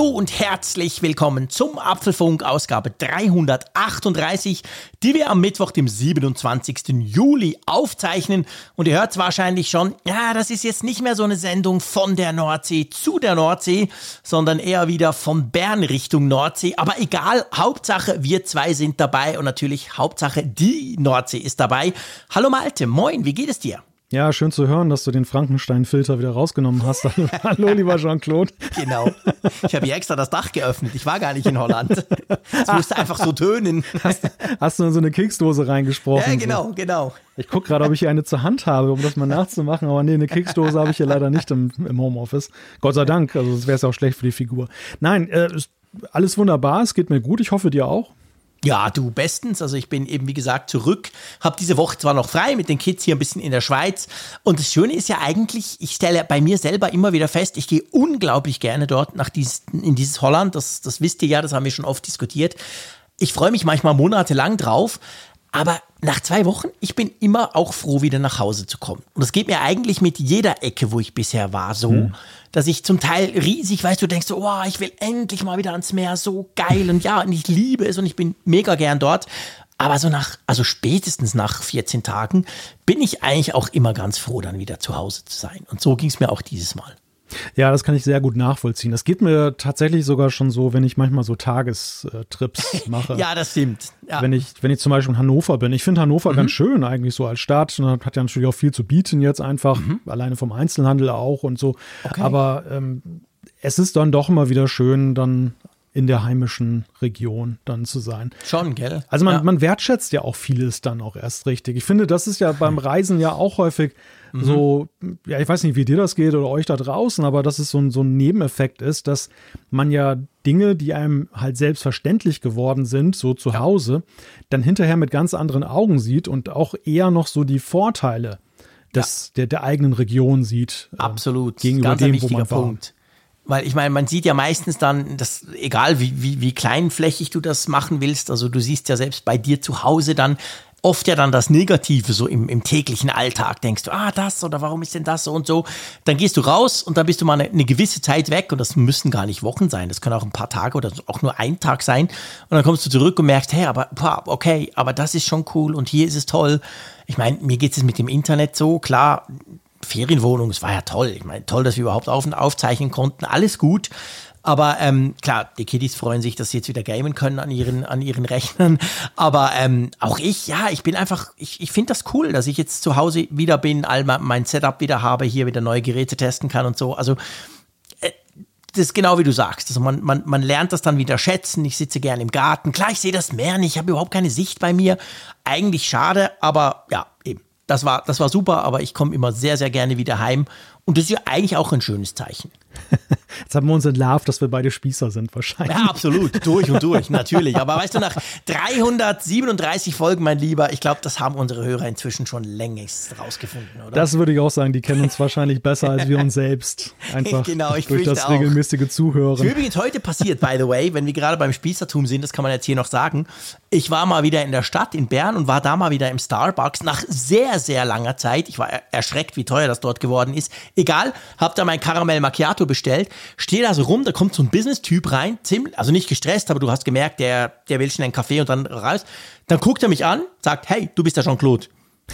Hallo und herzlich willkommen zum Apfelfunk Ausgabe 338, die wir am Mittwoch, dem 27. Juli aufzeichnen. Und ihr hört es wahrscheinlich schon, ja, das ist jetzt nicht mehr so eine Sendung von der Nordsee zu der Nordsee, sondern eher wieder von Bern Richtung Nordsee. Aber egal, Hauptsache wir zwei sind dabei und natürlich Hauptsache die Nordsee ist dabei. Hallo Malte, moin, wie geht es dir? Ja, schön zu hören, dass du den Frankenstein-Filter wieder rausgenommen hast. Hallo, lieber Jean-Claude. Genau. Ich habe hier extra das Dach geöffnet. Ich war gar nicht in Holland. Es musste einfach so tönen. Hast, hast, du in so eine Keksdose reingesprochen? Ja, genau, genau. Ich gucke gerade, ob ich hier eine zur Hand habe, um das mal nachzumachen. Aber nee, eine Keksdose habe ich hier leider nicht im, im Homeoffice. Gott sei Dank. Also, das wäre es auch schlecht für die Figur. Nein, äh, alles wunderbar. Es geht mir gut. Ich hoffe dir auch. Ja, du bestens. Also ich bin eben, wie gesagt, zurück. Habe diese Woche zwar noch frei mit den Kids hier ein bisschen in der Schweiz. Und das Schöne ist ja eigentlich, ich stelle bei mir selber immer wieder fest, ich gehe unglaublich gerne dort nach dieses, in dieses Holland. Das, das wisst ihr ja, das haben wir schon oft diskutiert. Ich freue mich manchmal monatelang drauf. Aber nach zwei Wochen, ich bin immer auch froh, wieder nach Hause zu kommen. Und das geht mir eigentlich mit jeder Ecke, wo ich bisher war, so, hm. dass ich zum Teil riesig, weißt du, denkst so, oh, ich will endlich mal wieder ans Meer, so geil. Und ja, und ich liebe es und ich bin mega gern dort. Aber so nach, also spätestens nach 14 Tagen bin ich eigentlich auch immer ganz froh, dann wieder zu Hause zu sein. Und so ging es mir auch dieses Mal. Ja, das kann ich sehr gut nachvollziehen. Das geht mir tatsächlich sogar schon so, wenn ich manchmal so Tagestrips mache. ja, das stimmt. Ja. Wenn, ich, wenn ich zum Beispiel in Hannover bin. Ich finde Hannover mhm. ganz schön eigentlich so als Stadt. Und hat ja natürlich auch viel zu bieten jetzt einfach, mhm. alleine vom Einzelhandel auch und so. Okay. Aber ähm, es ist dann doch immer wieder schön, dann in der heimischen Region dann zu sein. Schon, gell? Also man, ja. man wertschätzt ja auch vieles dann auch erst richtig. Ich finde, das ist ja beim Reisen ja auch häufig mhm. so, ja, ich weiß nicht, wie dir das geht oder euch da draußen, aber dass es so ein, so ein Nebeneffekt ist, dass man ja Dinge, die einem halt selbstverständlich geworden sind, so zu Hause, dann hinterher mit ganz anderen Augen sieht und auch eher noch so die Vorteile des, ja. der, der eigenen Region sieht. Ähm, Absolut. Äh, gegenüber ganz dem, wo man Punkt. War. Weil ich meine, man sieht ja meistens dann, dass, egal wie, wie, wie kleinflächig du das machen willst, also du siehst ja selbst bei dir zu Hause dann oft ja dann das Negative so im, im täglichen Alltag. Denkst du, ah, das oder warum ist denn das so und so? Dann gehst du raus und dann bist du mal eine, eine gewisse Zeit weg und das müssen gar nicht Wochen sein. Das können auch ein paar Tage oder auch nur ein Tag sein. Und dann kommst du zurück und merkst, hey, aber okay, aber das ist schon cool und hier ist es toll. Ich meine, mir geht es mit dem Internet so, klar, Ferienwohnung, es war ja toll. Ich meine, toll, dass wir überhaupt auf aufzeichnen konnten. Alles gut. Aber ähm, klar, die Kiddies freuen sich, dass sie jetzt wieder gamen können an ihren, an ihren Rechnern. Aber ähm, auch ich, ja, ich bin einfach, ich, ich finde das cool, dass ich jetzt zu Hause wieder bin, all mein Setup wieder habe, hier wieder neue Geräte testen kann und so. Also äh, das ist genau wie du sagst. Also man, man, man lernt das dann wieder schätzen. Ich sitze gerne im Garten. Klar, ich sehe das Meer nicht, ich habe überhaupt keine Sicht bei mir. Eigentlich schade, aber ja, eben. Das war, das war super, aber ich komme immer sehr, sehr gerne wieder heim. Und das ist ja eigentlich auch ein schönes Zeichen. Jetzt haben wir uns entlarvt, dass wir beide Spießer sind, wahrscheinlich. Ja, absolut. Durch und durch, natürlich. Aber weißt du, nach 337 Folgen, mein Lieber, ich glaube, das haben unsere Hörer inzwischen schon längst rausgefunden, oder? Das würde ich auch sagen. Die kennen uns wahrscheinlich besser als wir uns selbst. Einfach genau, durch das regelmäßige Zuhören. Übrigens heute passiert, by the way, wenn wir gerade beim Spießertum sind, das kann man jetzt hier noch sagen. Ich war mal wieder in der Stadt in Bern und war da mal wieder im Starbucks nach sehr, sehr langer Zeit. Ich war erschreckt, wie teuer das dort geworden ist. Egal, hab da mein Karamell Macchiato bestellt stehe da so rum, da kommt so ein Business-Typ rein, ziemlich, also nicht gestresst, aber du hast gemerkt, der, der will schnell einen Kaffee und dann raus. Dann guckt er mich an, sagt, hey, du bist der Jean-Claude.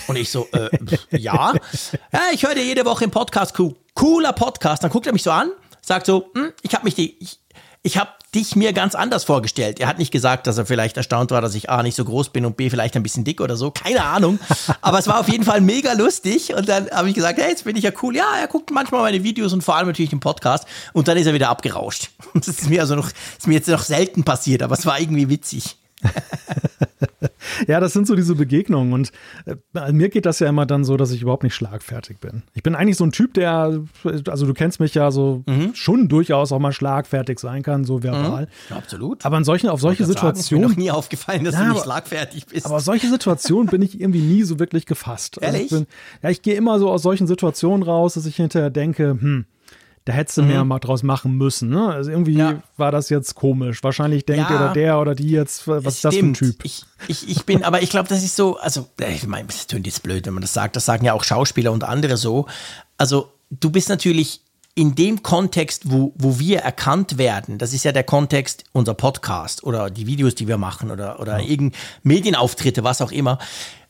Und ich so, äh, ja. ja, ich höre dir jede Woche im Podcast, cool. cooler Podcast. Dann guckt er mich so an, sagt so, hm, ich habe mich die, ich, ich habe dich mir ganz anders vorgestellt. Er hat nicht gesagt, dass er vielleicht erstaunt war, dass ich A nicht so groß bin und B vielleicht ein bisschen dick oder so. Keine Ahnung. Aber es war auf jeden Fall mega lustig. Und dann habe ich gesagt, hey, jetzt bin ich ja cool. Ja, er guckt manchmal meine Videos und vor allem natürlich den Podcast. Und dann ist er wieder abgerauscht. Das ist mir also noch, ist mir jetzt noch selten passiert, aber es war irgendwie witzig. ja, das sind so diese Begegnungen und äh, mir geht das ja immer dann so, dass ich überhaupt nicht schlagfertig bin. Ich bin eigentlich so ein Typ, der, also du kennst mich ja so mhm. schon durchaus auch mal schlagfertig sein kann, so verbal. Mhm. Ja, absolut. Aber in solchen, auf solche Situationen. Sagen, ist mir noch nie aufgefallen, dass ja, du nicht schlagfertig bist. Aber solche Situationen bin ich irgendwie nie so wirklich gefasst. Ehrlich? Also bin, ja, ich gehe immer so aus solchen Situationen raus, dass ich hinterher denke, hm, da hättest du mhm. mehr mal draus machen müssen. Ne? Also irgendwie ja. war das jetzt komisch. Wahrscheinlich denkt ja, der, der oder die jetzt, was ist das für ein Typ? Ich, ich, ich bin, aber ich glaube, das ist so, also, ich meine, das tönt jetzt blöd, wenn man das sagt, das sagen ja auch Schauspieler und andere so. Also, du bist natürlich in dem Kontext, wo, wo wir erkannt werden, das ist ja der Kontext unser Podcast oder die Videos, die wir machen oder, oder ja. irgend Medienauftritte, was auch immer.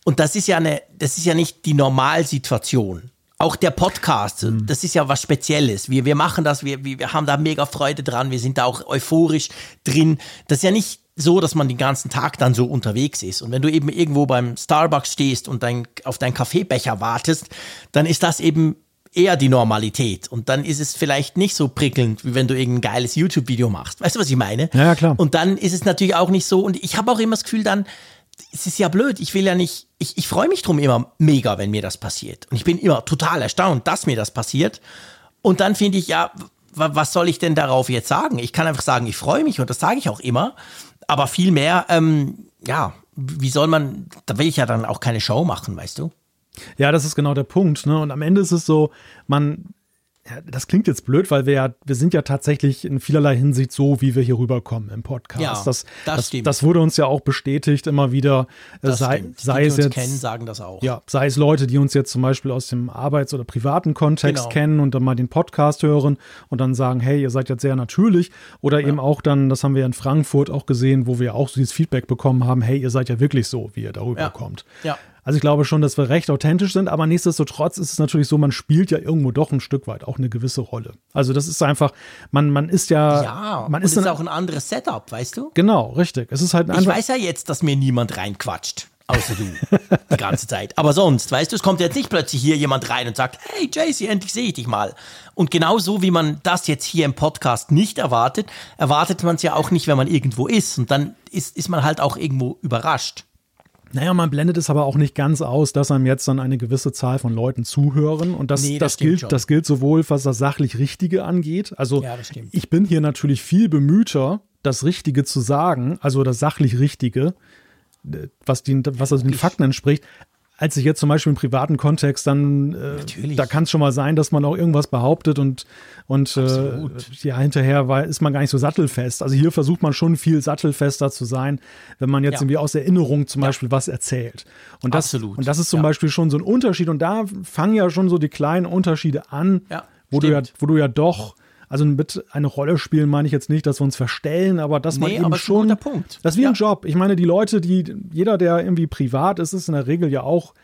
Und das ist ja eine, das ist ja nicht die Normalsituation. Auch der Podcast, mhm. das ist ja was Spezielles. Wir, wir machen das, wir, wir haben da mega Freude dran, wir sind da auch euphorisch drin. Das ist ja nicht so, dass man den ganzen Tag dann so unterwegs ist. Und wenn du eben irgendwo beim Starbucks stehst und dein, auf deinen Kaffeebecher wartest, dann ist das eben eher die Normalität. Und dann ist es vielleicht nicht so prickelnd, wie wenn du irgendein geiles YouTube-Video machst. Weißt du, was ich meine? Ja, klar. Und dann ist es natürlich auch nicht so. Und ich habe auch immer das Gefühl dann, es ist ja blöd. Ich will ja nicht, ich, ich freue mich drum immer mega, wenn mir das passiert. Und ich bin immer total erstaunt, dass mir das passiert. Und dann finde ich, ja, was soll ich denn darauf jetzt sagen? Ich kann einfach sagen, ich freue mich und das sage ich auch immer. Aber viel mehr, ähm, ja, wie soll man, da will ich ja dann auch keine Show machen, weißt du? Ja, das ist genau der Punkt. Ne? Und am Ende ist es so, man, ja, das klingt jetzt blöd, weil wir ja, wir sind ja tatsächlich in vielerlei Hinsicht so, wie wir hier rüberkommen im Podcast. Ja, das, das, das, das wurde uns ja auch bestätigt immer wieder. Äh, das sei, stimmt. sei die, es jetzt, kennen, sagen das auch. Ja, sei es Leute, die uns jetzt zum Beispiel aus dem Arbeits- oder privaten Kontext genau. kennen und dann mal den Podcast hören und dann sagen, hey, ihr seid jetzt sehr natürlich. Oder ja. eben auch dann, das haben wir in Frankfurt auch gesehen, wo wir auch so dieses Feedback bekommen haben, hey, ihr seid ja wirklich so, wie ihr darüber ja. kommt. Ja. Also ich glaube schon, dass wir recht authentisch sind, aber nichtsdestotrotz ist es natürlich so, man spielt ja irgendwo doch ein Stück weit auch eine gewisse Rolle. Also das ist einfach, man, man ist ja. Ja, man ist, ist auch ein anderes Setup, weißt du? Genau, richtig. Es ist halt ein Ich weiß ja jetzt, dass mir niemand reinquatscht. Außer du. die ganze Zeit. Aber sonst, weißt du, es kommt jetzt nicht plötzlich hier jemand rein und sagt, hey JC, endlich sehe ich dich mal. Und genauso wie man das jetzt hier im Podcast nicht erwartet, erwartet man es ja auch nicht, wenn man irgendwo ist. Und dann ist, ist man halt auch irgendwo überrascht. Naja, man blendet es aber auch nicht ganz aus, dass einem jetzt dann eine gewisse Zahl von Leuten zuhören. Und das, nee, das, das gilt, das gilt sowohl, was das sachlich Richtige angeht. Also ja, ich bin hier natürlich viel bemühter, das Richtige zu sagen, also das sachlich Richtige, äh, was, die, was also den Fakten entspricht, als ich jetzt zum Beispiel im privaten Kontext dann, äh, da kann es schon mal sein, dass man auch irgendwas behauptet und, und äh, ja, hinterher war, ist man gar nicht so sattelfest. Also hier versucht man schon viel sattelfester zu sein, wenn man jetzt ja. irgendwie aus Erinnerung zum ja. Beispiel was erzählt. Und das, Absolut. Und das ist zum ja. Beispiel schon so ein Unterschied und da fangen ja schon so die kleinen Unterschiede an, wo, du ja, wo du ja doch also mit eine Rolle spielen meine ich jetzt nicht, dass wir uns verstellen, aber dass man nee, eben schon. Das ist wie ja. ein Job. Ich meine, die Leute, die, jeder, der irgendwie privat ist, ist in der Regel ja auch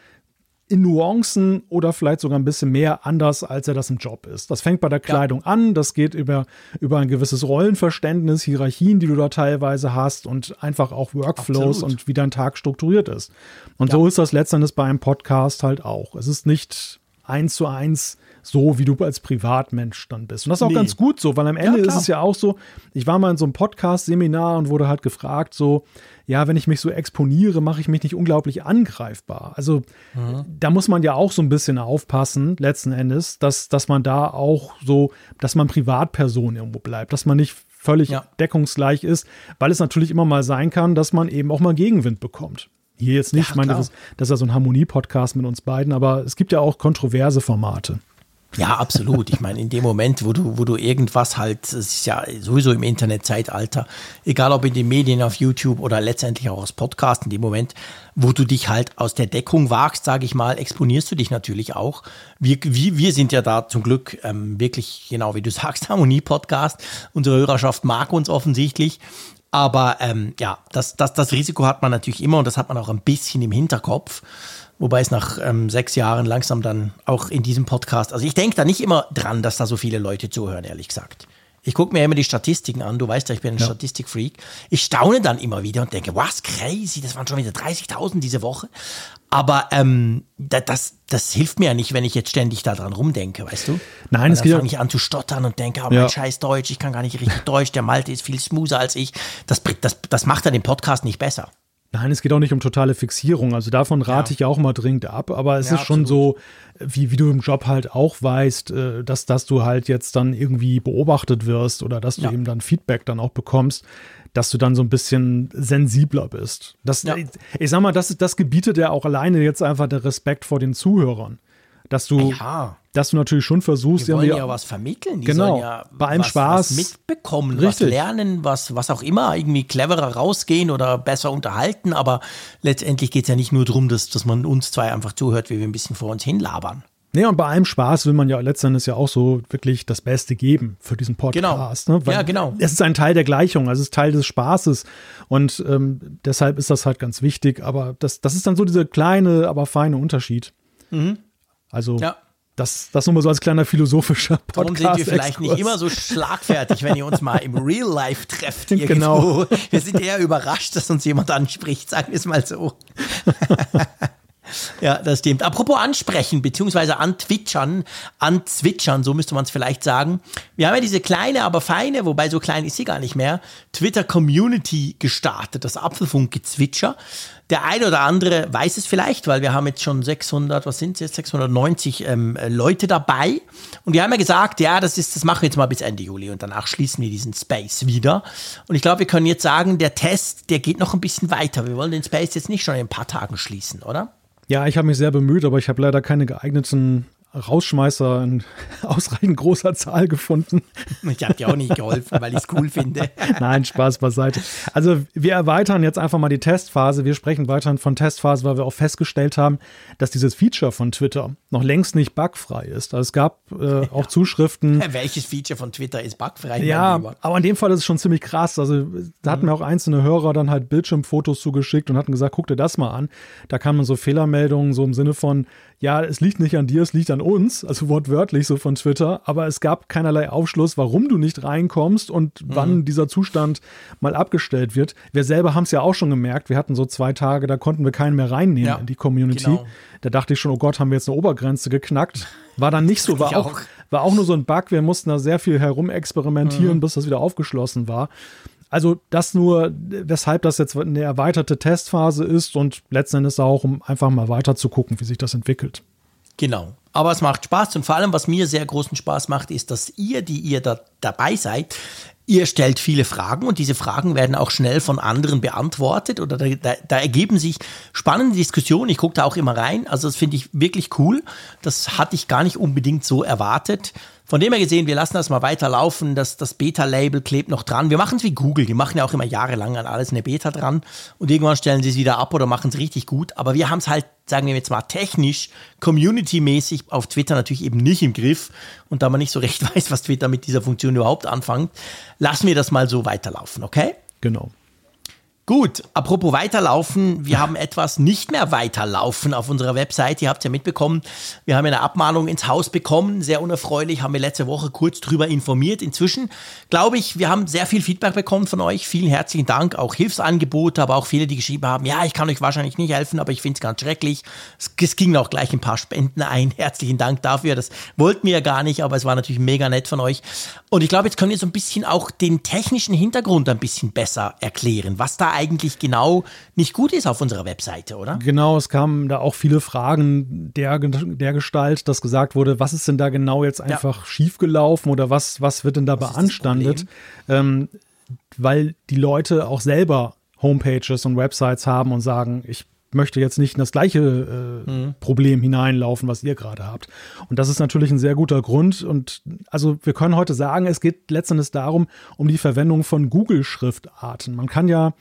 in Nuancen oder vielleicht sogar ein bisschen mehr anders, als er das im Job ist. Das fängt bei der Kleidung ja. an, das geht über, über ein gewisses Rollenverständnis, Hierarchien, die du da teilweise hast und einfach auch Workflows Absolut. und wie dein Tag strukturiert ist. Und ja. so ist das letztendlich bei einem Podcast halt auch. Es ist nicht eins zu eins so, wie du als Privatmensch dann bist. Und das ist auch nee. ganz gut so, weil am Ende ja, ist es ja auch so, ich war mal in so einem Podcast-Seminar und wurde halt gefragt, so, ja, wenn ich mich so exponiere, mache ich mich nicht unglaublich angreifbar. Also mhm. da muss man ja auch so ein bisschen aufpassen, letzten Endes, dass, dass man da auch so, dass man Privatperson irgendwo bleibt, dass man nicht völlig ja. deckungsgleich ist, weil es natürlich immer mal sein kann, dass man eben auch mal Gegenwind bekommt. Hier jetzt nicht, ja, ich meine, das ist, das ist ja so ein Harmonie-Podcast mit uns beiden, aber es gibt ja auch kontroverse Formate. Ja, absolut. Ich meine, in dem Moment, wo du, wo du irgendwas halt, es ist ja sowieso im Internetzeitalter, egal ob in den Medien, auf YouTube oder letztendlich auch aus Podcast, in dem Moment, wo du dich halt aus der Deckung wagst, sage ich mal, exponierst du dich natürlich auch. Wir, wir, wir sind ja da zum Glück ähm, wirklich, genau wie du sagst, Harmonie-Podcast. Unsere Hörerschaft mag uns offensichtlich. Aber ähm, ja, das, das, das Risiko hat man natürlich immer und das hat man auch ein bisschen im Hinterkopf. Wobei es nach ähm, sechs Jahren langsam dann auch in diesem Podcast, also ich denke da nicht immer dran, dass da so viele Leute zuhören, ehrlich gesagt. Ich gucke mir immer die Statistiken an, du weißt ja, ich bin ein ja. Statistikfreak. Ich staune dann immer wieder und denke, was, crazy, das waren schon wieder 30.000 diese Woche. Aber ähm, das, das hilft mir ja nicht, wenn ich jetzt ständig daran rumdenke, weißt du? Nein, Weil es geht fange ich an zu stottern und denke, oh, mein ja. scheiß Deutsch, ich kann gar nicht richtig Deutsch, der Malte ist viel smoother als ich. Das, das, das macht dann den Podcast nicht besser. Nein, es geht auch nicht um totale Fixierung. Also davon rate ja. ich auch mal dringend ab. Aber es ja, ist schon absolut. so, wie, wie du im Job halt auch weißt, äh, dass, dass du halt jetzt dann irgendwie beobachtet wirst oder dass du ja. eben dann Feedback dann auch bekommst, dass du dann so ein bisschen sensibler bist. Das, ich sag mal, das, das gebietet ja auch alleine jetzt einfach der Respekt vor den Zuhörern dass du, ja. dass du natürlich schon versuchst, die wollen ja was vermitteln, die genau, sollen ja bei einem was, Spaß was mitbekommen, Richtig. was lernen, was, was auch immer, irgendwie cleverer rausgehen oder besser unterhalten, aber letztendlich geht es ja nicht nur darum, dass, dass man uns zwei einfach zuhört, wie wir ein bisschen vor uns hinlabern. Nee, und bei einem Spaß will man ja letztendlich ja auch so wirklich das Beste geben für diesen Podcast. Genau. Ne? Ja, genau. Es ist ein Teil der Gleichung, also es ist Teil des Spaßes. Und ähm, deshalb ist das halt ganz wichtig. Aber das, das ist dann so dieser kleine, aber feine Unterschied. Mhm. Also Ja. das, das nur mal so als kleiner philosophischer Podcast. Darum sind wir vielleicht nicht immer so schlagfertig, wenn ihr uns mal im Real Life trefft. Irgendwo. Genau. Wir sind eher überrascht, dass uns jemand anspricht, sagen wir es mal so. Ja, das stimmt. Apropos ansprechen, beziehungsweise antwitschern, anzwitschern, so müsste man es vielleicht sagen. Wir haben ja diese kleine, aber feine, wobei so klein ist sie gar nicht mehr, Twitter-Community gestartet, das Apfelfunk-Gezwitscher. Der eine oder andere weiß es vielleicht, weil wir haben jetzt schon 600, was sind es jetzt, 690 ähm, Leute dabei. Und wir haben ja gesagt, ja, das ist, das machen wir jetzt mal bis Ende Juli und danach schließen wir diesen Space wieder. Und ich glaube, wir können jetzt sagen, der Test, der geht noch ein bisschen weiter. Wir wollen den Space jetzt nicht schon in ein paar Tagen schließen, oder? Ja, ich habe mich sehr bemüht, aber ich habe leider keine geeigneten Rausschmeißer in ausreichend großer Zahl gefunden. Ich habe dir auch nicht geholfen, weil ich es cool finde. Nein, Spaß beiseite. Also wir erweitern jetzt einfach mal die Testphase. Wir sprechen weiterhin von Testphase, weil wir auch festgestellt haben, dass dieses Feature von Twitter noch längst nicht bugfrei ist. Also es gab äh, auch Zuschriften. Welches Feature von Twitter ist bugfrei? Ja, aber in dem Fall ist es schon ziemlich krass. Also da hatten mir auch einzelne Hörer dann halt Bildschirmfotos zugeschickt und hatten gesagt, guck dir das mal an. Da kamen so Fehlermeldungen so im Sinne von, ja, es liegt nicht an dir, es liegt an uns, also wortwörtlich so von Twitter, aber es gab keinerlei Aufschluss, warum du nicht reinkommst und wann dieser Zustand mal abgestellt wird. Wir selber haben es ja auch schon gemerkt, wir hatten so zwei Tage, da konnten wir keinen mehr reinnehmen Ja, in die Community. genau. Da dachte ich schon, oh Gott, haben wir jetzt eine Obergrenze geknackt. War dann nicht so, war auch, auch. war auch nur so ein Bug. Wir mussten da sehr viel herumexperimentieren, bis das wieder aufgeschlossen war. Also das nur, weshalb das jetzt eine erweiterte Testphase ist und letzten Endes auch, um einfach mal weiter zu gucken, wie sich das entwickelt. Genau. Aber es macht Spaß und vor allem, was mir sehr großen Spaß macht, ist, dass ihr, die ihr da dabei seid, ihr stellt viele Fragen und diese Fragen werden auch schnell von anderen beantwortet oder da, da, da ergeben sich spannende Diskussionen. Ich gucke da auch immer rein. Also das finde ich wirklich cool. Das hatte ich gar nicht unbedingt so erwartet. Von dem her gesehen, wir lassen das mal weiterlaufen. Das, das Beta-Label klebt noch dran. Wir machen es wie Google. Die machen ja auch immer jahrelang an alles eine Beta dran. Und irgendwann stellen sie es wieder ab oder machen es richtig gut. Aber wir haben es halt, sagen wir jetzt mal, technisch, community-mäßig auf Twitter natürlich eben nicht im Griff. Und da man nicht so recht weiß, was Twitter mit dieser Funktion überhaupt anfängt, lassen wir das mal so weiterlaufen, okay? Genau. Gut, apropos weiterlaufen, wir haben etwas nicht mehr weiterlaufen auf unserer Website. Ihr habt ja mitbekommen, wir haben eine Abmahnung ins Haus bekommen. Sehr unerfreulich, haben wir letzte Woche kurz drüber informiert. Inzwischen glaube ich, wir haben sehr viel Feedback bekommen von euch. Vielen herzlichen Dank, auch Hilfsangebote, aber auch viele, die geschrieben haben, ja, ich kann euch wahrscheinlich nicht helfen, aber ich finde es ganz schrecklich. Es, es gingen auch gleich ein paar Spenden ein. Herzlichen Dank dafür. Das wollten wir ja gar nicht, aber es war natürlich mega nett von euch. Und ich glaube, jetzt können wir so ein bisschen auch den technischen Hintergrund ein bisschen besser erklären, was da eigentlich genau nicht gut ist auf unserer Webseite, oder? Genau, es kamen da auch viele Fragen der, der Gestalt, dass gesagt wurde, was ist denn da genau jetzt einfach schiefgelaufen oder was, was wird denn da Was beanstandet? Ähm, weil die Leute auch selber Homepages und Websites haben und sagen, ich möchte jetzt nicht in das gleiche äh, Problem hineinlaufen, was ihr gerade habt. Und das ist natürlich ein sehr guter Grund. Und also wir können heute sagen, es geht letztendlich darum, um die Verwendung von Google-Schriftarten. Man kann ja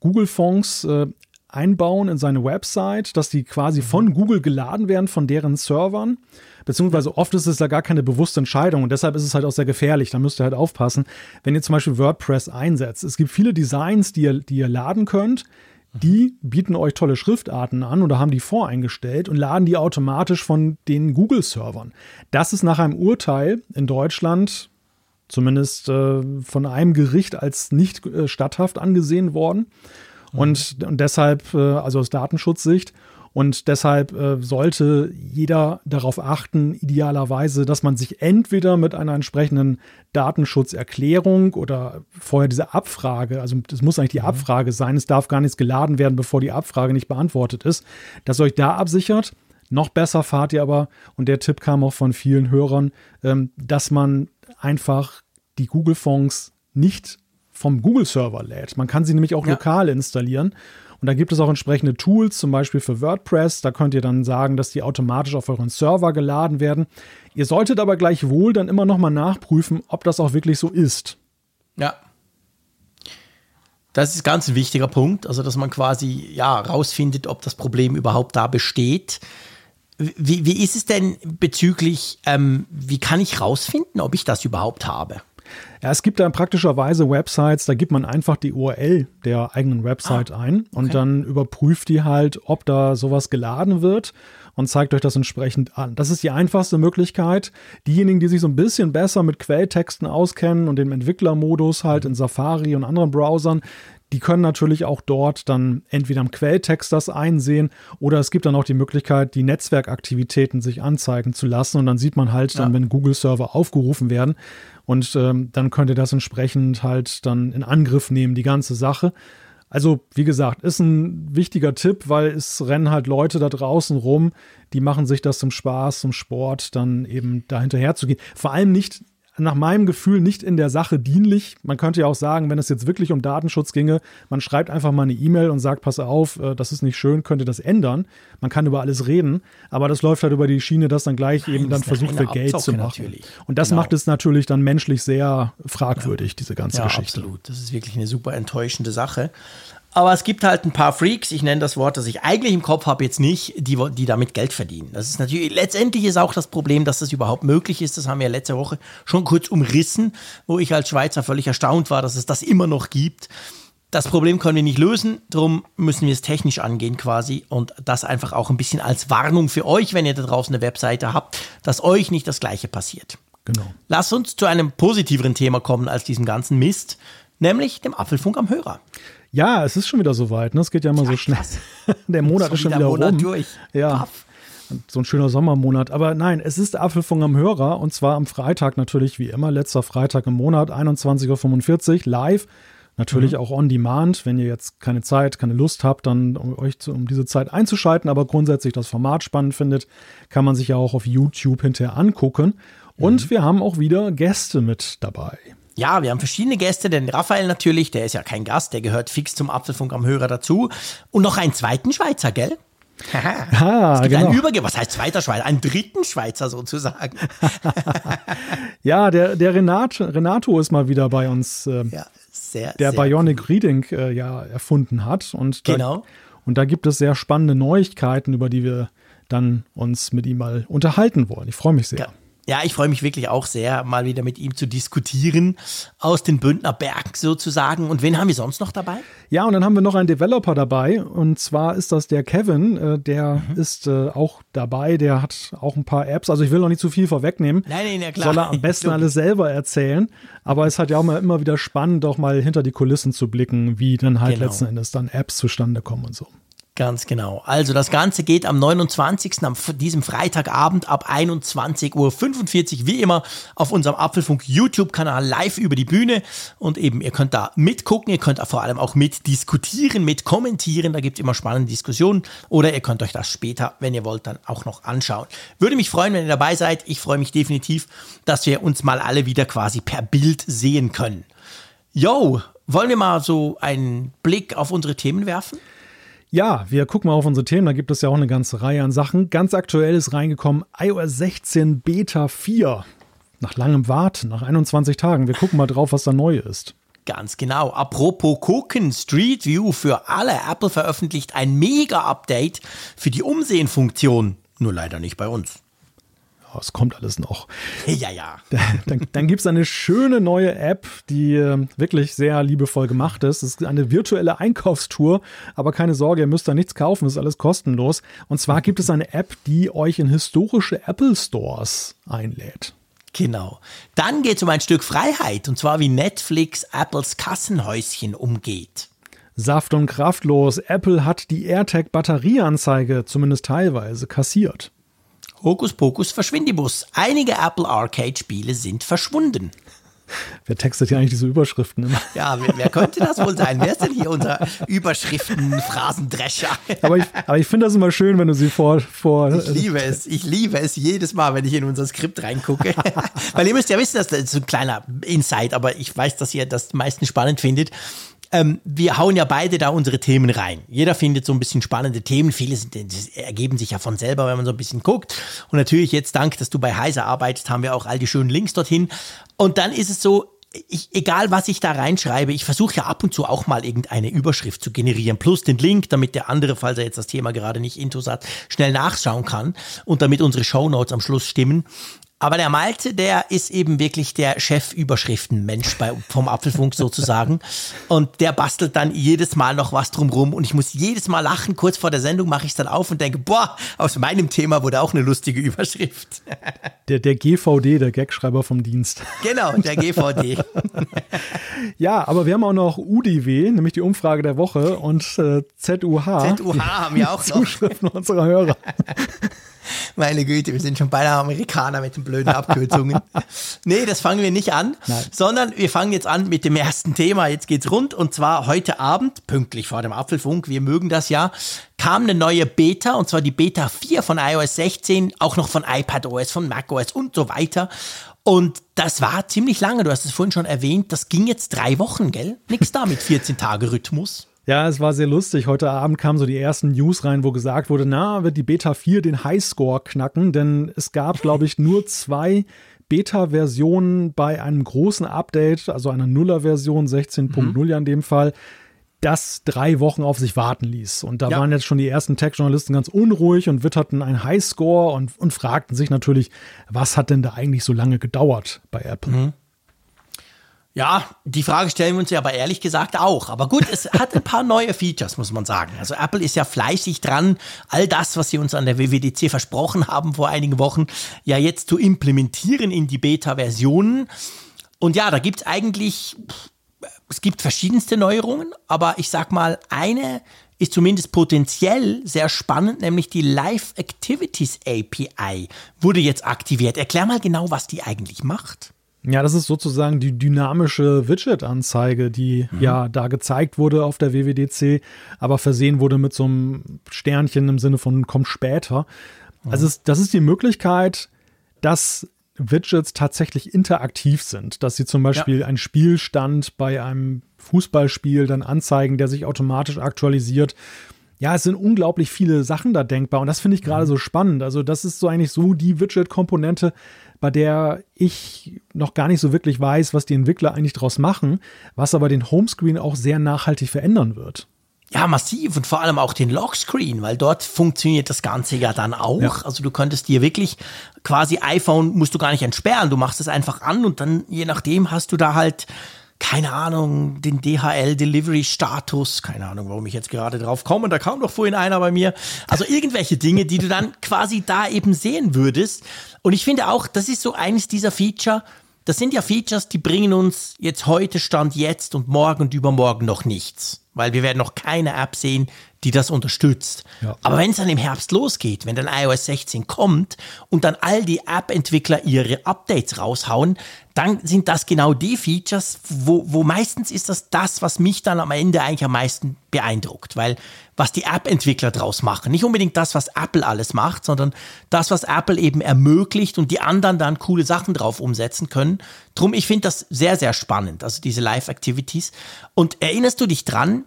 Google-Fonds äh, einbauen in seine Website, dass die quasi von Google geladen werden, von deren Servern. Beziehungsweise oft ist es da gar keine bewusste Entscheidung und deshalb ist es halt auch sehr gefährlich. Da müsst ihr halt aufpassen, wenn ihr zum Beispiel WordPress einsetzt. Es gibt viele Designs, die ihr, die ihr laden könnt. Die bieten euch tolle Schriftarten an oder haben die voreingestellt und laden die automatisch von den Google-Servern. Das ist nach einem Urteil in Deutschland zumindest äh, von einem Gericht als nicht äh, statthaft angesehen worden. Und, und deshalb, äh, also aus Datenschutzsicht, und deshalb äh, sollte jeder darauf achten, idealerweise, dass man sich entweder mit einer entsprechenden Datenschutzerklärung oder vorher diese Abfrage, also das muss eigentlich die Abfrage sein, es darf gar nichts geladen werden, bevor die Abfrage nicht beantwortet ist, dass ihr euch da absichert. Noch besser fahrt ihr aber, und der Tipp kam auch von vielen Hörern, ähm, dass man einfach die Google-Fonds nicht vom Google-Server lädt. Man kann sie nämlich auch ja. lokal installieren. Und da gibt es auch entsprechende Tools, zum Beispiel für WordPress. Da könnt ihr dann sagen, dass die automatisch auf euren Server geladen werden. Ihr solltet aber gleichwohl dann immer noch mal nachprüfen, ob das auch wirklich so ist. Ja. Das ist ganz ein wichtiger Punkt, also dass man quasi ja rausfindet, ob das Problem überhaupt da besteht. Wie, wie ist es denn bezüglich, ähm, wie kann ich rausfinden, ob ich das überhaupt habe? Ja, es gibt da praktischerweise Websites, da gibt man einfach die URL der eigenen Website ah, ein und okay. dann überprüft die halt, ob da sowas geladen wird und zeigt euch das entsprechend an. Das ist die einfachste Möglichkeit. Diejenigen, die sich so ein bisschen besser mit Quelltexten auskennen und dem Entwicklermodus halt in Safari und anderen Browsern, die können natürlich auch dort dann entweder am Quelltext das einsehen oder es gibt dann auch die Möglichkeit, die Netzwerkaktivitäten sich anzeigen zu lassen und dann sieht man halt dann, wenn Google-Server aufgerufen werden und ähm, dann könnt ihr das entsprechend halt dann in Angriff nehmen, die ganze Sache. Also, wie gesagt, ist ein wichtiger Tipp, weil es rennen halt Leute da draußen rum, die machen sich das zum Spaß, zum Sport, dann eben da hinterher zu gehen. Vor allem nicht nach meinem Gefühl nicht in der Sache dienlich. Man könnte ja auch sagen, wenn es jetzt wirklich um Datenschutz ginge, man schreibt einfach mal eine E-Mail und sagt, pass auf, äh, das ist nicht schön, könnt ihr das ändern. Man kann über alles reden, aber das läuft halt über die Schiene, dass dann gleich Nein, eben dann versucht wird, Geld zu machen. Natürlich. Und das genau. macht es natürlich dann menschlich sehr fragwürdig, ja. diese ganze ja, Geschichte. Absolut. Das ist wirklich eine super enttäuschende Sache. Aber es gibt halt ein paar Freaks, ich nenne das Wort, das ich eigentlich im Kopf habe, jetzt nicht, die, die damit Geld verdienen. Das ist natürlich, letztendlich ist auch das Problem, dass das überhaupt möglich ist. Das haben wir letzte Woche schon kurz umrissen, wo ich als Schweizer völlig erstaunt war, dass es das immer noch gibt. Das Problem können wir nicht lösen, darum müssen wir es technisch angehen quasi und das einfach auch ein bisschen als Warnung für euch, wenn ihr da draußen eine Webseite habt, dass euch nicht das gleiche passiert. Genau. Lasst uns zu einem positiveren Thema kommen als diesem ganzen Mist, nämlich dem Apfelfunk am Hörer. Ja, es ist schon wieder soweit. Ne? Es geht ja immer ja, so schnell. Der Monat ist schon wieder Monat rum. Durch. Ja. So ein schöner Sommermonat. Aber nein, es ist Apfelfunk am Hörer und zwar am Freitag natürlich, wie immer, letzter Freitag im Monat, 21.45 Uhr, live. Natürlich mhm. auch on demand, wenn ihr jetzt keine Zeit, keine Lust habt, dann um euch zu, um diese Zeit einzuschalten, aber grundsätzlich das Format spannend findet, kann man sich ja auch auf YouTube hinterher angucken. Und mhm. wir haben auch wieder Gäste mit dabei. Ja, wir haben verschiedene Gäste, denn Raphael natürlich, der ist ja kein Gast, der gehört fix zum Apfelfunk am Hörer dazu. Und noch einen zweiten Schweizer, gell? ah, es gibt genau. einen Überge was heißt zweiter Schweizer? Einen dritten Schweizer sozusagen. ja, der, der Renat, Renato ist mal wieder bei uns, äh, ja, sehr, der sehr Bionic cool. Reading äh, ja erfunden hat. Und da, genau. Und da gibt es sehr spannende Neuigkeiten, über die wir dann uns mit ihm mal unterhalten wollen. Ich freue mich sehr. Ja. Ja, ich freue mich wirklich auch sehr, mal wieder mit ihm zu diskutieren, aus den Bündner Berg sozusagen. Und wen haben wir sonst noch dabei? Ja, und dann haben wir noch einen Developer dabei. Und zwar ist das der Kevin. Äh, der mhm. ist äh, auch dabei. Der hat auch ein paar Apps. Also ich will noch nicht zu viel vorwegnehmen. Nein, nein, ja klar. Soll er am besten alles selber erzählen. Aber es hat ja auch mal immer wieder spannend, auch mal hinter die Kulissen zu blicken, wie dann halt genau. letzten Endes dann Apps zustande kommen und so. Ganz genau. Also das Ganze geht am 29. am diesem Freitagabend ab 21.45 Uhr, wie immer, auf unserem Apfelfunk YouTube-Kanal live über die Bühne. Und eben, ihr könnt da mitgucken, ihr könnt vor allem auch mitdiskutieren, mit kommentieren. Da gibt es immer spannende Diskussionen. Oder ihr könnt euch das später, wenn ihr wollt, dann auch noch anschauen. Würde mich freuen, wenn ihr dabei seid. Ich freue mich definitiv, dass wir uns mal alle wieder quasi per Bild sehen können. Yo, wollen wir mal so einen Blick auf unsere Themen werfen? Ja, wir gucken mal auf unsere Themen. Da gibt es ja auch eine ganze Reihe an Sachen. Ganz aktuell ist reingekommen iOS 16 Beta 4. Nach langem Warten, nach 21 Tagen. Wir gucken mal drauf, was da neu ist. Ganz genau. Apropos gucken, Street View für alle. Apple veröffentlicht ein Mega-Update für die Umsehen-Funktion. Nur leider nicht bei uns es kommt alles noch. Ja, ja. Dann, dann gibt es eine schöne neue App, die äh, wirklich sehr liebevoll gemacht ist. Es ist eine virtuelle Einkaufstour, aber keine Sorge, ihr müsst da nichts kaufen, das ist alles kostenlos. Und zwar gibt es eine App, die euch in historische Apple Stores einlädt. Genau. Dann geht es um ein Stück Freiheit, und zwar wie Netflix Apples Kassenhäuschen umgeht. Saft und kraftlos. Apple hat die AirTag-Batterieanzeige zumindest teilweise kassiert. Hokus Pokus Verschwindibus. Einige Apple Arcade-Spiele sind verschwunden. Wer textet hier eigentlich diese Überschriften immer? Ja, wer, wer könnte das wohl sein? Wer ist denn hier unser Überschriften-Phrasendrescher? aber ich, aber ich finde das immer schön, wenn du sie vor, vor. Ich liebe es. Ich liebe es jedes Mal, wenn ich in unser Skript reingucke. Weil ihr müsst ja wissen, das ist ein kleiner Insight, aber ich weiß, dass ihr das meistens spannend findet ähm, wir hauen ja beide da unsere Themen rein. Jeder findet so ein bisschen spannende Themen. Viele sind, ergeben sich ja von selber, wenn man so ein bisschen guckt. Und natürlich jetzt, dank, dass du bei Heiser arbeitest, haben wir auch all die schönen Links dorthin. Und dann ist es so, ich, egal was ich da reinschreibe, ich versuche ja ab und zu auch mal irgendeine Überschrift zu generieren, plus den Link, damit der andere, falls er jetzt das Thema gerade nicht intus hat, schnell nachschauen kann und damit unsere Shownotes am Schluss stimmen. Aber der Malte, der ist eben wirklich der Chef-Überschriften-Mensch vom Apfelfunk sozusagen. Und der bastelt dann jedes Mal noch was drumrum. Und ich muss jedes Mal lachen. Kurz vor der Sendung mache ich es dann auf und denke, boah, aus meinem Thema wurde auch eine lustige Überschrift. Der, der GVD, der Gagschreiber vom Dienst. Genau, der GVD. ja, aber wir haben auch noch UDW, nämlich die Umfrage der Woche und äh, ZUH. ZUH haben wir auch noch. Zuschriften unserer Hörer. Meine Güte, wir sind schon beinahe Amerikaner mit den blöden Abkürzungen. nee, das fangen wir nicht an, Nein. sondern wir fangen jetzt an mit dem ersten Thema. Jetzt geht's rund und zwar heute Abend, pünktlich vor dem Apfelfunk, wir mögen das ja, kam eine neue Beta und zwar die Beta 4 von iOS 16, auch noch von iPadOS, von macOS und so weiter. Und das war ziemlich lange, du hast es vorhin schon erwähnt, das ging jetzt drei Wochen, gell? Nix da mit 14-Tage-Rhythmus. Ja, es war sehr lustig. Heute Abend kamen so die ersten News rein, wo gesagt wurde, na, wird die Beta 4 den Highscore knacken, denn es gab, glaube ich, nur zwei Beta-Versionen bei einem großen Update, also einer Nuller-Version 16.0 mhm. ja in dem Fall, das drei Wochen auf sich warten ließ. Und da ja. waren jetzt schon die ersten Tech-Journalisten ganz unruhig und witterten einen Highscore und, und fragten sich natürlich, was hat denn da eigentlich so lange gedauert bei Apple? Mhm. Ja, die Frage stellen wir uns ja aber ehrlich gesagt auch. Aber gut, es hat ein paar neue Features, muss man sagen. Also Apple ist ja fleißig dran, all das, was sie uns an der WWDC versprochen haben vor einigen Wochen, ja jetzt zu implementieren in die Beta-Versionen. Und ja, da gibt es eigentlich, es gibt verschiedenste Neuerungen, aber ich sag mal, eine ist zumindest potenziell sehr spannend, nämlich die Live Activities API wurde jetzt aktiviert. Erklär mal genau, was die eigentlich macht. Ja, das ist sozusagen die dynamische Widget-Anzeige, die mhm. ja da gezeigt wurde auf der WWDC, aber versehen wurde mit so einem Sternchen im Sinne von kommt später. Mhm. Also das ist die Möglichkeit, dass Widgets tatsächlich interaktiv sind, dass sie zum Beispiel ja. einen Spielstand bei einem Fußballspiel dann anzeigen, der sich automatisch aktualisiert. Ja, es sind unglaublich viele Sachen da denkbar und das finde ich gerade mhm. so spannend. Also das ist so eigentlich so die Widget-Komponente, bei der ich noch gar nicht so wirklich weiß, was die Entwickler eigentlich draus machen, was aber den Homescreen auch sehr nachhaltig verändern wird. Ja, massiv und vor allem auch den Lockscreen, weil dort funktioniert das Ganze ja dann auch. Ja. Also du könntest dir wirklich quasi iPhone musst du gar nicht entsperren, du machst es einfach an und dann je nachdem hast du da halt keine Ahnung, den DHL-Delivery-Status, keine Ahnung, warum ich jetzt gerade drauf komme, da kam doch vorhin einer bei mir. Also irgendwelche Dinge, die du dann quasi da eben sehen würdest. Und ich finde auch, das ist so eines dieser Feature, das sind ja Features, die bringen uns jetzt heute Stand jetzt und morgen und übermorgen noch nichts. Weil wir werden noch keine App sehen, die das unterstützt. Ja. Aber wenn es dann im Herbst losgeht, wenn dann iOS 16 kommt und dann all die App-Entwickler ihre Updates raushauen, dann sind das genau die Features, wo, wo meistens ist das das, was mich dann am Ende eigentlich am meisten beeindruckt, weil was die App-Entwickler draus machen, nicht unbedingt das, was Apple alles macht, sondern das, was Apple eben ermöglicht und die anderen dann coole Sachen drauf umsetzen können. Drum, ich finde das sehr, sehr spannend, also diese Live-Activities. Und erinnerst du dich dran,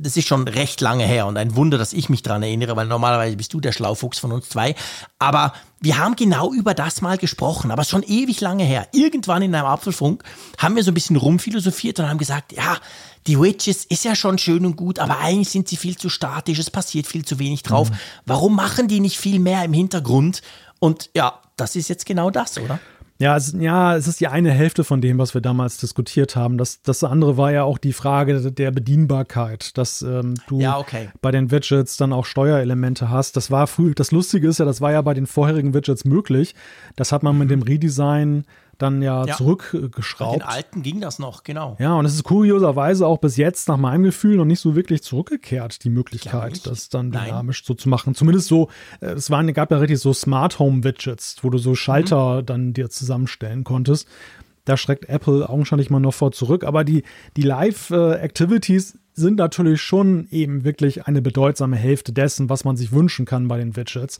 das ist schon recht lange her und ein Wunder, dass ich mich daran erinnere, weil normalerweise bist du der Schlaufuchs von uns zwei. Aber wir haben genau über das mal gesprochen, aber schon ewig lange her. Irgendwann in einem Apfelfunk haben wir so ein bisschen rumphilosophiert und haben gesagt, ja, die Widgets ist ja schon schön und gut, aber eigentlich sind sie viel zu statisch, es passiert viel zu wenig drauf. Mhm. Warum machen die nicht viel mehr im Hintergrund? Und ja, das ist jetzt genau das, oder? Ja es, ja, es ist die eine Hälfte von dem, was wir damals diskutiert haben. Das, das andere war ja auch die Frage der Bedienbarkeit, dass ähm, du ja, okay. bei den Widgets dann auch Steuerelemente hast. Das war früh, das Lustige ist ja, das war ja bei den vorherigen Widgets möglich. Das hat man mhm. mit dem Redesign dann ja, ja. zurückgeschraubt. Mit den alten ging das noch, genau. Ja, und es ist kurioserweise auch bis jetzt nach meinem Gefühl noch nicht so wirklich zurückgekehrt, die Möglichkeit, das dann dynamisch Nein. so zu machen. Zumindest so, äh, es waren, gab ja richtig so Smart Home Widgets, wo du so Schalter mhm. dann dir zusammenstellen konntest. Da schreckt Apple augenscheinlich mal noch vor zurück. Aber die, die Live-Activities sind natürlich schon eben wirklich eine bedeutsame Hälfte dessen, was man sich wünschen kann bei den Widgets.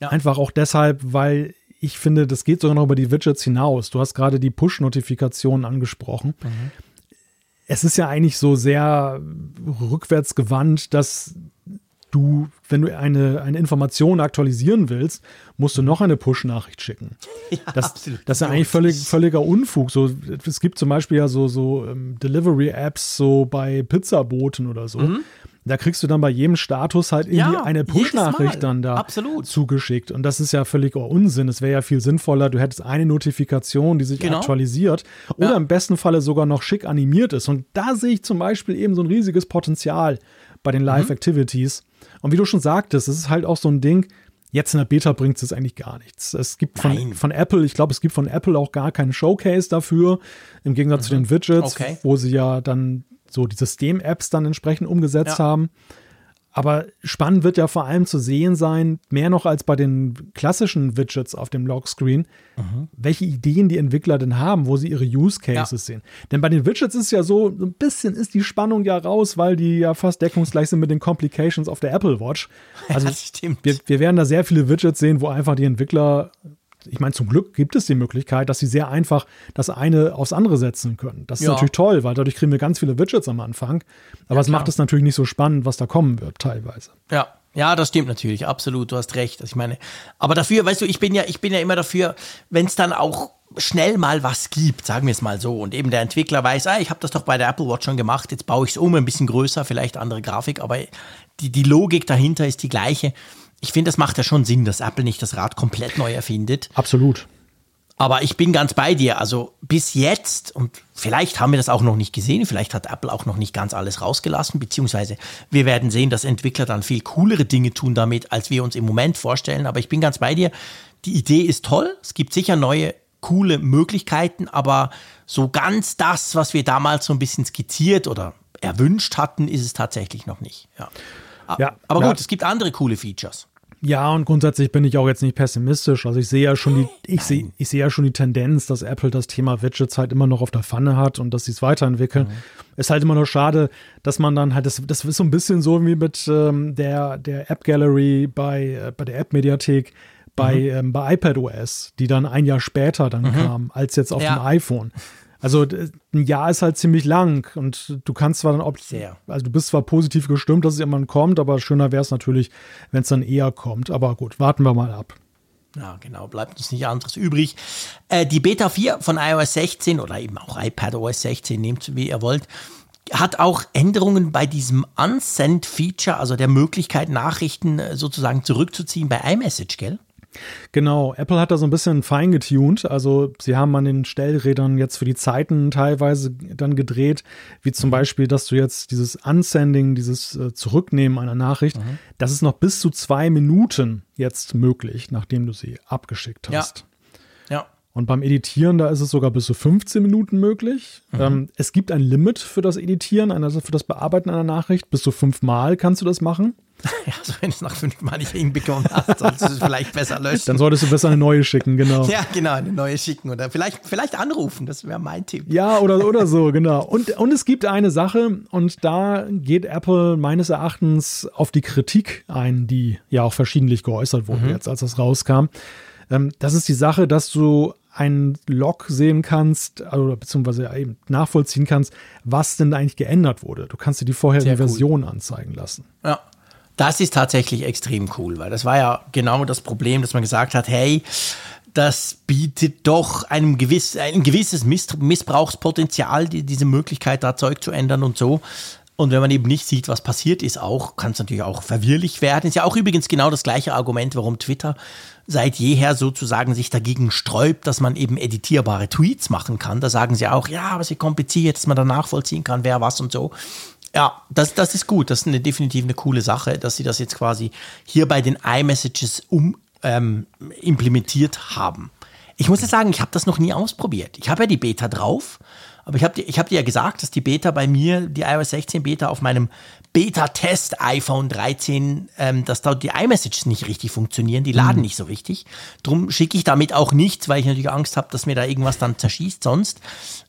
Ja. Einfach auch deshalb, weil ich finde, das geht sogar noch über die Widgets hinaus. Du hast gerade die Push-Notifikationen angesprochen. Mhm. Es ist ja eigentlich so sehr rückwärtsgewandt, dass du, wenn du eine, eine Information aktualisieren willst, musst du noch eine Push-Nachricht schicken. Ja, das, absolut. das ist ja eigentlich völlig, völliger Unfug. So, es gibt zum Beispiel ja so, so ähm, Delivery-Apps so bei Pizzaboten oder so. Mhm. Da kriegst du dann bei jedem Status halt irgendwie ja, eine Push-Nachricht dann da Absolut. zugeschickt. Und das ist ja völliger Unsinn. Es wäre ja viel sinnvoller, du hättest eine Notifikation, die sich genau. aktualisiert oder ja. im besten Falle sogar noch schick animiert ist. Und da sehe ich zum Beispiel eben so ein riesiges Potenzial bei den mhm. Live-Activities. Und wie du schon sagtest, es ist halt auch so ein Ding, Jetzt in der Beta bringt es eigentlich gar nichts. Es gibt von, von Apple, ich glaube, es gibt von Apple auch gar keinen Showcase dafür, im Gegensatz mhm. zu den Widgets, okay. wo sie ja dann so die System-Apps dann entsprechend umgesetzt ja. haben. Aber spannend wird ja vor allem zu sehen sein, mehr noch als bei den klassischen Widgets auf dem Lockscreen, mhm. welche Ideen die Entwickler denn haben, wo sie ihre Use Cases ja. sehen. Denn bei den Widgets ist ja so, so ein bisschen ist die Spannung ja raus, weil die ja fast deckungsgleich sind mit den Complications auf der Apple Watch. Also ja, wir, wir werden da sehr viele Widgets sehen, wo einfach die Entwickler ich meine, zum Glück gibt es die Möglichkeit, dass sie sehr einfach das eine aufs andere setzen können. Das ist ja. natürlich toll, weil dadurch kriegen wir ganz viele Widgets am Anfang. Aber ja, es macht es natürlich nicht so spannend, was da kommen wird, teilweise. Ja. Ja, das stimmt natürlich, absolut, du hast recht. Also ich meine, aber dafür, weißt du, ich bin ja, ich bin ja immer dafür, wenn es dann auch schnell mal was gibt, sagen wir es mal so, und eben der Entwickler weiß, ah, ich habe das doch bei der Apple Watch schon gemacht, jetzt baue ich es um, ein bisschen größer, vielleicht andere Grafik, aber die, die Logik dahinter ist die gleiche ich finde, das macht ja schon Sinn, dass Apple nicht das Rad komplett neu erfindet. Absolut. Aber ich bin ganz bei dir. Also bis jetzt, und vielleicht haben wir das auch noch nicht gesehen, vielleicht hat Apple auch noch nicht ganz alles rausgelassen, beziehungsweise wir werden sehen, dass Entwickler dann viel coolere Dinge tun damit, als wir uns im Moment vorstellen. Aber ich bin ganz bei dir. Die Idee ist toll. Es gibt sicher neue, coole Möglichkeiten, aber so ganz das, was wir damals so ein bisschen skizziert oder erwünscht hatten, ist es tatsächlich noch nicht. Ja. Ja, aber gut, es gibt andere coole Features. Ja, und grundsätzlich bin ich auch jetzt nicht pessimistisch. Also ich sehe ja schon die, ich sehe, ich sehe ja schon die Tendenz, dass Apple das Thema Widgets halt immer noch auf der Pfanne hat und dass sie es weiterentwickeln. Mhm. Ist halt immer nur schade, dass man dann halt, das, das ist so ein bisschen so wie mit ähm, der, der App Gallery bei, äh, bei der App Mediathek bei, mhm. ähm, bei iPadOS, die dann ein Jahr später dann mhm. kam, als jetzt auf ja. dem iPhone. Also ein Jahr ist halt ziemlich lang und du kannst zwar dann, ob, Sehr. also du bist zwar positiv gestimmt, dass es irgendwann kommt, aber schöner wäre es natürlich, wenn es dann eher kommt. Aber gut, warten wir mal ab. Ja, genau, bleibt uns nicht anderes übrig. Äh, die Beta 4 von iOS 16 oder eben auch iPadOS 16, nehmt wie ihr wollt, hat auch Änderungen bei diesem Unsend-Feature, also der Möglichkeit, Nachrichten äh, sozusagen zurückzuziehen bei iMessage, gell? Genau, Apple hat da so ein bisschen fein getuned. Also sie haben an den Stellrädern jetzt für die Zeiten teilweise dann gedreht, wie zum Beispiel, dass du jetzt dieses Unsending, dieses äh, Zurücknehmen einer Nachricht, mhm. das ist noch bis zu zwei Minuten jetzt möglich, nachdem du sie abgeschickt hast. Ja. Und beim Editieren, da ist es sogar bis zu 15 Minuten möglich. Mhm. Ähm, es gibt ein Limit für das Editieren, also für das Bearbeiten einer Nachricht. Bis zu fünfmal kannst du das machen. Ja, also wenn du es nach fünf Mal nicht hinbekommen hast, solltest du es vielleicht besser löschen. Dann solltest du besser eine neue schicken, genau. Ja, genau, eine neue schicken oder vielleicht, vielleicht anrufen, das wäre mein Tipp. Ja, oder, oder so, genau. Und, und es gibt eine Sache und da geht Apple meines Erachtens auf die Kritik ein, die ja auch verschiedentlich geäußert wurde mhm. jetzt, als das rauskam. Ähm, das ist die Sache, dass du einen Log sehen kannst, also, beziehungsweise eben nachvollziehen kannst, was denn eigentlich geändert wurde. Du kannst dir die vorherige cool. Version anzeigen lassen. Ja. Das ist tatsächlich extrem cool, weil das war ja genau das Problem, dass man gesagt hat, hey, das bietet doch einem gewiss, ein gewisses Missbrauchspotenzial, die, diese Möglichkeit, da Zeug zu ändern und so. Und wenn man eben nicht sieht, was passiert ist, auch kann es natürlich auch verwirrlich werden. Ist ja auch übrigens genau das gleiche Argument, warum Twitter seit jeher sozusagen sich dagegen sträubt, dass man eben editierbare Tweets machen kann. Da sagen sie auch, ja, aber ist kompliziert, dass man da nachvollziehen kann, wer was und so. Ja, das, das ist gut. Das ist eine, definitiv eine coole Sache, dass sie das jetzt quasi hier bei den iMessages um, ähm, implementiert haben. Ich muss ja sagen, ich habe das noch nie ausprobiert. Ich habe ja die Beta drauf, Aber ich habe dir, hab dir ja gesagt, dass die Beta bei mir, die iOS 16 Beta auf meinem Beta-Test iPhone 13, ähm, dass da die iMessages nicht richtig funktionieren, die laden mhm. nicht so richtig. Drum schicke ich damit auch nichts, weil ich natürlich Angst habe, dass mir da irgendwas dann zerschießt sonst.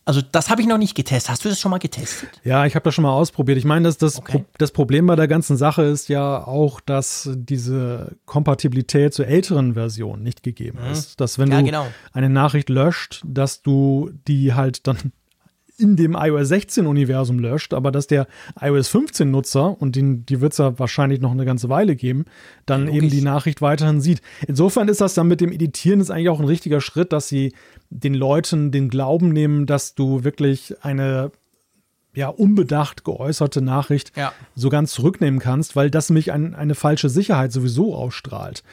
Also das habe ich noch nicht getestet. Hast du das schon mal getestet? Ja, ich habe das schon mal ausprobiert. Ich meine, dass das, okay. Pro das Problem bei der ganzen Sache ist ja auch, dass diese Kompatibilität zur älteren Version nicht gegeben mhm. ist. Dass wenn ja, du genau. eine Nachricht löscht, dass du die halt dann in dem iOS 16 Universum löscht, aber dass der iOS 15 Nutzer, und den, die wird es ja wahrscheinlich noch eine ganze Weile geben, dann ja, eben die Nachricht weiterhin sieht. Insofern ist das dann mit dem Editieren ist eigentlich auch ein richtiger Schritt, dass sie den Leuten den Glauben nehmen, dass du wirklich eine ja, unbedacht geäußerte Nachricht ja. so ganz zurücknehmen kannst, weil das nämlich ein, eine falsche Sicherheit sowieso ausstrahlt.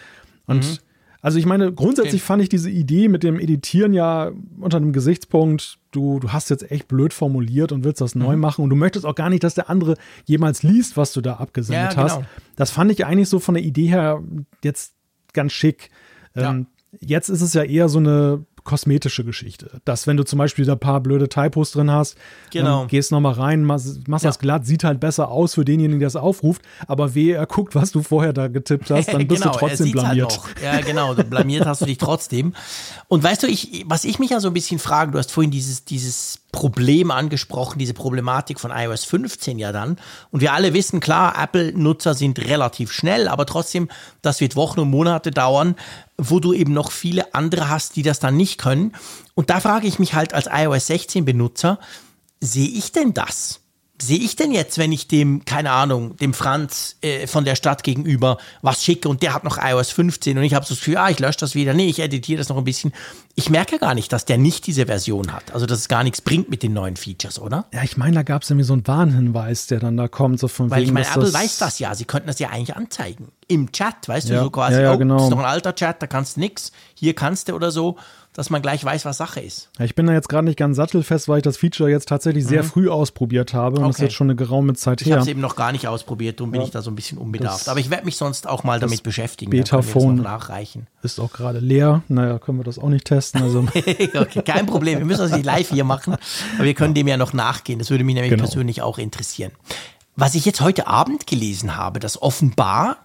Und mhm. Also ich meine, grundsätzlich okay. fand ich diese Idee mit dem Editieren ja unter dem Gesichtspunkt, du, du hast jetzt echt blöd formuliert und willst das mhm. neu machen und du möchtest auch gar nicht, dass der andere jemals liest, was du da abgesendet ja, genau. hast. Das fand ich eigentlich so von der Idee her jetzt ganz schick. Ja. Ähm, jetzt ist es ja eher so eine kosmetische Geschichte. Dass, wenn du zum Beispiel da ein paar blöde Typos drin hast, genau. ähm, gehst nochmal rein, machst, machst ja. das glatt, sieht halt besser aus für denjenigen, der es aufruft, aber wehe, er guckt, was du vorher da getippt hast, dann bist genau, du trotzdem halt blamiert. Halt ja, genau, blamiert hast du dich trotzdem. Und weißt du, ich, was ich mich ja so ein bisschen frage, du hast vorhin dieses, dieses Problem angesprochen, diese Problematik von iOS 15 ja dann. Und wir alle wissen, klar, Apple-Nutzer sind relativ schnell, aber trotzdem, das wird Wochen und Monate dauern, wo du eben noch viele andere hast, die das dann nicht können. Und da frage ich mich halt als iOS 16 Benutzer, sehe ich denn das? Sehe ich denn jetzt, wenn ich dem, keine Ahnung, dem Franz äh, von der Stadt gegenüber was schicke und der hat noch iOS 15 und ich habe so das Gefühl, ah, ich lösche das wieder, nee, ich editiere das noch ein bisschen. Ich merke gar nicht, dass der nicht diese Version hat. Also, dass es gar nichts bringt mit den neuen Features, oder? Ja, ich meine, da gab es irgendwie so einen Warnhinweis, der dann da kommt, so von Weil wegen, ich meine, Apple das weiß das ja, sie könnten das ja eigentlich anzeigen. Im Chat, weißt ja, du, so quasi, ja, ja, genau. oh, das ist noch ein alter Chat, da kannst du nix, hier kannst du oder so dass man gleich weiß, was Sache ist. Ja, ich bin da jetzt gerade nicht ganz sattelfest, weil ich das Feature jetzt tatsächlich mhm. sehr früh ausprobiert habe und okay. das ist jetzt schon eine geraume Zeit her. Ich habe es eben noch gar nicht ausprobiert, darum bin ich da so ein bisschen unbedarft. Das, Aber ich werde mich sonst auch mal damit beschäftigen. Beta-Phone nachreichen. Ist auch gerade leer. Naja, können wir das auch nicht testen. Also. okay, kein Problem. Wir müssen das nicht live hier machen. Aber wir können dem ja noch nachgehen. Das würde mich nämlich genau. persönlich auch interessieren. Was ich jetzt heute Abend gelesen habe, dass offenbar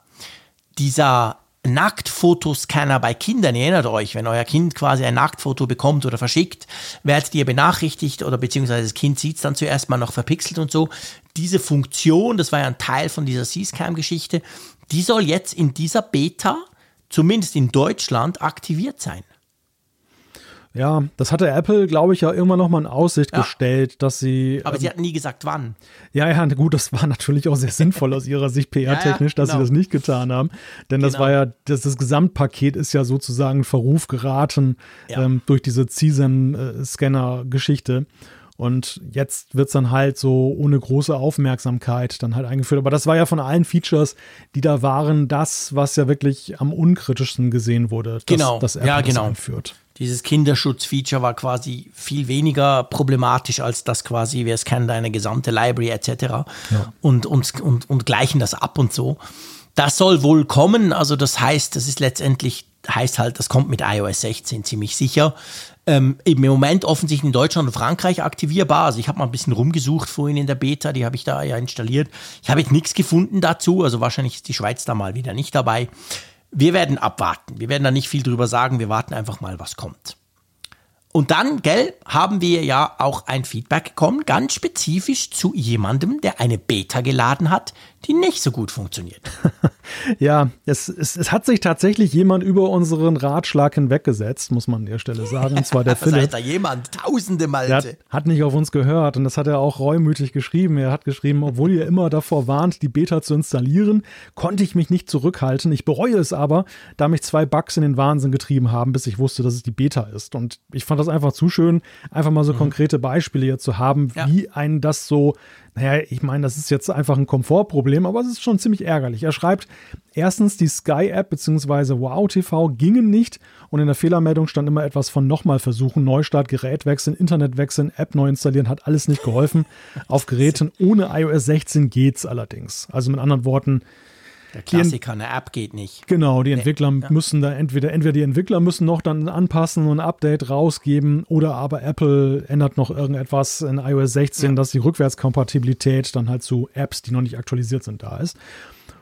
dieser Nacktfotoscanner bei Kindern. Ihr erinnert euch, wenn euer Kind quasi ein Nacktfoto bekommt oder verschickt, werdet ihr benachrichtigt oder beziehungsweise das Kind sieht es dann zuerst mal noch verpixelt und so. Diese Funktion, das war ja ein Teil von dieser C-Scam-Geschichte, die soll jetzt in dieser Beta, zumindest in Deutschland, aktiviert sein. Ja, das hatte Apple, glaube ich, ja irgendwann nochmal in Aussicht ja. gestellt, dass sie. Aber ähm, sie hatten nie gesagt, wann. Ja, ja, gut, das war natürlich auch sehr sinnvoll aus ihrer Sicht PR-technisch, ja, ja, genau. dass sie das nicht getan haben. Denn genau. das war ja, das, das Gesamtpaket ist ja sozusagen in Verruf geraten ähm, durch diese CSAM-Scanner-Geschichte. Und jetzt wird es dann halt so ohne große Aufmerksamkeit dann halt eingeführt. Aber das war ja von allen Features, die da waren, das, was ja wirklich am unkritischsten gesehen wurde, dass, genau. dass Apple ja, genau. das einführt dieses Kinderschutzfeature war quasi viel weniger problematisch als das quasi, wir scannen deine gesamte Library etc. Ja. Und, und, und, und gleichen das ab und so. Das soll wohl kommen, also das heißt, das ist letztendlich, heißt halt, das kommt mit iOS 16 ziemlich sicher. Ähm, im Moment offensichtlich in Deutschland und Frankreich aktivierbar. Also ich habe mal ein bisschen rumgesucht vorhin in der Beta, die habe ich da ja installiert. Ich habe jetzt nichts gefunden dazu, also wahrscheinlich ist die Schweiz da mal wieder nicht dabei. Wir werden abwarten. Wir werden da nicht viel drüber sagen. Wir warten einfach mal, was kommt. Und dann, gell, haben wir ja auch ein Feedback bekommen, ganz spezifisch zu jemandem, der eine Beta geladen hat, die nicht so gut funktioniert. ja, es, es, es, hat sich tatsächlich jemand über unseren Ratschlag hinweggesetzt, muss man an der Stelle sagen. Und zwar der Philipp. Das heißt da jemand, tausende Malte. Hat, hat nicht auf uns gehört und das hat er auch reumütig geschrieben. Er hat geschrieben, obwohl ihr immer davor warnt, die Beta zu installieren, konnte ich mich nicht zurückhalten. Ich bereue es aber, da mich zwei Bugs in den Wahnsinn getrieben haben, bis ich wusste, dass es die Beta ist. Und ich fand das einfach zu schön, einfach mal so mhm. konkrete Beispiele hier zu haben, ja. wie einen das so naja, ich meine, das ist jetzt einfach ein Komfortproblem, aber es ist schon ziemlich ärgerlich. Er schreibt, erstens, die Sky-App bzw. Wow TV gingen nicht und in der Fehlermeldung stand immer etwas von nochmal versuchen, Neustart, Gerät wechseln, Internet wechseln, App neu installieren, hat alles nicht geholfen. Auf Geräten ohne iOS 16 geht's allerdings. Also mit anderen Worten, Der Klassiker, eine App geht nicht. Genau, die Entwickler nee, ja. müssen da entweder, entweder die Entwickler müssen noch dann anpassen und ein Update rausgeben oder aber Apple ändert noch irgendetwas in iOS 16, ja. dass die Rückwärtskompatibilität dann halt zu Apps, die noch nicht aktualisiert sind, da ist.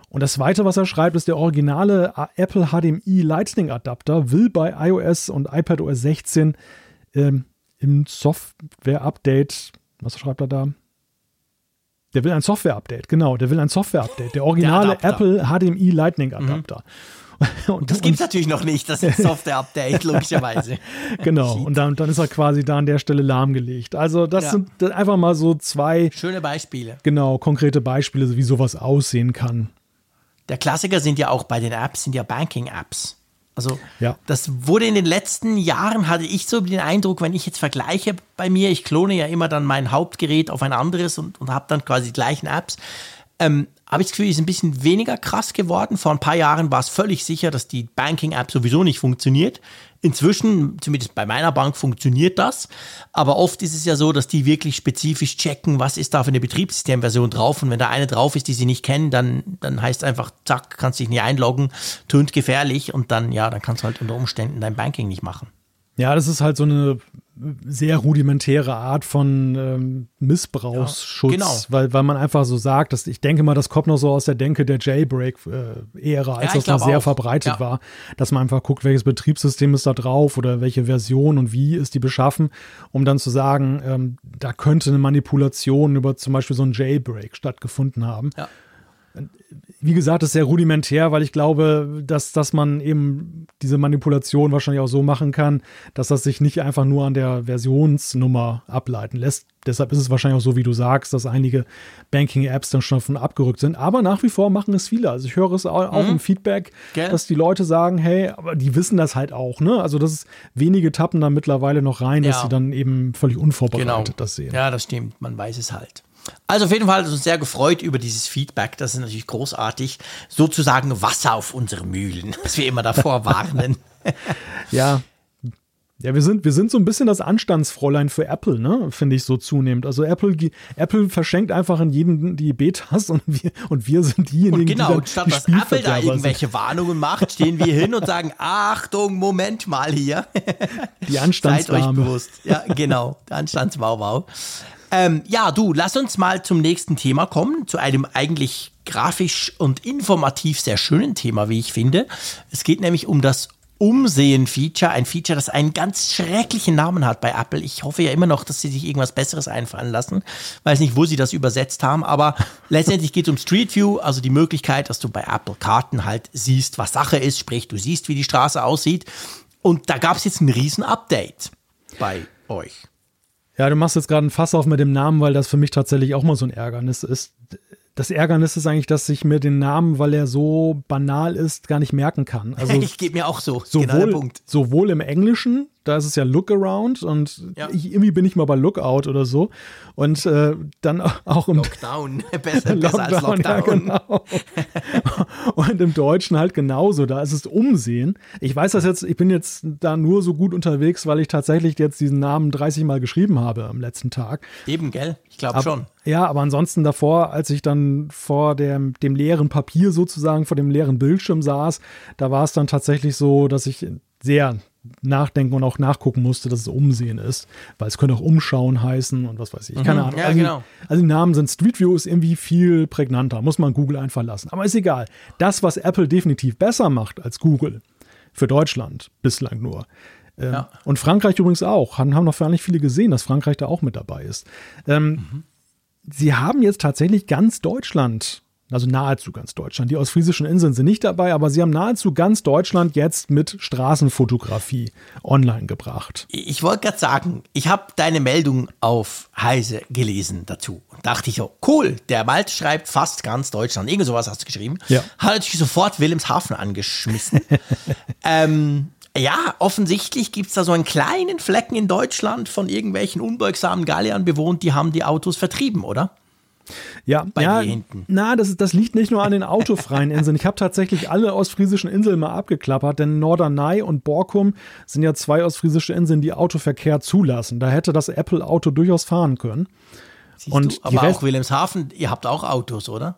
Und das zweite, was er schreibt, ist der originale Apple HDMI Lightning Adapter will bei iOS und iPadOS 16 ähm, im Software-Update, was schreibt er da? Der will ein Software-Update, genau. Der will ein Software-Update. Der originale der Apple HDMI Lightning Adapter. Mhm. Und, das gibt es natürlich noch nicht, das ist ein Software-Update, logischerweise. genau, und dann, dann, ist er quasi da an der Stelle lahmgelegt. Also, das ja. sind einfach mal so zwei. Schöne Beispiele. Genau, konkrete Beispiele, wie sowas aussehen kann. Der Klassiker sind ja auch bei den Apps, sind ja Banking-Apps. Also ja. das wurde in den letzten Jahren, hatte ich so den Eindruck, wenn ich jetzt vergleiche bei mir, ich klone ja immer dann mein Hauptgerät auf ein anderes und, und habe dann quasi die gleichen Apps, ähm, habe ich das Gefühl, ist ein bisschen weniger krass geworden. Vor ein paar Jahren war es völlig sicher, dass die Banking-App sowieso nicht funktioniert. Inzwischen, zumindest bei meiner Bank, funktioniert das. Aber oft ist es ja so, dass die wirklich spezifisch checken, was ist da für eine Betriebssystemversion drauf. Und wenn da eine drauf ist, die sie nicht kennen, dann, dann heißt einfach, zack, kannst dich nicht einloggen, tönt gefährlich und dann, ja, dann kannst du halt unter Umständen dein Banking nicht machen. Ja, das ist halt so eine sehr rudimentäre Art von ähm, Missbrauchsschutz, ja, genau. weil, weil man einfach so sagt, dass ich denke mal, das kommt noch so aus der Denke der Jailbreak-Ära, als ja, das noch sehr auch. verbreitet ja. war, dass man einfach guckt, welches Betriebssystem ist da drauf oder welche Version und wie ist die beschaffen, um dann zu sagen, ähm, da könnte eine Manipulation über zum Beispiel so ein Jailbreak stattgefunden haben. Ja wie gesagt, ist sehr rudimentär, weil ich glaube, dass, dass man eben diese Manipulation wahrscheinlich auch so machen kann, dass das sich nicht einfach nur an der Versionsnummer ableiten lässt. Deshalb ist es wahrscheinlich auch so, wie du sagst, dass einige Banking-Apps dann schon davon abgerückt sind. Aber nach wie vor machen es viele. Also ich höre es auch, auch mhm. im Feedback, Gell? dass die Leute sagen, hey, aber die wissen das halt auch. Ne? Also das ist, wenige tappen da mittlerweile noch rein, ja. dass sie dann eben völlig unvorbereitet genau. das sehen. Ja, das stimmt. Man weiß es halt. Also auf jeden Fall hat es uns sehr gefreut über dieses Feedback. Das ist natürlich großartig. Sozusagen Wasser auf unsere Mühlen, was wir immer davor warnen. ja. Ja, wir sind, wir sind so ein bisschen das Anstandsfräulein für Apple, ne? Finde ich so zunehmend. Also Apple, Apple verschenkt einfach in jeden die Betas und wir, und wir sind diejenigen, und genau, die statt dass Apple da irgendwelche sind. Warnungen macht, stehen wir hin und sagen, Achtung, Moment mal hier. Die Anstandsdame. Seid euch bewusst. Ja, genau. Der Anstandswauwau. Ähm, ja, du, lass uns mal zum nächsten Thema kommen, zu einem eigentlich grafisch und informativ sehr schönen Thema, wie ich finde. Es geht nämlich um das Umsehen-Feature, ein Feature, das einen ganz schrecklichen Namen hat bei Apple. Ich hoffe ja immer noch, dass sie sich irgendwas Besseres einfallen lassen. Weiß nicht, wo sie das übersetzt haben, aber letztendlich geht es um Street View, also die Möglichkeit, dass du bei Apple Karten halt siehst, was Sache ist, sprich, du siehst, wie die Straße aussieht. Und da gab es jetzt ein Riesen-Update bei euch. Ja, du machst jetzt gerade ein Fass auf mit dem Namen, weil das für mich tatsächlich auch mal so ein Ärgernis ist. Das Ärgernis ist eigentlich, dass ich mir den Namen, weil er so banal ist, gar nicht merken kann. Also ich gebe mir auch so. Sowohl, sowohl im Englischen da ist es ja Lookaround und ja. ich, irgendwie bin ich mal bei Lookout oder so. Und äh, dann auch im Lockdown, besser, Lockdown, besser als Lockdown. Ja, genau. und im Deutschen halt genauso. Da ist es Umsehen. Ich weiß das jetzt, ich bin jetzt da nur so gut unterwegs, weil ich tatsächlich jetzt diesen Namen 30 Mal geschrieben habe am letzten Tag. Eben, gell? Ich glaube schon. Ja, aber ansonsten davor, als ich dann vor dem, dem leeren Papier sozusagen, vor dem leeren Bildschirm saß, da war es dann tatsächlich so, dass ich sehr nachdenken und auch nachgucken musste, dass es Umsehen ist, weil es könnte auch Umschauen heißen und was weiß ich. Keine mhm, Ahnung. Ja, also, genau. also die Namen sind Street View ist irgendwie viel prägnanter, muss man Google einfach lassen. Aber ist egal. Das, was Apple definitiv besser macht als Google, für Deutschland bislang nur. Ähm, ja. Und Frankreich übrigens auch. Haben, haben noch gar nicht viele gesehen, dass Frankreich da auch mit dabei ist. Ähm, mhm. Sie haben jetzt tatsächlich ganz Deutschland also nahezu ganz Deutschland. Die ostfriesischen Inseln sind nicht dabei, aber sie haben nahezu ganz Deutschland jetzt mit Straßenfotografie online gebracht. Ich wollte gerade sagen, ich habe deine Meldung auf Heise gelesen dazu und dachte ich, oh, cool, der Wald schreibt fast ganz Deutschland. Irgend sowas hast du geschrieben. Ja. Hat natürlich sofort Wilhelmshaven angeschmissen. ähm, ja, offensichtlich gibt es da so einen kleinen Flecken in Deutschland von irgendwelchen unbeugsamen Galliern bewohnt, die haben die Autos vertrieben, oder? Ja, bei ja, na, das, das liegt nicht nur an den autofreien Inseln. Ich habe tatsächlich alle ostfriesischen Inseln mal abgeklappert, denn Norderney und Borkum sind ja zwei ostfriesische Inseln, die Autoverkehr zulassen. Da hätte das Apple-Auto durchaus fahren können. Siehst und du? Aber auch Wilhelmshaven, ihr habt auch Autos, oder?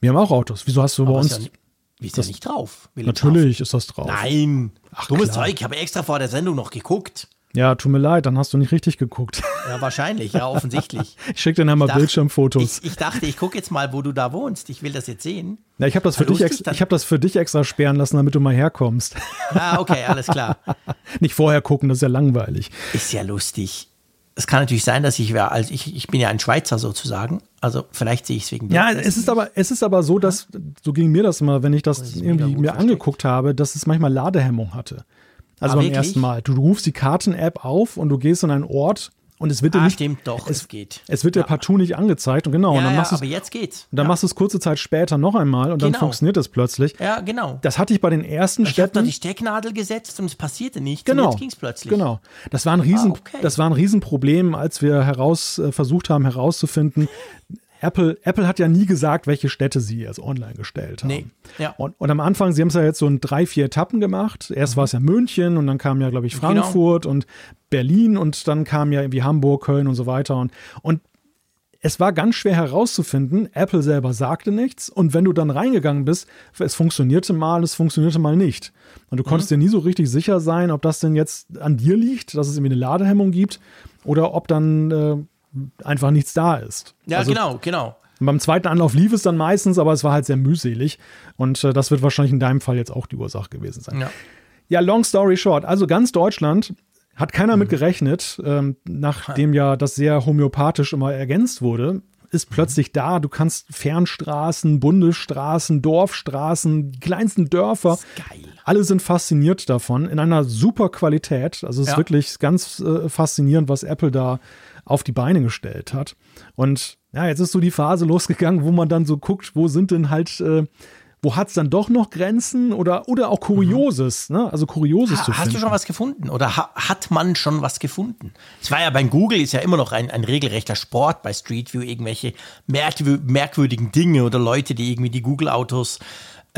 Wir haben auch Autos. Wieso hast du Aber bei uns. Ja Ist das nicht drauf? Natürlich ist das drauf. Nein. Ach, Dummes klar. Zeug, ich habe extra vor der Sendung noch geguckt. Ja, tut mir leid, dann hast du nicht richtig geguckt. Ja, wahrscheinlich, ja, offensichtlich. ich schicke dir einmal Bildschirmfotos. Ich, ich, dachte, ich gucke jetzt mal, wo du da wohnst. Ich will das jetzt sehen. Ja, ich habe das, für dich extra, hab das für dich extra sperren lassen, damit du mal herkommst. Ah, okay, alles klar. nicht vorher gucken, das ist ja langweilig. Ist ja lustig. Es kann natürlich sein, dass ich wäre, also ich, ich bin ja ein Schweizer sozusagen. Also vielleicht sehe ich es wegen Ja, es ist aber, es ist aber so, dass, so ging mir das immer, wenn ich das irgendwie mir versteckt. angeguckt habe, dass es manchmal Ladehemmung hatte. Also ah, beim wirklich? ersten Mal. Du, du rufst die Karten-App auf und du gehst in einen Ort und es wird ah, dir nicht. stimmt doch, es, es geht. Es wird ja. dir partout nicht angezeigt und genau. Ja, und dann machst ja, aber jetzt geht's. Und dann ja. machst du es kurze Zeit später noch einmal und genau. dann funktioniert es plötzlich. Ja, genau. Das hatte ich bei den ersten ich Städten. Ich habe da die Stecknadel gesetzt und es passierte nichts. Genau. Und jetzt ging's plötzlich. Genau. Das war ein Riesen, ah, okay. das war ein Riesenproblem, als wir heraus äh, versucht haben herauszufinden, Apple, Apple hat ja nie gesagt, welche Städte sie als online gestellt haben. Nee. Ja. Und, und am Anfang, sie haben es ja jetzt so in drei, vier Etappen gemacht. Erst mhm. war es ja München und dann kam ja, glaube ich, genau. Frankfurt genau. und Berlin und dann kam ja irgendwie Hamburg, Köln und so weiter. Und, und es war ganz schwer herauszufinden. Apple selber sagte nichts. Und wenn du dann reingegangen bist, es funktionierte mal, es funktionierte mal nicht. Und du konntest mhm. dir nie so richtig sicher sein, ob das denn jetzt an dir liegt, dass es irgendwie eine Ladehemmung gibt oder ob dann äh, einfach nichts da ist. Ja, also, genau, genau. Beim zweiten Anlauf lief es dann meistens, aber es war halt sehr mühselig. Und äh, das wird wahrscheinlich in deinem Fall jetzt auch die Ursache gewesen sein. Ja. ja, long story short. Also ganz Deutschland hat keiner mhm. mit gerechnet, ähm, nachdem ja das sehr homöopathisch immer ergänzt wurde, ist mhm. plötzlich da. Du kannst Fernstraßen, Bundesstraßen, Dorfstraßen, die kleinsten Dörfer. Geil. Alle sind fasziniert davon in einer super Qualität. Also es ist wirklich ganz äh, faszinierend, was Apple da auf die Beine gestellt hat. Und ja, jetzt ist so die Phase losgegangen, wo man dann so guckt, wo sind denn halt, äh, wo hat es dann doch noch Grenzen oder, oder auch Kurioses, mhm. ne? Also Kurioses ha, zu Hast finden. du schon was gefunden oder ha, hat man schon was gefunden? Es war ja bei Google ist ja immer noch ein, ein regelrechter Sport bei Street View, irgendwelche merkwür merkwürdigen Dinge oder Leute, die irgendwie die Google-Autos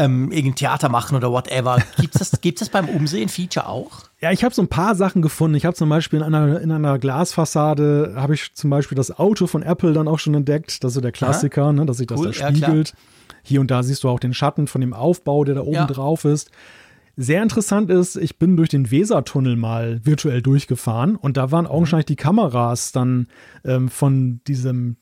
ähm, irgendein Theater machen oder whatever. Gibt es das, gibt's das beim Umsehen-Feature auch? Ja, ich habe so ein paar Sachen gefunden. Ich habe zum Beispiel in einer, in einer Glasfassade, habe ich zum Beispiel das Auto von Apple dann auch schon entdeckt. Das ist so der Klassiker, ne, dass sich das cool, da spiegelt. Ja, Hier und da siehst du auch den Schatten von dem Aufbau, der da oben ja. drauf ist. Sehr interessant ist, ich bin durch den Wesertunnel mal virtuell durchgefahren und da waren augenscheinlich die Kameras dann ähm, von diesem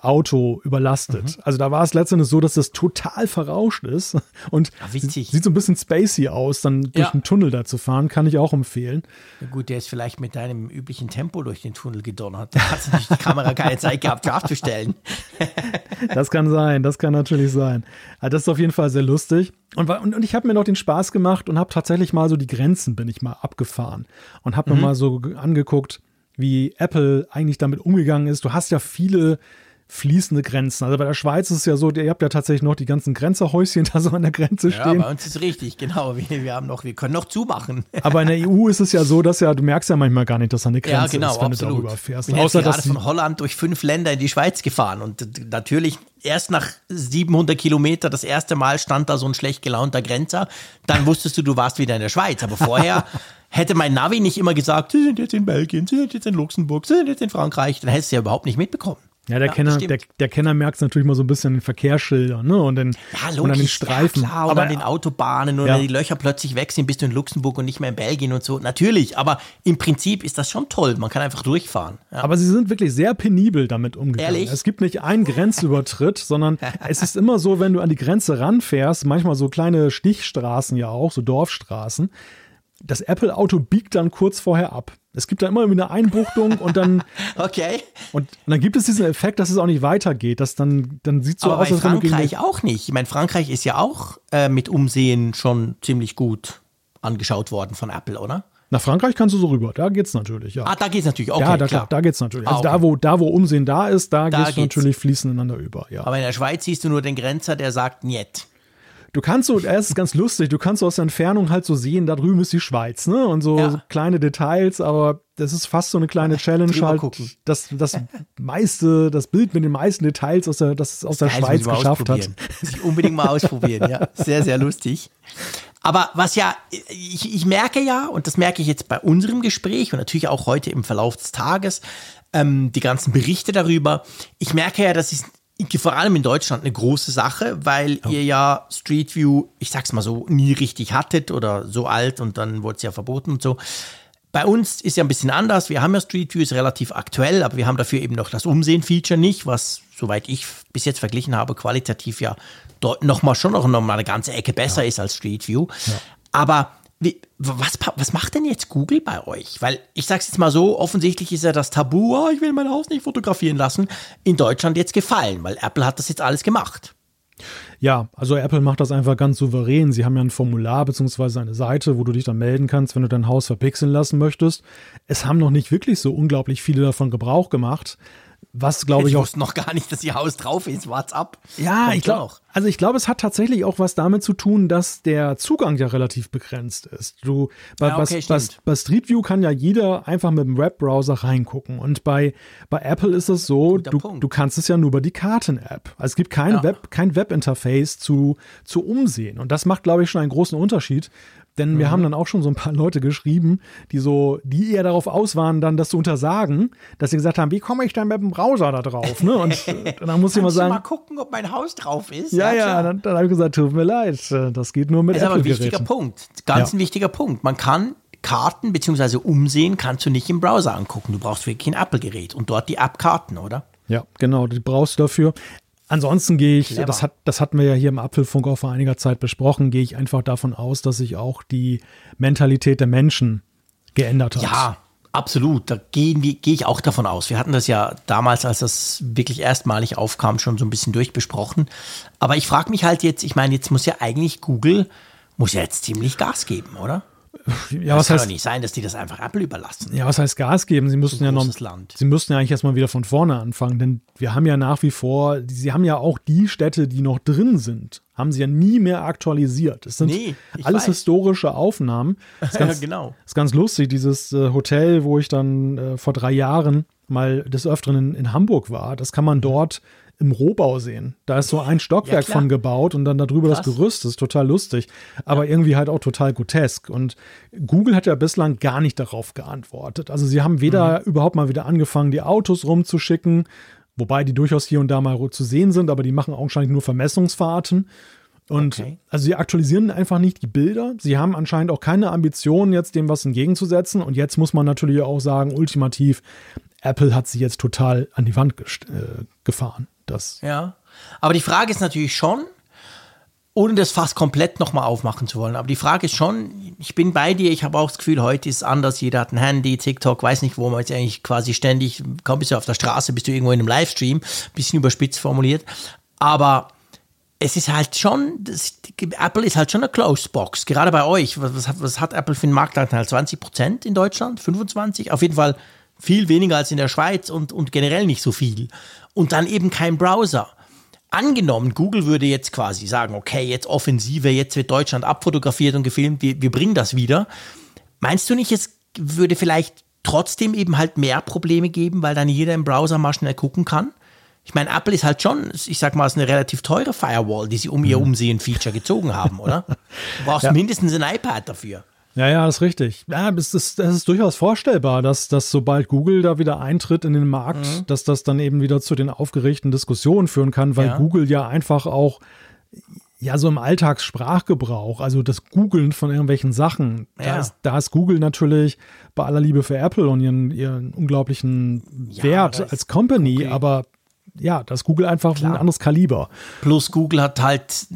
Auto überlastet. Mhm. Also da war es letztendlich so, dass das total verrauscht ist und Ach, sieht so ein bisschen spacey aus, dann durch ja. den Tunnel da zu fahren, kann ich auch empfehlen. Ja, gut, der ist vielleicht mit deinem üblichen Tempo durch den Tunnel gedonnert. Da hat natürlich die Kamera keine Zeit gehabt, abzustellen. das kann sein, das kann natürlich sein. Also das ist auf jeden Fall sehr lustig. Und, und, und ich habe mir noch den Spaß gemacht und habe tatsächlich mal so die Grenzen bin ich mal abgefahren und habe mhm. mir mal so angeguckt, wie Apple eigentlich damit umgegangen ist. Du hast ja viele fließende Grenzen. Also bei der Schweiz ist es ja so, ihr habt ja tatsächlich noch die ganzen Grenzerhäuschen da so an der Grenze stehen. Ja, bei uns ist richtig, genau. Wir, wir, haben noch, wir können noch zumachen. Aber in der EU ist es ja so, dass ja, du merkst ja manchmal gar nicht, dass da eine Grenze ja, genau, ist, wenn absolut. du darüber fährst. Ich bin Außer, gerade von Holland durch fünf Länder in die Schweiz gefahren und natürlich erst nach 700 Kilometer das erste Mal stand da so ein schlecht gelaunter Grenzer. Dann wusstest du, du warst wieder in der Schweiz. Aber vorher hätte mein Navi nicht immer gesagt, sie sind jetzt in Belgien, sie sind jetzt in Luxemburg, sie sind jetzt in Frankreich, dann hättest du ja überhaupt nicht mitbekommen. Ja, der, ja, Kenner, der, der, Kenner merkt es natürlich mal so ein bisschen an den Verkehrsschildern ne? und, den, ja, logisch, und an den Streifen. Ja, klar, aber an den Autobahnen oder ja. die Löcher plötzlich weg sind, bist du in Luxemburg und nicht mehr in Belgien und so. Natürlich, aber im Prinzip ist das schon toll. Man kann einfach durchfahren. Aber sie sind wirklich sehr penibel damit umgegangen. Ehrlich? Es gibt nicht einen Grenzübertritt, sondern es ist immer so, wenn du an die Grenze ranfährst, manchmal so kleine Stichstraßen ja auch, so Dorfstraßen, das Apple-Auto biegt dann kurz vorher ab. Es gibt da immer eine Einbuchtung und dann. okay. Und, und, dann gibt es diesen Effekt, dass es auch nicht weitergeht. Dass dann, dann sieht so Aber aus, als wenn Frankreich auch nicht. Ich meine, Frankreich ist ja auch äh, mit Umsehen schon ziemlich gut angeschaut worden von Apple, oder? Nach Frankreich kannst du so rüber, da geht's natürlich, ja. Ah, da geht's natürlich, okay, Ja, da, klar. da geht's natürlich. Also ah, okay. da, wo, da, wo Umsehen da ist, da, da gehst du natürlich fließend ineinander über, ja. Aber in der Schweiz siehst du nur den Grenzer, der sagt, niet. Du kannst so, es ist ganz lustig, du kannst so aus der Entfernung halt so sehen, da drüben ist die Schweiz, ne? Und so, ja. so kleine Details, aber das ist fast so eine kleine Challenge halt. Das, das meiste, das Bild mit den meisten Details aus der, das aus der Schweiz geschafft hat. Muss ich unbedingt mal ausprobieren, ja. Sehr, sehr lustig. Aber was ja, ich, ich merke ja, und das merke ich jetzt bei unserem Gespräch und natürlich auch heute im Verlauf des Tages, ähm, die ganzen Berichte darüber, ich merke ja, dass es vor allem in Deutschland eine große Sache, weil ja. ihr ja Street View, ich sag's mal so, nie richtig hattet oder so alt und dann wurde es ja verboten und so. Bei uns ist ja ein bisschen anders. Wir haben ja Street View, ist relativ aktuell, aber wir haben dafür eben noch das Umsehen-Feature nicht, was, soweit ich bis jetzt verglichen habe, qualitativ ja nochmal schon noch mal eine ganze Ecke besser ja. ist als Street View. Ja. Aber wie, was, was macht denn jetzt Google bei euch? Weil ich sage es jetzt mal so, offensichtlich ist ja das Tabu, oh, ich will mein Haus nicht fotografieren lassen, in Deutschland jetzt gefallen, weil Apple hat das jetzt alles gemacht. Ja, also Apple macht das einfach ganz souverän. Sie haben ja ein Formular bzw. eine Seite, wo du dich dann melden kannst, wenn du dein Haus verpixeln lassen möchtest. Es haben noch nicht wirklich so unglaublich viele davon Gebrauch gemacht. Was glaube ich, ich wusste noch gar nicht, dass ihr Haus drauf ist. WhatsApp. Ja, ich glaube. Also ich glaube, es hat tatsächlich auch was damit zu tun, dass der Zugang ja relativ begrenzt ist. Du bei, ja, okay, bei, bei, Street View kann ja jeder einfach mit dem Webbrowser reingucken. Und bei, bei Apple ist es so, du, du kannst es ja nur über die Karten-App. Also es gibt kein ja. Web, kein Webinterface zu, zu umsehen. Und das macht, glaube ich, schon einen großen Unterschied, denn mhm. wir haben dann auch schon so ein paar Leute geschrieben, die so, die eher darauf aus waren, dann das zu untersagen, dass sie gesagt haben, wie komme ich denn mit dem Browser da drauf? Ne? Und dann muss ich mal sagen. mal gucken, ob mein Haus drauf ist. Ja, ja, ja dann, dann habe ich gesagt, tut mir leid, das geht nur mit Das ist aber ein wichtiger Punkt. Ganz ja. ein wichtiger Punkt. Man kann Karten bzw. Umsehen kannst du nicht im Browser angucken. Du brauchst wirklich ein Apple-Gerät und dort die App-Karten, oder? Ja, genau, die brauchst du dafür. Ansonsten gehe ich, das, hat, das hatten wir ja hier im Apfelfunk auch vor einiger Zeit besprochen, gehe ich einfach davon aus, dass sich auch die Mentalität der Menschen geändert hat. Ja, absolut. Da gehe geh ich auch davon aus. Wir hatten das ja damals, als das wirklich erstmalig aufkam, schon so ein bisschen durchbesprochen. Aber ich frage mich halt jetzt, ich meine, jetzt muss ja eigentlich Google, muss ja jetzt ziemlich Gas geben, oder? Ja, das kann heißt, doch nicht sein, dass die das einfach Apple überlassen. Ja, was heißt Gas geben? Sie müssten ja noch, Land. sie müssten ja eigentlich erstmal wieder von vorne anfangen, denn wir haben ja nach wie vor, sie haben ja auch die Städte, die noch drin sind, haben sie ja nie mehr aktualisiert. Es sind nee, alles weiß. historische Aufnahmen. Ist ganz, genau. ist ganz lustig, dieses äh, Hotel, wo ich dann äh, vor drei Jahren mal des Öfteren in, in Hamburg war, das kann man dort im Rohbau sehen. Da ist so ein Stockwerk ja, von gebaut und dann darüber Krass. das Gerüst. Das ist total lustig, aber ja. irgendwie halt auch total grotesk. Und Google hat ja bislang gar nicht darauf geantwortet. Also sie haben weder mhm. überhaupt mal wieder angefangen, die Autos rumzuschicken, wobei die durchaus hier und da mal zu sehen sind, aber die machen augenscheinlich nur Vermessungsfahrten. Und okay. also sie aktualisieren einfach nicht die Bilder. Sie haben anscheinend auch keine Ambitionen, jetzt dem was entgegenzusetzen. Und jetzt muss man natürlich auch sagen, ultimativ, Apple hat sie jetzt total an die Wand äh, gefahren. Das ja. Aber die Frage ist natürlich schon, ohne das fast komplett nochmal aufmachen zu wollen, aber die Frage ist schon, ich bin bei dir, ich habe auch das Gefühl, heute ist es anders, jeder hat ein Handy, TikTok, weiß nicht, wo man jetzt eigentlich quasi ständig, kaum bist du auf der Straße, bist du irgendwo in einem Livestream, bisschen überspitzt formuliert, aber es ist halt schon, das, Apple ist halt schon eine Closed Box, gerade bei euch. Was, was, was hat Apple für einen Marktanteil? 20 Prozent in Deutschland? 25%? Auf jeden Fall viel weniger als in der Schweiz und, und generell nicht so viel und dann eben kein Browser. Angenommen, Google würde jetzt quasi sagen, okay, jetzt Offensive, jetzt wird Deutschland abfotografiert und gefilmt, wir, wir bringen das wieder. Meinst du nicht, es würde vielleicht trotzdem eben halt mehr Probleme geben, weil dann jeder im Browser mal schnell gucken kann? Ich meine, Apple ist halt schon, ich sag mal, ist eine relativ teure Firewall, die sie um ihr mhm. Umsehen-Feature gezogen haben, oder? Du brauchst ja. mindestens ein iPad dafür. Ja, ja, das ist richtig. Ja, das ist, das ist durchaus vorstellbar, dass, dass sobald Google da wieder eintritt in den Markt, mhm. dass das dann eben wieder zu den aufgeregten Diskussionen führen kann, weil ja. Google ja einfach auch ja, so im Alltagssprachgebrauch, also das Googlen von irgendwelchen Sachen, ja. da, ist, da ist Google natürlich bei aller Liebe für Apple und ihren, ihren unglaublichen ja, Wert als Company, Google. aber ja, das Google einfach Klar. ein anderes Kaliber. Plus Google hat halt,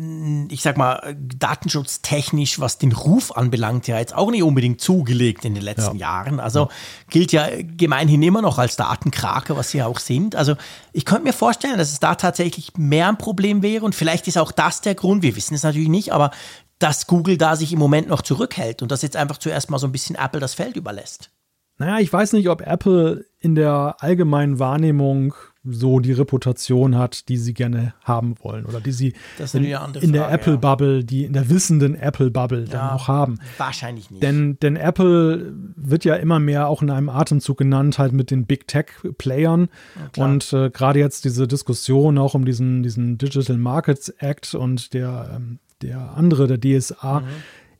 ich sag mal, datenschutztechnisch, was den Ruf anbelangt, ja jetzt auch nicht unbedingt zugelegt in den letzten ja. Jahren. Also ja. gilt ja gemeinhin immer noch als Datenkrake, was sie ja auch sind. Also ich könnte mir vorstellen, dass es da tatsächlich mehr ein Problem wäre und vielleicht ist auch das der Grund, wir wissen es natürlich nicht, aber dass Google da sich im Moment noch zurückhält und das jetzt einfach zuerst mal so ein bisschen Apple das Feld überlässt. Naja, ich weiß nicht, ob Apple in der allgemeinen Wahrnehmung so die Reputation hat, die sie gerne haben wollen oder die sie in, in, der Apple-Bubble, die in der wissenden Apple-Bubble ja, dann auch haben. Wahrscheinlich nicht. Denn, denn Apple wird ja immer mehr auch in einem Atemzug genannt, halt mit den Big Tech-Playern. Ja, und äh, gerade jetzt diese Diskussion auch um diesen, diesen Digital Markets Act und der, ähm, der andere, der DSA. Mhm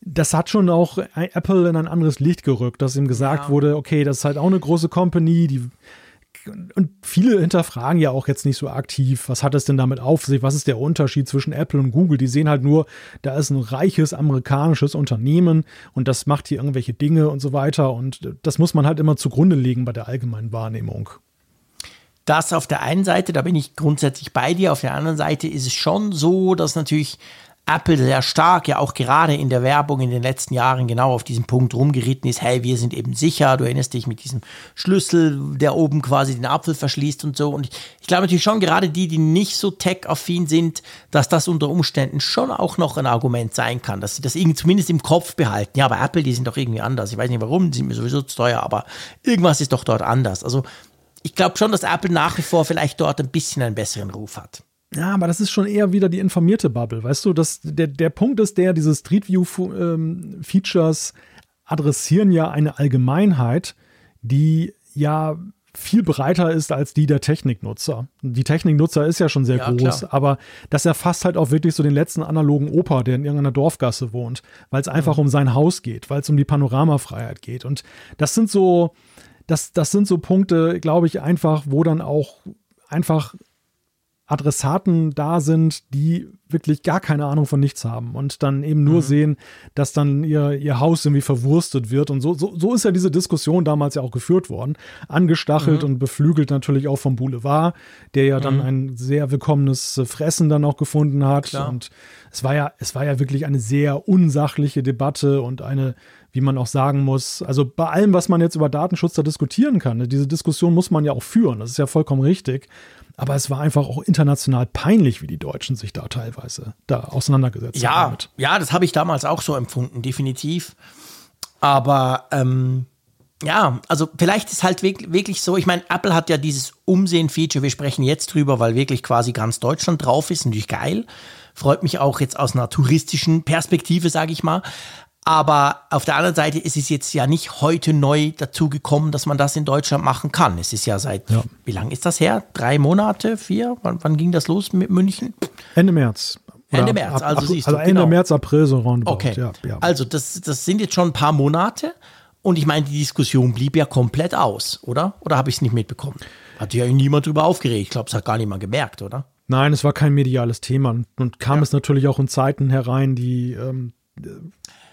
das hat schon auch Apple in ein anderes Licht gerückt, dass ihm gesagt ja. wurde, okay, das ist halt auch eine große Company, die und viele hinterfragen ja auch jetzt nicht so aktiv, was hat es denn damit auf sich, was ist der Unterschied zwischen Apple und Google? Die sehen halt nur, da ist ein reiches amerikanisches Unternehmen und das macht hier irgendwelche Dinge und so weiter und das muss man halt immer zugrunde legen bei der allgemeinen Wahrnehmung. Das auf der einen Seite, da bin ich grundsätzlich bei dir, auf der anderen Seite ist es schon so, dass natürlich Apple sehr stark, ja auch gerade in der Werbung in den letzten Jahren genau auf diesen Punkt rumgeritten ist, hey, wir sind eben sicher, du erinnerst dich mit diesem Schlüssel, der oben quasi den Apfel verschließt und so. Und ich, ich glaube natürlich schon, gerade die, die nicht so tech-affin sind, dass das unter Umständen schon auch noch ein Argument sein kann, dass sie das irgendwie zumindest im Kopf behalten. Ja, aber Apple, die sind doch irgendwie anders. Ich weiß nicht warum, die sind mir sowieso zu teuer, aber irgendwas ist doch dort anders. Also ich glaube schon, dass Apple nach wie vor vielleicht dort ein bisschen einen besseren Ruf hat. Ja, aber das ist schon eher wieder die informierte Bubble. Weißt du, dass der, der Punkt ist der, diese Street View ähm, Features adressieren ja eine Allgemeinheit, die ja viel breiter ist als die der Techniknutzer. Die Techniknutzer ist ja schon sehr ja, groß, klar. aber das erfasst halt auch wirklich so den letzten analogen Opa, der in irgendeiner Dorfgasse wohnt, weil es einfach mhm. um sein Haus geht, weil es um die Panoramafreiheit geht. Und das sind so, das, das sind so Punkte, glaube ich, einfach, wo dann auch einfach Adressaten da sind, die wirklich gar keine Ahnung von nichts haben und dann eben nur mhm. sehen, dass dann ihr, ihr Haus irgendwie verwurstet wird. Und so, so, so ist ja diese Diskussion damals ja auch geführt worden. Angestachelt mhm. und beflügelt natürlich auch vom Boulevard, der ja mhm. dann ein sehr willkommenes Fressen dann auch gefunden hat. Klar. Und es war ja, es war ja wirklich eine sehr unsachliche Debatte und eine, wie man auch sagen muss, also bei allem, was man jetzt über Datenschutz da diskutieren kann, diese Diskussion muss man ja auch führen. Das ist ja vollkommen richtig. Aber es war einfach auch international peinlich, wie die Deutschen sich da teilweise da auseinandergesetzt ja, haben. Ja, das habe ich damals auch so empfunden, definitiv. Aber ähm, ja, also vielleicht ist halt wirklich so, ich meine, Apple hat ja dieses Umsehen-Feature, wir sprechen jetzt drüber, weil wirklich quasi ganz Deutschland drauf ist, natürlich geil. Freut mich auch jetzt aus einer touristischen Perspektive, sage ich mal. Aber auf der anderen Seite ist es jetzt ja nicht heute neu dazu gekommen, dass man das in Deutschland machen kann. Es ist ja seit, ja. wie lange ist das her? Drei Monate, vier? Wann, wann ging das los mit München? Ende März. Ende März, also ab, siehst du. Also Ende genau. März, April so roundabout. Okay, ja, ja. also das, das sind jetzt schon ein paar Monate und ich meine, die Diskussion blieb ja komplett aus, oder? Oder habe ich es nicht mitbekommen? Hat ja niemand drüber aufgeregt. Ich glaube, es hat gar niemand gemerkt, oder? Nein, es war kein mediales Thema und kam ja. es natürlich auch in Zeiten herein, die ähm,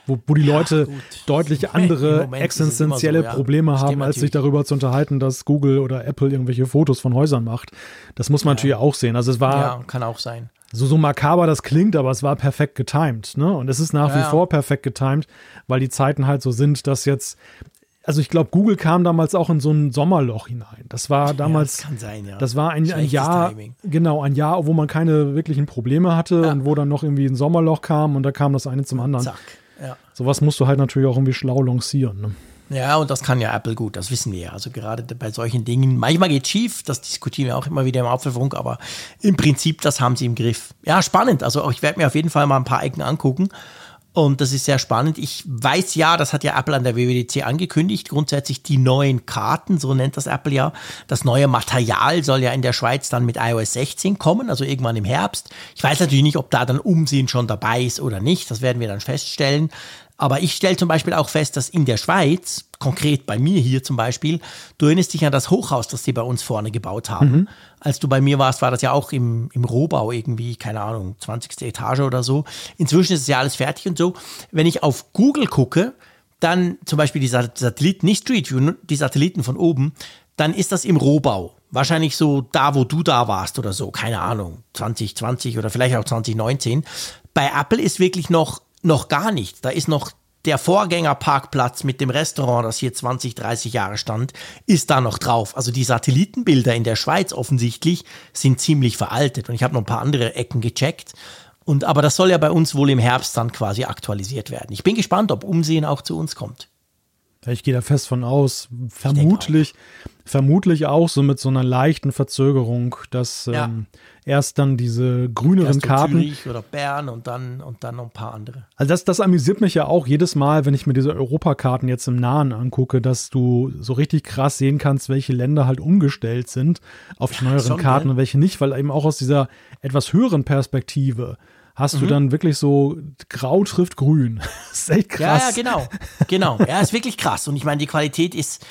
wo, wo die Leute ja, deutlich andere existenzielle so, ja. Probleme haben, als sich darüber zu unterhalten, dass Google oder Apple irgendwelche Fotos von Häusern macht. Das muss man ja. natürlich auch sehen. Also es war. Ja, kann auch sein. So, so makaber das klingt, aber es war perfekt getimed. Ne? Und es ist nach wie vor perfekt getimed, weil die Zeiten halt so sind, dass jetzt also ich glaube, Google kam damals auch in so ein Sommerloch hinein. Das war damals, ja, das, sein, ja. das war ein, ein Jahr, Timing. genau, ein Jahr, wo man keine wirklichen Probleme hatte ja. und wo dann noch irgendwie ein Sommerloch kam und da kam das eine zum anderen. Zack. Ja. Sowas musst du halt natürlich auch irgendwie schlau lancieren. Ne? Ja, und das kann ja Apple gut, das wissen wir ja. Also gerade bei solchen Dingen, manchmal geht schief, das diskutieren wir auch immer wieder im Apfelfunk, aber im Prinzip, das haben sie im Griff. Ja, spannend. Also ich werde mir auf jeden Fall mal ein paar Ecken angucken. Und das ist sehr spannend. Ich weiß ja, das hat ja Apple an der WWDC angekündigt, grundsätzlich die neuen Karten, so nennt das Apple ja. Das neue Material soll ja in der Schweiz dann mit iOS 16 kommen, also irgendwann im Herbst. Ich weiß natürlich nicht, ob da dann Umsehen schon dabei ist oder nicht. Das werden wir dann feststellen. Aber ich stelle zum Beispiel auch fest, dass in der Schweiz, konkret bei mir hier zum Beispiel, du erinnerst dich an das Hochhaus, das sie bei uns vorne gebaut haben. Mhm. Als du bei mir warst, war das ja auch im, im Rohbau irgendwie, keine Ahnung, 20. Etage oder so. Inzwischen ist es ja alles fertig und so. Wenn ich auf Google gucke, dann zum Beispiel die Satelliten, nicht Street View, die Satelliten von oben, dann ist das im Rohbau. Wahrscheinlich so da, wo du da warst oder so, keine Ahnung, 2020 oder vielleicht auch 2019. Bei Apple ist wirklich noch noch gar nicht. Da ist noch der Vorgängerparkplatz mit dem Restaurant, das hier 20, 30 Jahre stand, ist da noch drauf. Also die Satellitenbilder in der Schweiz offensichtlich sind ziemlich veraltet. Und ich habe noch ein paar andere Ecken gecheckt. Und aber das soll ja bei uns wohl im Herbst dann quasi aktualisiert werden. Ich bin gespannt, ob Umsehen auch zu uns kommt. Ich gehe da fest von aus. Vermutlich, auch. vermutlich auch so mit so einer leichten Verzögerung, dass ja. ähm, erst dann diese grüneren erst Karten. Zürich oder Bern und dann und dann noch ein paar andere. Also das, das amüsiert mich ja auch jedes Mal, wenn ich mir diese Europakarten jetzt im Nahen angucke, dass du so richtig krass sehen kannst, welche Länder halt umgestellt sind auf die ja, neueren Karten und welche nicht, weil eben auch aus dieser etwas höheren Perspektive hast mhm. du dann wirklich so grau trifft grün. das ist echt krass. Ja, ja, genau. Genau. Ja, ist wirklich krass. Und ich meine, die Qualität ist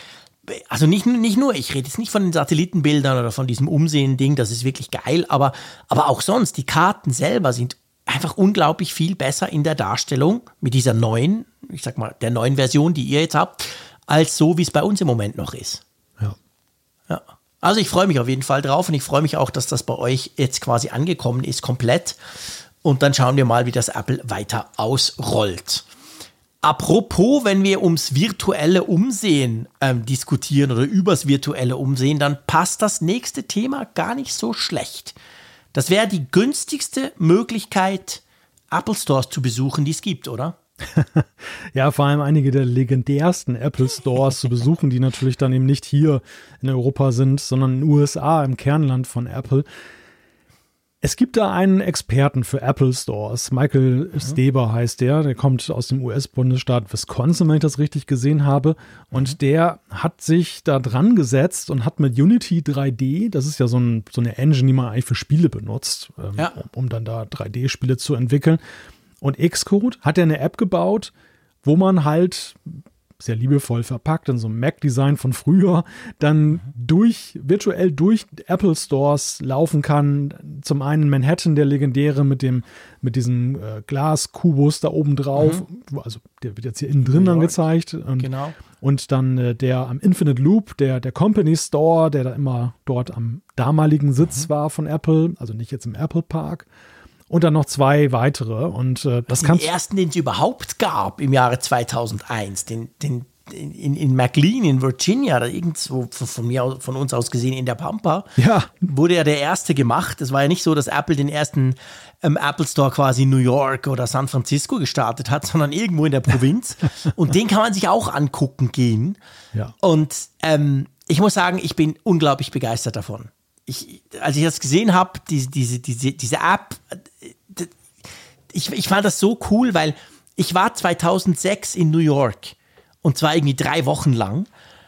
also nicht, nicht nur, ich rede jetzt nicht von den Satellitenbildern oder von diesem Umsehen-Ding, das ist wirklich geil, aber, aber auch sonst, die Karten selber sind einfach unglaublich viel besser in der Darstellung mit dieser neuen, ich sag mal, der neuen Version, die ihr jetzt habt, als so, wie es bei uns im Moment noch ist. Ja. Ja. Also ich freue mich auf jeden Fall drauf und ich freue mich auch, dass das bei euch jetzt quasi angekommen ist, komplett. Und dann schauen wir mal, wie das Apple weiter ausrollt. Apropos, wenn wir ums virtuelle Umsehen ähm, diskutieren oder übers virtuelle Umsehen, dann passt das nächste Thema gar nicht so schlecht. Das wäre die günstigste Möglichkeit, Apple Stores zu besuchen, die es gibt, oder? ja, vor allem einige der legendärsten Apple Stores zu besuchen, die natürlich dann eben nicht hier in Europa sind, sondern in den USA, im Kernland von Apple. Es gibt da einen Experten für Apple Stores. Michael mhm. Steber heißt der. Der kommt aus dem US-Bundesstaat Wisconsin, wenn ich das richtig gesehen habe. Und mhm. der hat sich da dran gesetzt und hat mit Unity 3D, das ist ja so, ein, so eine Engine, die man eigentlich für Spiele benutzt, ähm, ja. um, um dann da 3D-Spiele zu entwickeln. Und Xcode hat er eine App gebaut, wo man halt sehr liebevoll verpackt in so einem Mac-Design von früher, dann durch, virtuell durch Apple Stores laufen kann. Zum einen Manhattan, der legendäre mit dem, mit diesem äh, Glaskubus da oben drauf. Mhm. Also der wird jetzt hier innen drin dann gezeigt. Und, genau. Und dann äh, der am Infinite Loop, der, der Company Store, der da immer dort am damaligen Sitz mhm. war von Apple, also nicht jetzt im Apple Park und dann noch zwei weitere. Und äh, das kann. Den ersten, den es überhaupt gab im Jahre 2001, den, den, in, in McLean in Virginia, da irgendwo von, von, mir von uns aus gesehen in der Pampa, ja. wurde ja der erste gemacht. Es war ja nicht so, dass Apple den ersten ähm, Apple Store quasi in New York oder San Francisco gestartet hat, sondern irgendwo in der Provinz. Und den kann man sich auch angucken gehen. Ja. Und ähm, ich muss sagen, ich bin unglaublich begeistert davon. Ich, als ich das gesehen habe, diese, diese, diese, diese App, ich, ich fand das so cool, weil ich war 2006 in New York. Und zwar irgendwie drei Wochen lang,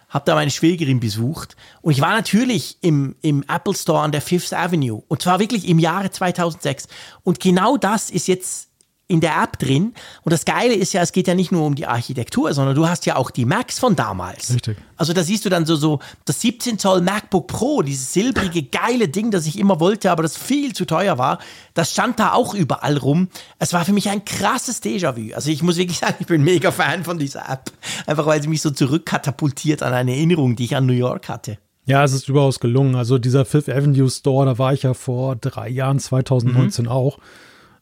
habe da meine Schwägerin besucht. Und ich war natürlich im, im Apple Store an der Fifth Avenue. Und zwar wirklich im Jahre 2006 und genau das ist jetzt in der App drin. Und das Geile ist ja, es geht ja nicht nur um die Architektur, sondern du hast ja auch die Macs von damals. Richtig. Also da siehst du dann so, so das 17 Zoll MacBook Pro, dieses silbrige, geile Ding, das ich immer wollte, aber das viel zu teuer war. Das stand da auch überall rum. Es war für mich ein krasses Déjà-vu. Also ich muss wirklich sagen, ich bin mega Fan von dieser App. Einfach weil sie mich so zurückkatapultiert an eine Erinnerung, die ich an New York hatte. Ja, es ist überaus gelungen. Also dieser Fifth Avenue Store, da war ich ja vor drei Jahren, 2019 mhm. auch.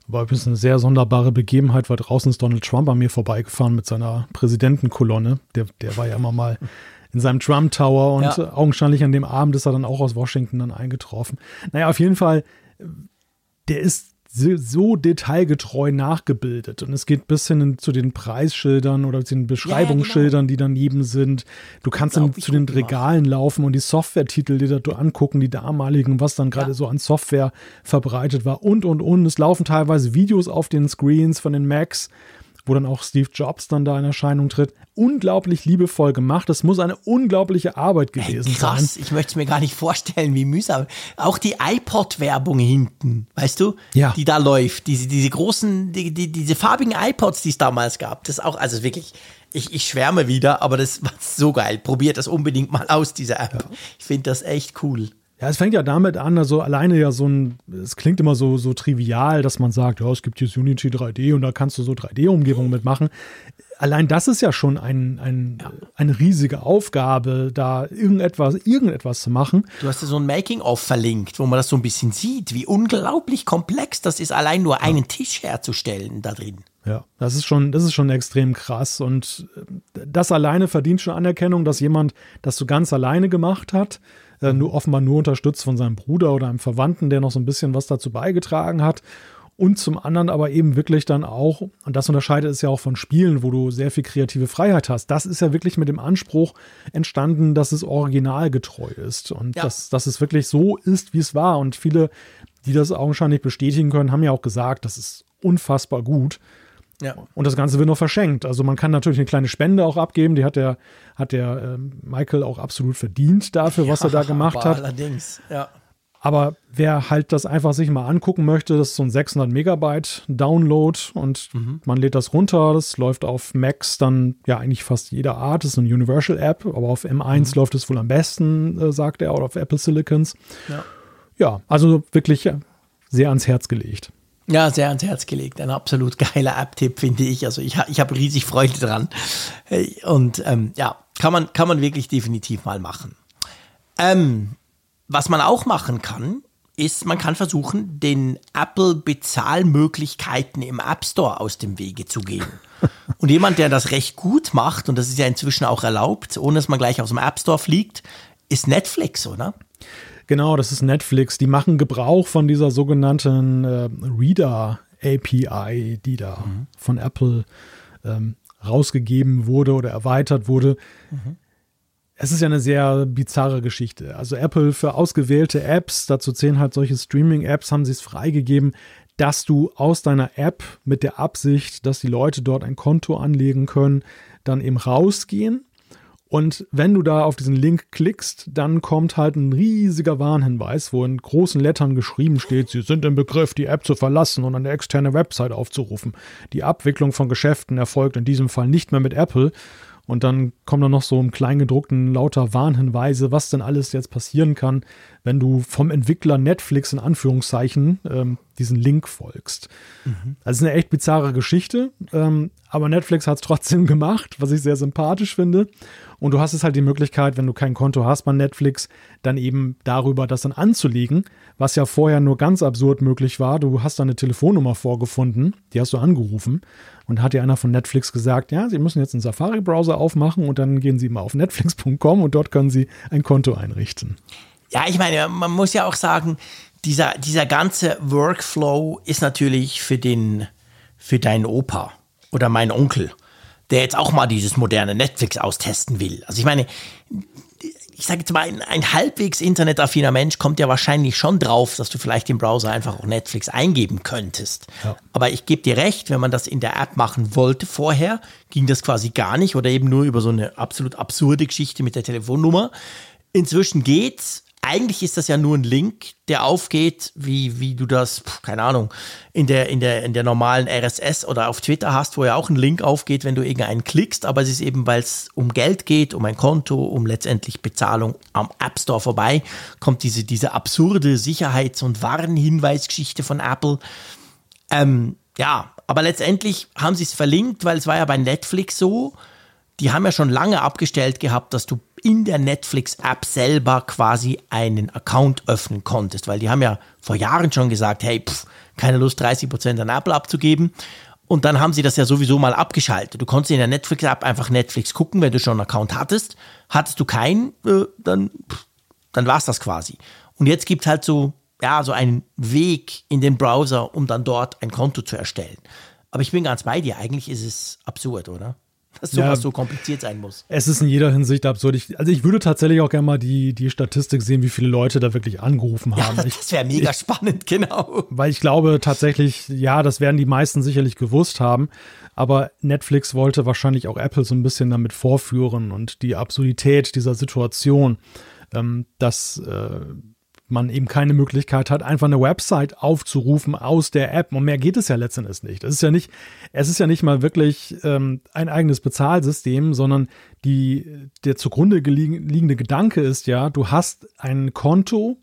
War übrigens eine sehr sonderbare Begebenheit, weil draußen ist Donald Trump an mir vorbeigefahren mit seiner Präsidentenkolonne. Der, der war ja immer mal in seinem Trump Tower und ja. augenscheinlich an dem Abend ist er dann auch aus Washington dann eingetroffen. Naja, auf jeden Fall, der ist so detailgetreu nachgebildet. Und es geht bis hin zu den Preisschildern oder zu den Beschreibungsschildern, ja, genau. die daneben sind. Du kannst dann zu den Regalen laufen und die Software-Titel dir da angucken, die damaligen, was dann gerade ja. so an Software verbreitet war und, und, und. Es laufen teilweise Videos auf den Screens von den Macs wo dann auch Steve Jobs dann da in Erscheinung tritt. Unglaublich liebevoll gemacht. Das muss eine unglaubliche Arbeit gewesen hey, krass. sein. Ich möchte es mir gar nicht vorstellen, wie mühsam. Auch die iPod-Werbung hinten, weißt du? Ja. Die da läuft. Diese, diese großen, die, die, diese farbigen iPods, die es damals gab. Das ist auch, also wirklich, ich, ich schwärme wieder, aber das war so geil. Probiert das unbedingt mal aus, diese App. Ja. Ich finde das echt cool. Ja, es fängt ja damit an, also alleine ja so ein, es klingt immer so, so trivial, dass man sagt, ja, es gibt jetzt Unity 3D und da kannst du so 3D-Umgebungen mitmachen. Allein das ist ja schon ein, ein, ja. eine riesige Aufgabe, da irgendetwas, irgendetwas zu machen. Du hast ja so ein Making-of verlinkt, wo man das so ein bisschen sieht, wie unglaublich komplex das ist, allein nur einen ja. Tisch herzustellen da drin. Ja, das ist schon, das ist schon extrem krass. Und das alleine verdient schon Anerkennung, dass jemand das so ganz alleine gemacht hat äh, nur offenbar nur unterstützt von seinem Bruder oder einem Verwandten, der noch so ein bisschen was dazu beigetragen hat. Und zum anderen aber eben wirklich dann auch, und das unterscheidet es ja auch von Spielen, wo du sehr viel kreative Freiheit hast. Das ist ja wirklich mit dem Anspruch entstanden, dass es originalgetreu ist und ja. dass, dass es wirklich so ist, wie es war. Und viele, die das augenscheinlich bestätigen können, haben ja auch gesagt, das ist unfassbar gut. Ja. Und das Ganze wird noch verschenkt. Also man kann natürlich eine kleine Spende auch abgeben. Die hat der, hat der äh, Michael auch absolut verdient dafür, was ja, er da gemacht hat. Allerdings, ja. Aber wer halt das einfach sich mal angucken möchte, das ist so ein 600 Megabyte Download und mhm. man lädt das runter. Das läuft auf Macs dann ja eigentlich fast jeder Art. Das ist eine Universal App, aber auf M1 mhm. läuft es wohl am besten, äh, sagt er, oder auf Apple Silicons. Ja, ja also wirklich sehr ans Herz gelegt. Ja, sehr ans Herz gelegt. Ein absolut geiler App-Tipp, finde ich. Also ich, ich habe riesig Freude dran. Und ähm, ja, kann man, kann man wirklich definitiv mal machen. Ähm, was man auch machen kann, ist, man kann versuchen, den Apple-Bezahlmöglichkeiten im App Store aus dem Wege zu gehen. Und jemand, der das recht gut macht, und das ist ja inzwischen auch erlaubt, ohne dass man gleich aus dem App Store fliegt, ist Netflix, oder? Genau, das ist Netflix. Die machen Gebrauch von dieser sogenannten äh, Reader API, die da mhm. von Apple ähm, rausgegeben wurde oder erweitert wurde. Mhm. Es ist ja eine sehr bizarre Geschichte. Also Apple für ausgewählte Apps, dazu zählen halt solche Streaming-Apps, haben sie es freigegeben, dass du aus deiner App mit der Absicht, dass die Leute dort ein Konto anlegen können, dann eben rausgehen und wenn du da auf diesen Link klickst, dann kommt halt ein riesiger Warnhinweis, wo in großen Lettern geschrieben steht, Sie sind im Begriff, die App zu verlassen und eine externe Website aufzurufen. Die Abwicklung von Geschäften erfolgt in diesem Fall nicht mehr mit Apple. Und dann kommen da noch so im Kleingedruckten lauter Warnhinweise, was denn alles jetzt passieren kann, wenn du vom Entwickler Netflix in Anführungszeichen ähm, diesen Link folgst. Mhm. Also ist eine echt bizarre Geschichte, ähm, aber Netflix hat es trotzdem gemacht, was ich sehr sympathisch finde. Und du hast es halt die Möglichkeit, wenn du kein Konto hast bei Netflix, dann eben darüber das dann anzulegen, was ja vorher nur ganz absurd möglich war. Du hast da eine Telefonnummer vorgefunden, die hast du angerufen und hat dir einer von Netflix gesagt, ja, Sie müssen jetzt einen Safari-Browser aufmachen und dann gehen Sie mal auf netflix.com und dort können Sie ein Konto einrichten. Ja, ich meine, man muss ja auch sagen, dieser, dieser ganze Workflow ist natürlich für den, für deinen Opa oder meinen Onkel, der jetzt auch mal dieses moderne Netflix austesten will. Also ich meine, ich sage jetzt mal, ein, ein halbwegs internetaffiner Mensch kommt ja wahrscheinlich schon drauf, dass du vielleicht im Browser einfach auch Netflix eingeben könntest. Ja. Aber ich gebe dir recht, wenn man das in der App machen wollte vorher, ging das quasi gar nicht oder eben nur über so eine absolut absurde Geschichte mit der Telefonnummer. Inzwischen geht's, eigentlich ist das ja nur ein Link, der aufgeht, wie, wie du das, keine Ahnung, in der, in, der, in der normalen RSS oder auf Twitter hast, wo ja auch ein Link aufgeht, wenn du irgendeinen klickst, aber es ist eben, weil es um Geld geht, um ein Konto, um letztendlich Bezahlung am App Store vorbei, kommt diese, diese absurde Sicherheits- und Warnhinweisgeschichte von Apple. Ähm, ja, aber letztendlich haben sie es verlinkt, weil es war ja bei Netflix so, die haben ja schon lange abgestellt gehabt, dass du in der Netflix-App selber quasi einen Account öffnen konntest, weil die haben ja vor Jahren schon gesagt, hey, pff, keine Lust, 30% an Apple abzugeben. Und dann haben sie das ja sowieso mal abgeschaltet. Du konntest in der Netflix-App einfach Netflix gucken, wenn du schon einen Account hattest. Hattest du keinen, äh, dann, dann war es das quasi. Und jetzt gibt halt so, ja, so einen Weg in den Browser, um dann dort ein Konto zu erstellen. Aber ich bin ganz bei dir, eigentlich ist es absurd, oder? Dass sowas ja, so kompliziert sein muss. Es ist in jeder Hinsicht absurd. Ich, also ich würde tatsächlich auch gerne mal die, die Statistik sehen, wie viele Leute da wirklich angerufen haben. Ja, das wäre mega ich, spannend, genau. Weil ich glaube tatsächlich, ja, das werden die meisten sicherlich gewusst haben. Aber Netflix wollte wahrscheinlich auch Apple so ein bisschen damit vorführen und die Absurdität dieser Situation, ähm, dass äh, man eben keine Möglichkeit hat, einfach eine Website aufzurufen aus der App. Und mehr geht es ja letztendlich nicht. Es ist ja nicht, es ist ja nicht mal wirklich ähm, ein eigenes Bezahlsystem, sondern die, der zugrunde liegende Gedanke ist ja, du hast ein Konto,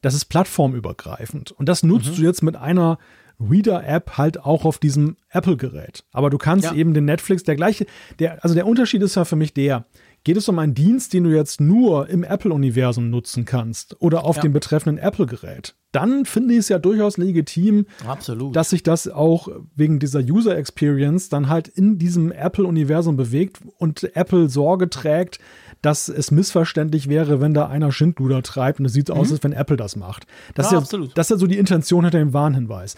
das ist plattformübergreifend. Und das nutzt mhm. du jetzt mit einer Reader-App halt auch auf diesem Apple-Gerät. Aber du kannst ja. eben den Netflix, der gleiche, der, also der Unterschied ist ja für mich der, Geht es um einen Dienst, den du jetzt nur im Apple-Universum nutzen kannst oder auf ja. dem betreffenden Apple-Gerät? Dann finde ich es ja durchaus legitim, Absolut. dass sich das auch wegen dieser User Experience dann halt in diesem Apple-Universum bewegt und Apple Sorge trägt, dass es missverständlich wäre, wenn da einer Schindluder treibt und es sieht mhm. aus, als wenn Apple das macht. Das, ja, ist ja, das ist ja so die Intention hinter dem Warnhinweis.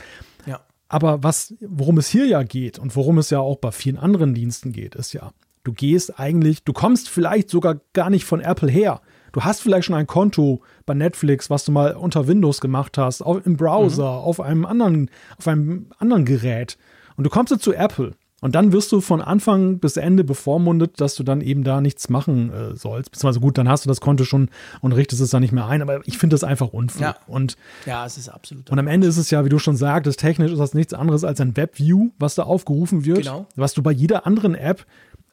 Ja. Aber was, worum es hier ja geht und worum es ja auch bei vielen anderen Diensten geht, ist ja, Du gehst eigentlich, du kommst vielleicht sogar gar nicht von Apple her. Du hast vielleicht schon ein Konto bei Netflix, was du mal unter Windows gemacht hast, auf, im Browser, mhm. auf einem anderen, auf einem anderen Gerät. Und du kommst jetzt zu Apple Und dann wirst du von Anfang bis Ende bevormundet, dass du dann eben da nichts machen äh, sollst. Beziehungsweise gut, dann hast du das Konto schon und richtest es dann nicht mehr ein. Aber ich finde das einfach unfair. Ja. Und, ja, es ist absolut. Und am Ende ist es ja, wie du schon sagtest, technisch ist das nichts anderes als ein Webview, was da aufgerufen wird. Genau. Was du bei jeder anderen App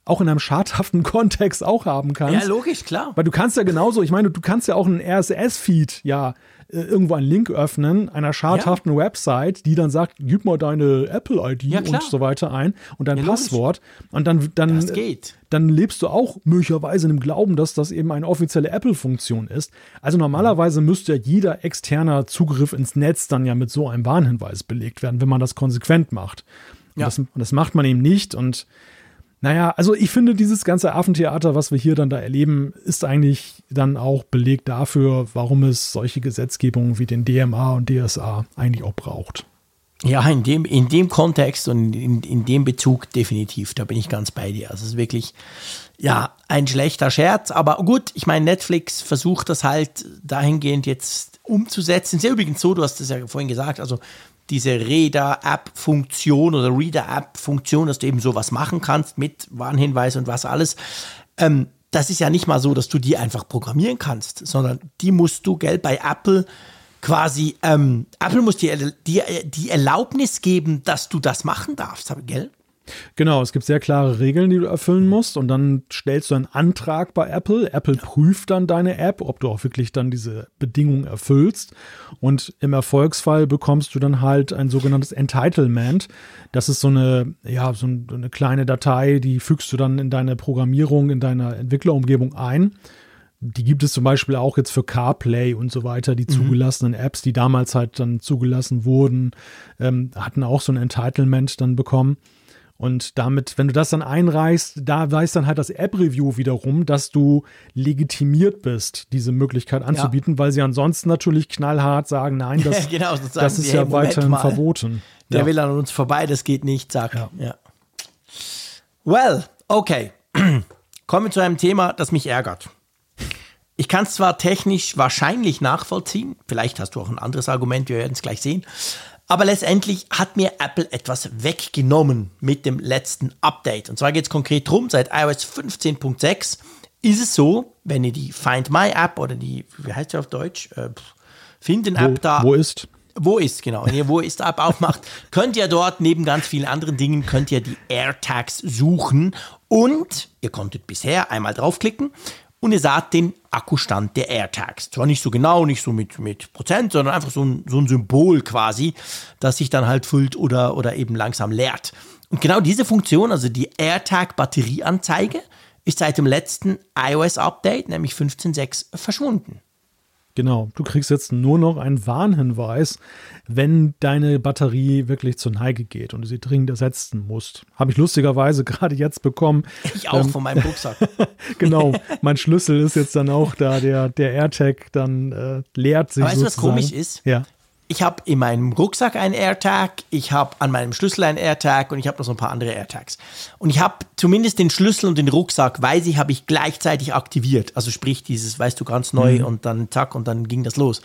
auch in einem schadhaften Kontext auch haben kannst. Ja, logisch, klar. Weil du kannst ja genauso, ich meine, du kannst ja auch einen RSS-Feed ja äh, irgendwo einen Link öffnen, einer schadhaften ja. Website, die dann sagt, gib mal deine Apple-ID ja, und so weiter ein und dein ja, Passwort. Und dann, dann, dann lebst du auch möglicherweise in dem Glauben, dass das eben eine offizielle Apple-Funktion ist. Also normalerweise müsste ja jeder externer Zugriff ins Netz dann ja mit so einem Warnhinweis belegt werden, wenn man das konsequent macht. Und, das, und das macht man eben nicht und naja, also ich finde, dieses ganze Affentheater, was wir hier dann da erleben, ist eigentlich dann auch Beleg dafür, warum es solche Gesetzgebungen wie den DMA und DSA eigentlich auch braucht. Ja, in dem, in dem Kontext und in, in dem Bezug definitiv, da bin ich ganz bei dir. Also es ist wirklich, ja, ein schlechter Scherz, aber gut, ich meine, Netflix versucht das halt dahingehend jetzt umzusetzen. Ist ja übrigens so, du hast es ja vorhin gesagt, also diese Reader-App-Funktion oder Reader-App-Funktion, dass du eben sowas machen kannst mit Warnhinweis und was alles. Ähm, das ist ja nicht mal so, dass du die einfach programmieren kannst, sondern die musst du, gell, bei Apple quasi, ähm, Apple muss dir die, die Erlaubnis geben, dass du das machen darfst, gell? Genau, es gibt sehr klare Regeln, die du erfüllen musst und dann stellst du einen Antrag bei Apple. Apple prüft dann deine App, ob du auch wirklich dann diese Bedingungen erfüllst und im Erfolgsfall bekommst du dann halt ein sogenanntes Entitlement. Das ist so eine, ja, so eine kleine Datei, die fügst du dann in deine Programmierung, in deiner Entwicklerumgebung ein. Die gibt es zum Beispiel auch jetzt für CarPlay und so weiter. Die mhm. zugelassenen Apps, die damals halt dann zugelassen wurden, ähm, hatten auch so ein Entitlement dann bekommen. Und damit, wenn du das dann einreichst, da weiß dann halt das App-Review wiederum, dass du legitimiert bist, diese Möglichkeit anzubieten, ja. weil sie ansonsten natürlich knallhart sagen, nein, das, genau, das ist ja weiterhin verboten. Der ja. will an uns vorbei, das geht nicht, sag. Ja. ja. Well, okay. Kommen wir zu einem Thema, das mich ärgert. Ich kann es zwar technisch wahrscheinlich nachvollziehen, vielleicht hast du auch ein anderes Argument, wir werden es gleich sehen, aber letztendlich hat mir Apple etwas weggenommen mit dem letzten Update. Und zwar geht es konkret darum, seit iOS 15.6 ist es so, wenn ihr die Find My App oder die, wie heißt sie auf Deutsch? Äh, Finden App wo, da. Wo ist? Wo ist, genau. Wenn ihr Wo ist App aufmacht, könnt ihr dort neben ganz vielen anderen Dingen, könnt ihr die AirTags suchen und ihr konntet bisher einmal draufklicken und ihr sagt den Akkustand der AirTags. Zwar nicht so genau, nicht so mit, mit Prozent, sondern einfach so ein, so ein Symbol quasi, das sich dann halt füllt oder, oder eben langsam leert. Und genau diese Funktion, also die AirTag-Batterieanzeige, ist seit dem letzten iOS-Update, nämlich 15.6, verschwunden. Genau, du kriegst jetzt nur noch einen Warnhinweis, wenn deine Batterie wirklich zur Neige geht und du sie dringend ersetzen musst. Habe ich lustigerweise gerade jetzt bekommen. Ich auch ähm, von meinem Rucksack. genau, mein Schlüssel ist jetzt dann auch da, der, der AirTag dann äh, leert sich. Aber weißt du, was komisch ist? Ja ich habe in meinem Rucksack einen AirTag, ich habe an meinem Schlüssel einen AirTag und ich habe noch so ein paar andere AirTags. Und ich habe zumindest den Schlüssel und den Rucksack, weiß ich, habe ich gleichzeitig aktiviert. Also sprich dieses, weißt du, ganz neu mhm. und dann zack und dann ging das los.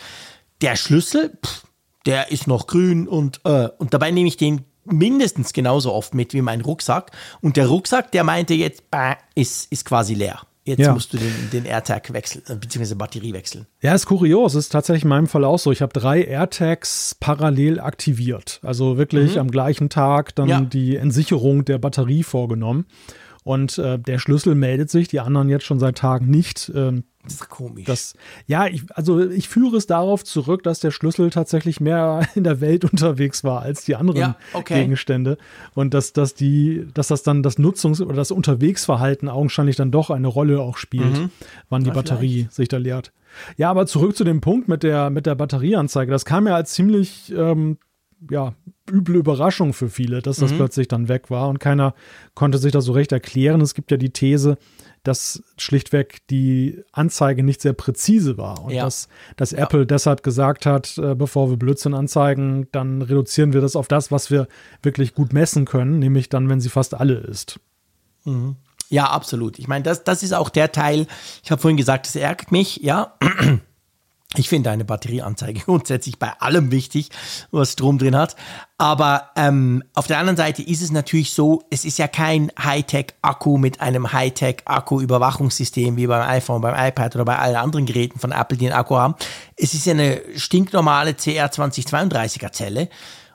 Der Schlüssel, pff, der ist noch grün und äh, und dabei nehme ich den mindestens genauso oft mit wie mein Rucksack. Und der Rucksack, der meinte jetzt, äh, ist, ist quasi leer. Jetzt ja. musst du den, den AirTag wechseln, äh, beziehungsweise Batterie wechseln. Ja, ist kurios. Ist tatsächlich in meinem Fall auch so. Ich habe drei AirTags parallel aktiviert. Also wirklich mhm. am gleichen Tag dann ja. die Entsicherung der Batterie vorgenommen. Und äh, der Schlüssel meldet sich, die anderen jetzt schon seit Tagen nicht. Ähm, das ist komisch. Das, ja, ich, also ich führe es darauf zurück, dass der Schlüssel tatsächlich mehr in der Welt unterwegs war als die anderen ja, okay. Gegenstände. Und dass, dass, die, dass das dann das Nutzungs- oder das Unterwegsverhalten augenscheinlich dann doch eine Rolle auch spielt, mhm. wann die ja, Batterie vielleicht. sich da leert. Ja, aber zurück zu dem Punkt mit der, mit der Batterieanzeige. Das kam ja als ziemlich ähm, ja, üble Überraschung für viele, dass das mhm. plötzlich dann weg war und keiner konnte sich das so recht erklären. Es gibt ja die These, dass schlichtweg die Anzeige nicht sehr präzise war und ja. dass, dass ja. Apple deshalb gesagt hat, äh, bevor wir Blödsinn anzeigen, dann reduzieren wir das auf das, was wir wirklich gut messen können, nämlich dann, wenn sie fast alle ist. Mhm. Ja, absolut. Ich meine, das, das ist auch der Teil, ich habe vorhin gesagt, das ärgert mich, ja. Ich finde eine Batterieanzeige grundsätzlich bei allem wichtig, was Strom drin hat. Aber ähm, auf der anderen Seite ist es natürlich so, es ist ja kein Hightech-Akku mit einem Hightech-Akku-Überwachungssystem wie beim iPhone, beim iPad oder bei allen anderen Geräten von Apple, die einen Akku haben. Es ist ja eine stinknormale CR2032er Zelle.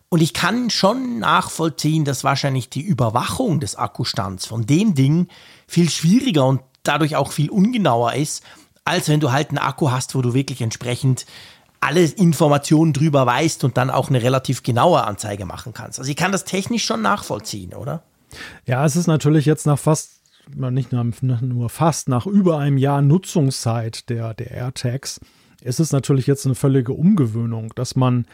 Und ich kann schon nachvollziehen, dass wahrscheinlich die Überwachung des Akkustands von dem Ding viel schwieriger und dadurch auch viel ungenauer ist, als wenn du halt einen Akku hast, wo du wirklich entsprechend alle Informationen drüber weißt und dann auch eine relativ genaue Anzeige machen kannst. Also ich kann das technisch schon nachvollziehen, oder? Ja, es ist natürlich jetzt nach fast, nicht nur fast, nach über einem Jahr Nutzungszeit der, der AirTags, ist es natürlich jetzt eine völlige Umgewöhnung, dass man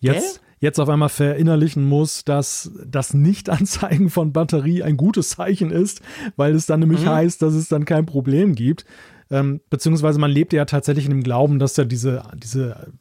jetzt, jetzt auf einmal verinnerlichen muss, dass das Nicht-Anzeigen von Batterie ein gutes Zeichen ist, weil es dann nämlich mhm. heißt, dass es dann kein Problem gibt. Ähm, beziehungsweise man lebt ja tatsächlich in dem Glauben, dass ja diese, diese,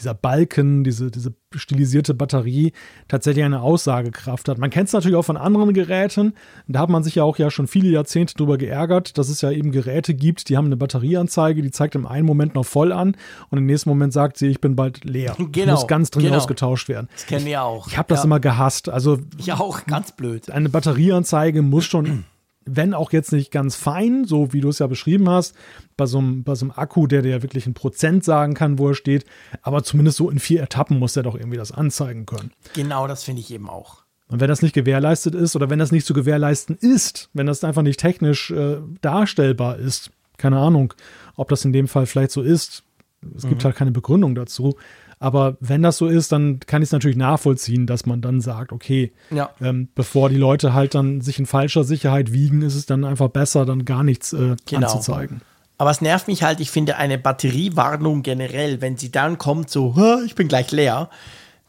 dieser Balken, diese, diese stilisierte Batterie tatsächlich eine Aussagekraft hat. Man kennt es natürlich auch von anderen Geräten. Da hat man sich ja auch ja schon viele Jahrzehnte drüber geärgert, dass es ja eben Geräte gibt, die haben eine Batterieanzeige, die zeigt im einen Moment noch voll an und im nächsten Moment sagt sie, ich bin bald leer. Genau, muss ganz dringend genau. ausgetauscht werden. Das kennen wir auch. Ich habe das ja. immer gehasst. Also ich auch, ganz blöd. Eine Batterieanzeige muss schon wenn auch jetzt nicht ganz fein, so wie du es ja beschrieben hast, bei so, einem, bei so einem Akku, der dir wirklich ein Prozent sagen kann, wo er steht, aber zumindest so in vier Etappen muss er doch irgendwie das anzeigen können. Genau, das finde ich eben auch. Und wenn das nicht gewährleistet ist oder wenn das nicht zu gewährleisten ist, wenn das einfach nicht technisch äh, darstellbar ist, keine Ahnung, ob das in dem Fall vielleicht so ist, es mhm. gibt halt keine Begründung dazu, aber wenn das so ist, dann kann ich es natürlich nachvollziehen, dass man dann sagt, okay, ja. ähm, bevor die Leute halt dann sich in falscher Sicherheit wiegen, ist es dann einfach besser, dann gar nichts äh, genau. anzuzeigen. Aber es nervt mich halt, ich finde eine Batteriewarnung generell, wenn sie dann kommt, so, ich bin gleich leer,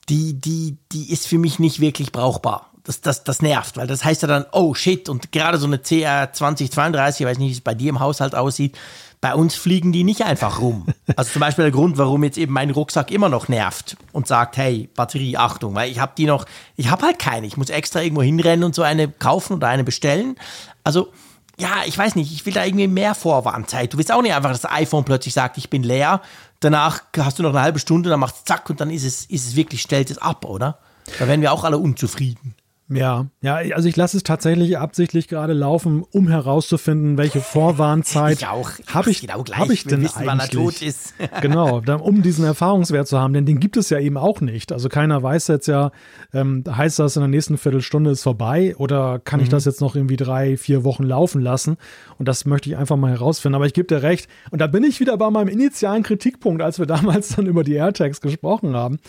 die, die, die ist für mich nicht wirklich brauchbar. Das, das, das nervt, weil das heißt ja dann, oh shit, und gerade so eine CR 2032, ich weiß nicht, wie es bei dir im Haushalt aussieht, bei uns fliegen die nicht einfach rum. Also zum Beispiel der Grund, warum jetzt eben mein Rucksack immer noch nervt und sagt, hey, Batterie, Achtung, weil ich habe die noch, ich habe halt keine. Ich muss extra irgendwo hinrennen und so eine kaufen oder eine bestellen. Also ja, ich weiß nicht, ich will da irgendwie mehr Vorwarnzeit. Du willst auch nicht einfach, dass das iPhone plötzlich sagt, ich bin leer. Danach hast du noch eine halbe Stunde, dann macht es zack und dann ist es, ist es wirklich, stellt es ab, oder? Da werden wir auch alle unzufrieden. Ja, ja, also ich lasse es tatsächlich absichtlich gerade laufen, um herauszufinden, welche Vorwarnzeit habe ich, genau hab ich denn wissen, eigentlich? genau, um diesen Erfahrungswert zu haben, denn den gibt es ja eben auch nicht. Also keiner weiß jetzt ja, ähm, heißt das in der nächsten Viertelstunde ist vorbei oder kann mhm. ich das jetzt noch irgendwie drei, vier Wochen laufen lassen? Und das möchte ich einfach mal herausfinden. Aber ich gebe dir recht. Und da bin ich wieder bei meinem initialen Kritikpunkt, als wir damals dann über die AirTags gesprochen haben.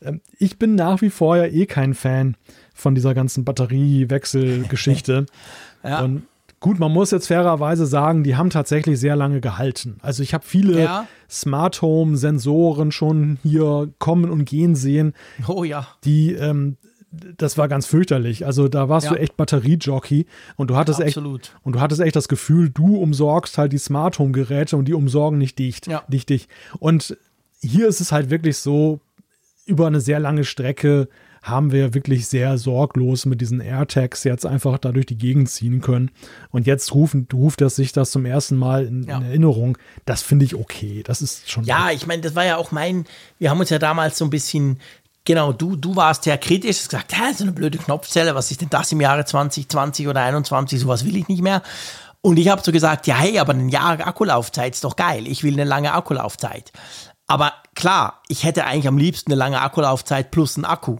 Ähm, ich bin nach wie vor ja eh kein Fan von dieser ganzen Batteriewechselgeschichte. ja. Und gut, man muss jetzt fairerweise sagen, die haben tatsächlich sehr lange gehalten. Also ich habe viele ja. Smart Home Sensoren schon hier kommen und gehen sehen. Oh ja. Die ähm, das war ganz fürchterlich. Also da warst ja. du echt Batteriejockey und du hattest ja, echt und du hattest echt das Gefühl, du umsorgst halt die Smart Home Geräte und die umsorgen nicht dich, ja. nicht dich. Und hier ist es halt wirklich so über eine sehr lange Strecke haben wir wirklich sehr sorglos mit diesen AirTags jetzt einfach da durch die Gegend ziehen können. Und jetzt rufen, ruft er sich das zum ersten Mal in, ja. in Erinnerung. Das finde ich okay. Das ist schon. Ja, ich meine, das war ja auch mein, wir haben uns ja damals so ein bisschen Genau, du, du warst ja kritisch, hast gesagt, hä, so eine blöde Knopfzelle, was ist denn das im Jahre 2020 oder 2021, sowas will ich nicht mehr. Und ich habe so gesagt, ja, hey, aber ein Jahr Akkulaufzeit ist doch geil, ich will eine lange Akkulaufzeit. Aber klar, ich hätte eigentlich am liebsten eine lange Akkulaufzeit plus einen Akku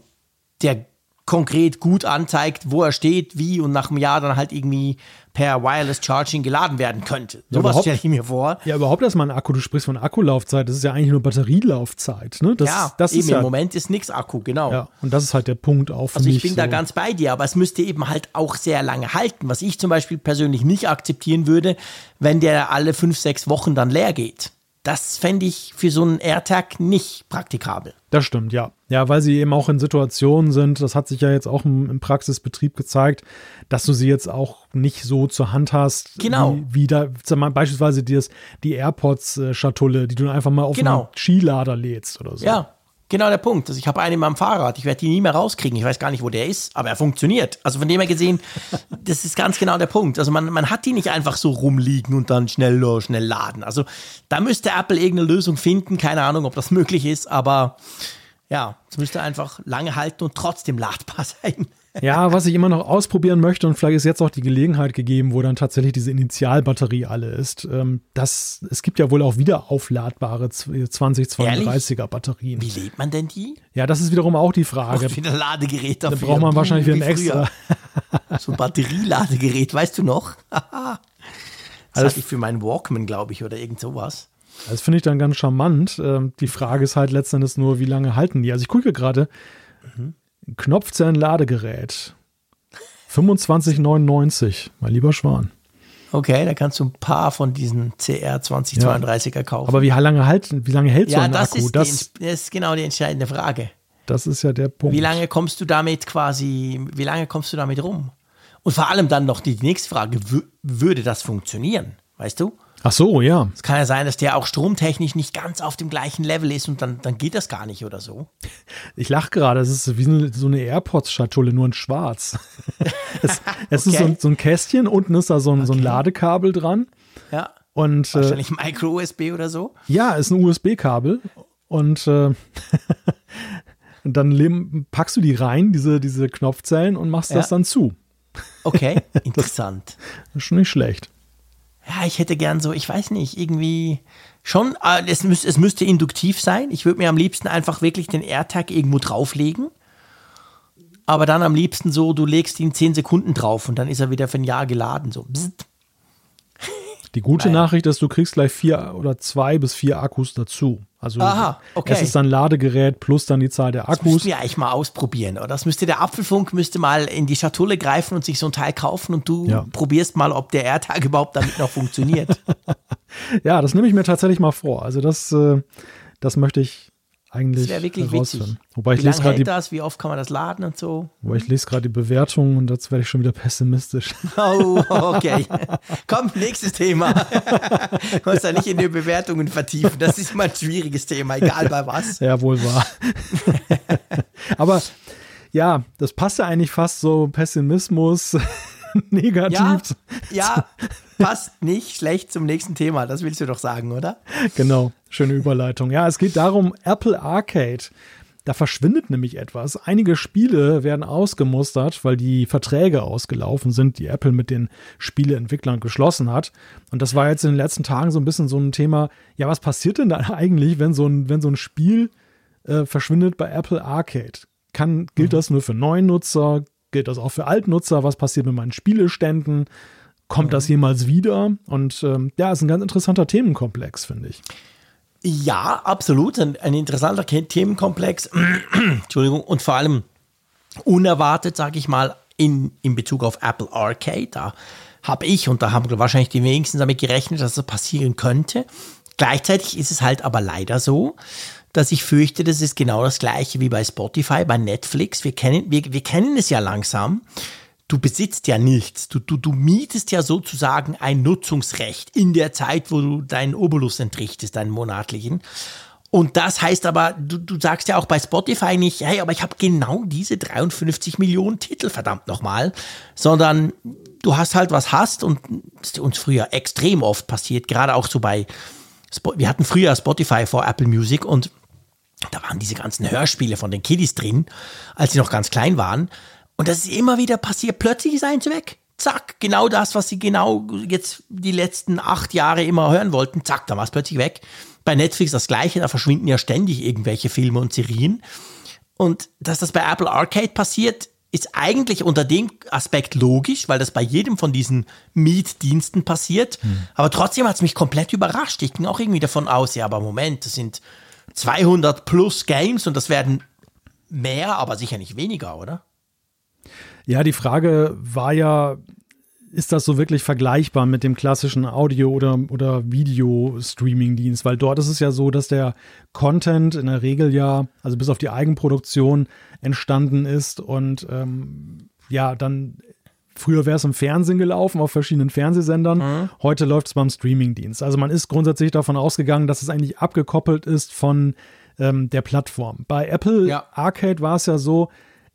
der konkret gut anzeigt, wo er steht, wie und nach einem Jahr dann halt irgendwie per Wireless Charging geladen werden könnte. Ja, Sowas stelle ich mir vor. Ja, überhaupt erstmal ein Akku. Du sprichst von Akkulaufzeit. Das ist ja eigentlich nur Batterielaufzeit. Ne? Das, ja, das eben ist im Moment ist nichts Akku, genau. Ja, und das ist halt der Punkt auch für Also ich bin so. da ganz bei dir, aber es müsste eben halt auch sehr lange halten, was ich zum Beispiel persönlich nicht akzeptieren würde, wenn der alle fünf, sechs Wochen dann leer geht. Das fände ich für so einen AirTag nicht praktikabel. Das stimmt, ja. Ja, weil sie eben auch in Situationen sind, das hat sich ja jetzt auch im, im Praxisbetrieb gezeigt, dass du sie jetzt auch nicht so zur Hand hast, genau. wie, wie da beispielsweise die, die AirPods-Schatulle, die du einfach mal auf genau. einen Skilader lädst oder so. Ja, genau der Punkt. Also ich habe einen in meinem Fahrrad, ich werde die nie mehr rauskriegen. Ich weiß gar nicht, wo der ist, aber er funktioniert. Also von dem her gesehen, das ist ganz genau der Punkt. Also man, man hat die nicht einfach so rumliegen und dann schnell, schnell laden. Also da müsste Apple irgendeine Lösung finden. Keine Ahnung, ob das möglich ist, aber ja, es müsste einfach lange halten und trotzdem ladbar sein. Ja, was ich immer noch ausprobieren möchte, und vielleicht ist jetzt auch die Gelegenheit gegeben, wo dann tatsächlich diese Initialbatterie alle ist. Ähm, das, es gibt ja wohl auch wieder aufladbare 2032er Batterien. Wie lädt man denn die? Ja, das ist wiederum auch die Frage. Braucht wieder Ladegerät dafür. Da braucht man wahrscheinlich wieder ein extra. so ein Batterieladegerät, weißt du noch? das also hatte ich für meinen Walkman, glaube ich, oder irgend sowas. Das finde ich dann ganz charmant. Ähm, die Frage ist halt letztendlich nur, wie lange halten die? Also ich gucke gerade, mhm. Knopfzellen-Ladegerät. 25,99, mein lieber Schwan. Okay, da kannst du ein paar von diesen CR 2032er kaufen. Aber wie lange, halt, wie lange hält ja, so ein das Akku? Ist das, die, das ist genau die entscheidende Frage. Das ist ja der Punkt. Wie lange kommst du damit quasi, wie lange kommst du damit rum? Und vor allem dann noch die nächste Frage, würde das funktionieren? Weißt du? Ach so, ja. Es kann ja sein, dass der auch stromtechnisch nicht ganz auf dem gleichen Level ist und dann, dann geht das gar nicht oder so. Ich lache gerade, es ist wie so eine AirPods-Schatulle, nur in schwarz. es, es okay. ist so, so, ein Kästchen, unten ist da so ein, okay. so ein Ladekabel dran. Ja. Und, äh, Wahrscheinlich äh, Micro-USB oder so. Ja, ist ein USB-Kabel. Und äh, dann packst du die rein, diese, diese Knopfzellen, und machst ja. das dann zu. Okay, interessant. das ist schon nicht schlecht ja, ich hätte gern so, ich weiß nicht, irgendwie schon, äh, es, müß, es müsste induktiv sein. Ich würde mir am liebsten einfach wirklich den AirTag irgendwo drauflegen. Aber dann am liebsten so, du legst ihn 10 Sekunden drauf und dann ist er wieder für ein Jahr geladen. So. Die gute Nein. Nachricht ist, du kriegst gleich vier oder zwei bis vier Akkus dazu. Also Aha, okay. es ist dann Ladegerät plus dann die Zahl der Akkus. Das müssten wir eigentlich mal ausprobieren, oder? Das müsste der Apfelfunk müsste mal in die Schatulle greifen und sich so ein Teil kaufen und du ja. probierst mal, ob der AirTag überhaupt damit noch funktioniert. ja, das nehme ich mir tatsächlich mal vor. Also das, äh, das möchte ich eigentlich. Das wirklich witzig. Wobei ich wie lese lange hält das? Wie oft kann man das laden und so? Wobei ich lese gerade die Bewertungen und jetzt werde ich schon wieder pessimistisch. Oh, okay. Komm, nächstes Thema. Du musst da nicht in die Bewertungen vertiefen. Das ist immer ein schwieriges Thema, egal bei was. Ja, wohl wahr. Aber ja, das passt ja eigentlich fast so Pessimismus negativ. Ja, ja, passt nicht schlecht zum nächsten Thema. Das willst du doch sagen, oder? Genau, schöne Überleitung. Ja, es geht darum, Apple Arcade. Da verschwindet nämlich etwas. Einige Spiele werden ausgemustert, weil die Verträge ausgelaufen sind, die Apple mit den Spieleentwicklern geschlossen hat. Und das war jetzt in den letzten Tagen so ein bisschen so ein Thema. Ja, was passiert denn da eigentlich, wenn so ein, wenn so ein Spiel äh, verschwindet bei Apple Arcade? Kann, gilt mhm. das nur für neuen Nutzer? Gilt das auch für Altnutzer? Was passiert mit meinen Spieleständen? Kommt mhm. das jemals wieder? Und ähm, ja, ist ein ganz interessanter Themenkomplex, finde ich. Ja, absolut. Ein, ein interessanter Themenkomplex. Entschuldigung. Und vor allem unerwartet, sage ich mal, in, in Bezug auf Apple Arcade. Da habe ich, und da haben wahrscheinlich die wenigsten damit gerechnet, dass das passieren könnte. Gleichzeitig ist es halt aber leider so, dass ich fürchte, das ist genau das gleiche wie bei Spotify, bei Netflix. Wir kennen, wir, wir kennen es ja langsam du besitzt ja nichts. Du, du, du mietest ja sozusagen ein Nutzungsrecht in der Zeit, wo du deinen Obolus entrichtest, deinen monatlichen. Und das heißt aber, du, du sagst ja auch bei Spotify nicht, hey, aber ich habe genau diese 53 Millionen Titel, verdammt nochmal, sondern du hast halt was hast und das ist uns früher extrem oft passiert, gerade auch so bei, wir hatten früher Spotify vor Apple Music und da waren diese ganzen Hörspiele von den Kiddies drin, als sie noch ganz klein waren. Und das ist immer wieder passiert. Plötzlich ist eins weg. Zack, genau das, was sie genau jetzt die letzten acht Jahre immer hören wollten. Zack, da war es plötzlich weg. Bei Netflix das gleiche, da verschwinden ja ständig irgendwelche Filme und Serien. Und dass das bei Apple Arcade passiert, ist eigentlich unter dem Aspekt logisch, weil das bei jedem von diesen Mietdiensten passiert. Hm. Aber trotzdem hat es mich komplett überrascht. Ich ging auch irgendwie davon aus, ja, aber Moment, das sind 200 plus Games und das werden mehr, aber sicher nicht weniger, oder? Ja, die Frage war ja, ist das so wirklich vergleichbar mit dem klassischen Audio- oder, oder Video-Streaming-Dienst? Weil dort ist es ja so, dass der Content in der Regel ja, also bis auf die Eigenproduktion, entstanden ist und ähm, ja, dann Früher wäre es im Fernsehen gelaufen, auf verschiedenen Fernsehsendern. Mhm. Heute läuft es beim Streamingdienst. Also man ist grundsätzlich davon ausgegangen, dass es eigentlich abgekoppelt ist von ähm, der Plattform. Bei Apple ja. Arcade war es ja so,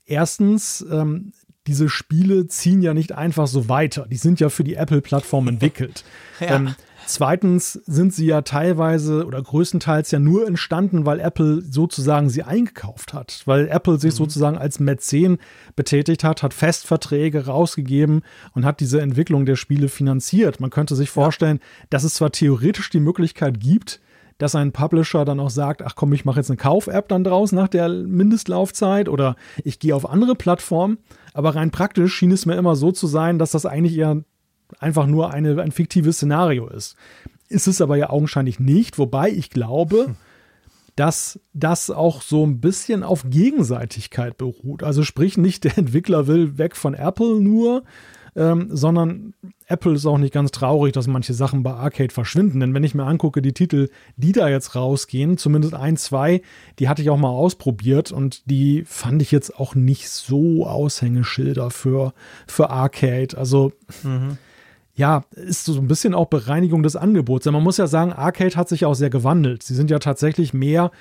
erstens, ähm, diese Spiele ziehen ja nicht einfach so weiter. Die sind ja für die Apple-Plattform entwickelt. ja. ähm, Zweitens sind sie ja teilweise oder größtenteils ja nur entstanden, weil Apple sozusagen sie eingekauft hat. Weil Apple sich mhm. sozusagen als Mäzen betätigt hat, hat Festverträge rausgegeben und hat diese Entwicklung der Spiele finanziert. Man könnte sich vorstellen, ja. dass es zwar theoretisch die Möglichkeit gibt, dass ein Publisher dann auch sagt, ach komm, ich mache jetzt eine Kauf-App dann draus nach der Mindestlaufzeit oder ich gehe auf andere Plattformen. Aber rein praktisch schien es mir immer so zu sein, dass das eigentlich eher einfach nur eine, ein fiktives Szenario ist. Ist es aber ja augenscheinlich nicht, wobei ich glaube, hm. dass das auch so ein bisschen auf Gegenseitigkeit beruht. Also sprich nicht, der Entwickler will weg von Apple nur, ähm, sondern Apple ist auch nicht ganz traurig, dass manche Sachen bei Arcade verschwinden. Denn wenn ich mir angucke, die Titel, die da jetzt rausgehen, zumindest ein, zwei, die hatte ich auch mal ausprobiert und die fand ich jetzt auch nicht so Aushängeschilder für, für Arcade. Also mhm ja, ist so ein bisschen auch Bereinigung des Angebots. Denn man muss ja sagen, Arcade hat sich auch sehr gewandelt. Sie sind ja tatsächlich mehr,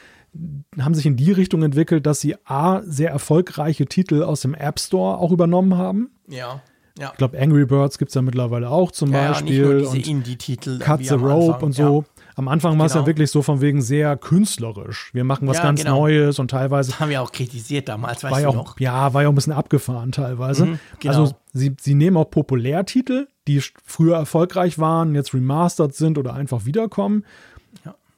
haben sich in die Richtung entwickelt, dass sie A, sehr erfolgreiche Titel aus dem App Store auch übernommen haben. Ja. Ja. Ich glaube, Angry Birds gibt es ja mittlerweile auch zum ja, Beispiel. Ja, und Indie-Titel. Cut the Rope Anfang. und so. Am Anfang war es genau. ja wirklich so von wegen sehr künstlerisch. Wir machen was ja, ganz genau. Neues und teilweise. Das haben wir auch kritisiert damals, weißt war du auch, noch? Ja, war ja auch ein bisschen abgefahren teilweise. Mhm, genau. Also sie, sie nehmen auch Populärtitel, die früher erfolgreich waren, jetzt remastered sind oder einfach wiederkommen.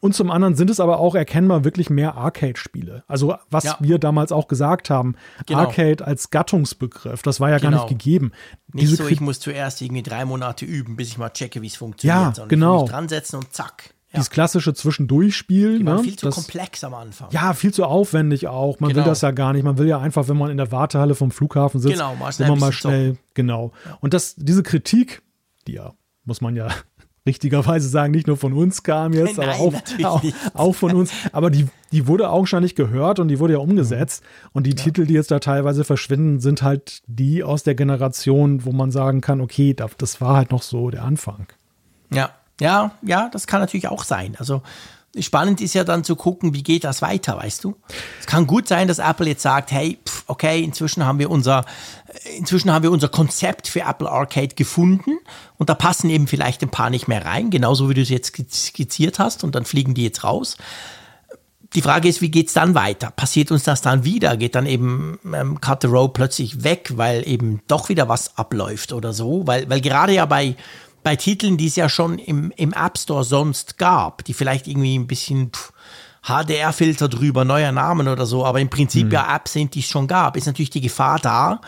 Und zum anderen sind es aber auch erkennbar wirklich mehr Arcade-Spiele. Also was ja. wir damals auch gesagt haben, genau. Arcade als Gattungsbegriff, das war ja genau. gar nicht genau. gegeben. Nicht Diese so, ich muss zuerst irgendwie drei Monate üben, bis ich mal checke, wie es funktioniert. Ja, sondern genau. Ich dran setzen und zack. Ja. Dieses klassische Zwischendurchspiel. Die ne? viel zu das, komplex am Anfang. Ja, viel zu aufwendig auch. Man genau. will das ja gar nicht. Man will ja einfach, wenn man in der Wartehalle vom Flughafen sitzt, genau, mal schnell, mal schnell genau. Und das, diese Kritik, die ja, muss man ja richtigerweise sagen, nicht nur von uns kam jetzt, Nein, aber auch, auch, auch, von uns. Aber die, die wurde augenscheinlich gehört und die wurde ja umgesetzt. Und die ja. Titel, die jetzt da teilweise verschwinden, sind halt die aus der Generation, wo man sagen kann, okay, das war halt noch so der Anfang. Ja, ja, ja, das kann natürlich auch sein. Also spannend ist ja dann zu gucken, wie geht das weiter, weißt du? Es kann gut sein, dass Apple jetzt sagt, hey, pff, okay, inzwischen haben wir unser, inzwischen haben wir unser Konzept für Apple Arcade gefunden und da passen eben vielleicht ein paar nicht mehr rein, genauso wie du es jetzt skizziert hast und dann fliegen die jetzt raus. Die Frage ist, wie geht's dann weiter? Passiert uns das dann wieder? Geht dann eben ähm, Cut the Row plötzlich weg, weil eben doch wieder was abläuft oder so? Weil, weil gerade ja bei bei Titeln, die es ja schon im, im App Store sonst gab, die vielleicht irgendwie ein bisschen HDR-Filter drüber, neuer Namen oder so, aber im Prinzip mhm. ja Apps sind, die es schon gab, ist natürlich die Gefahr da.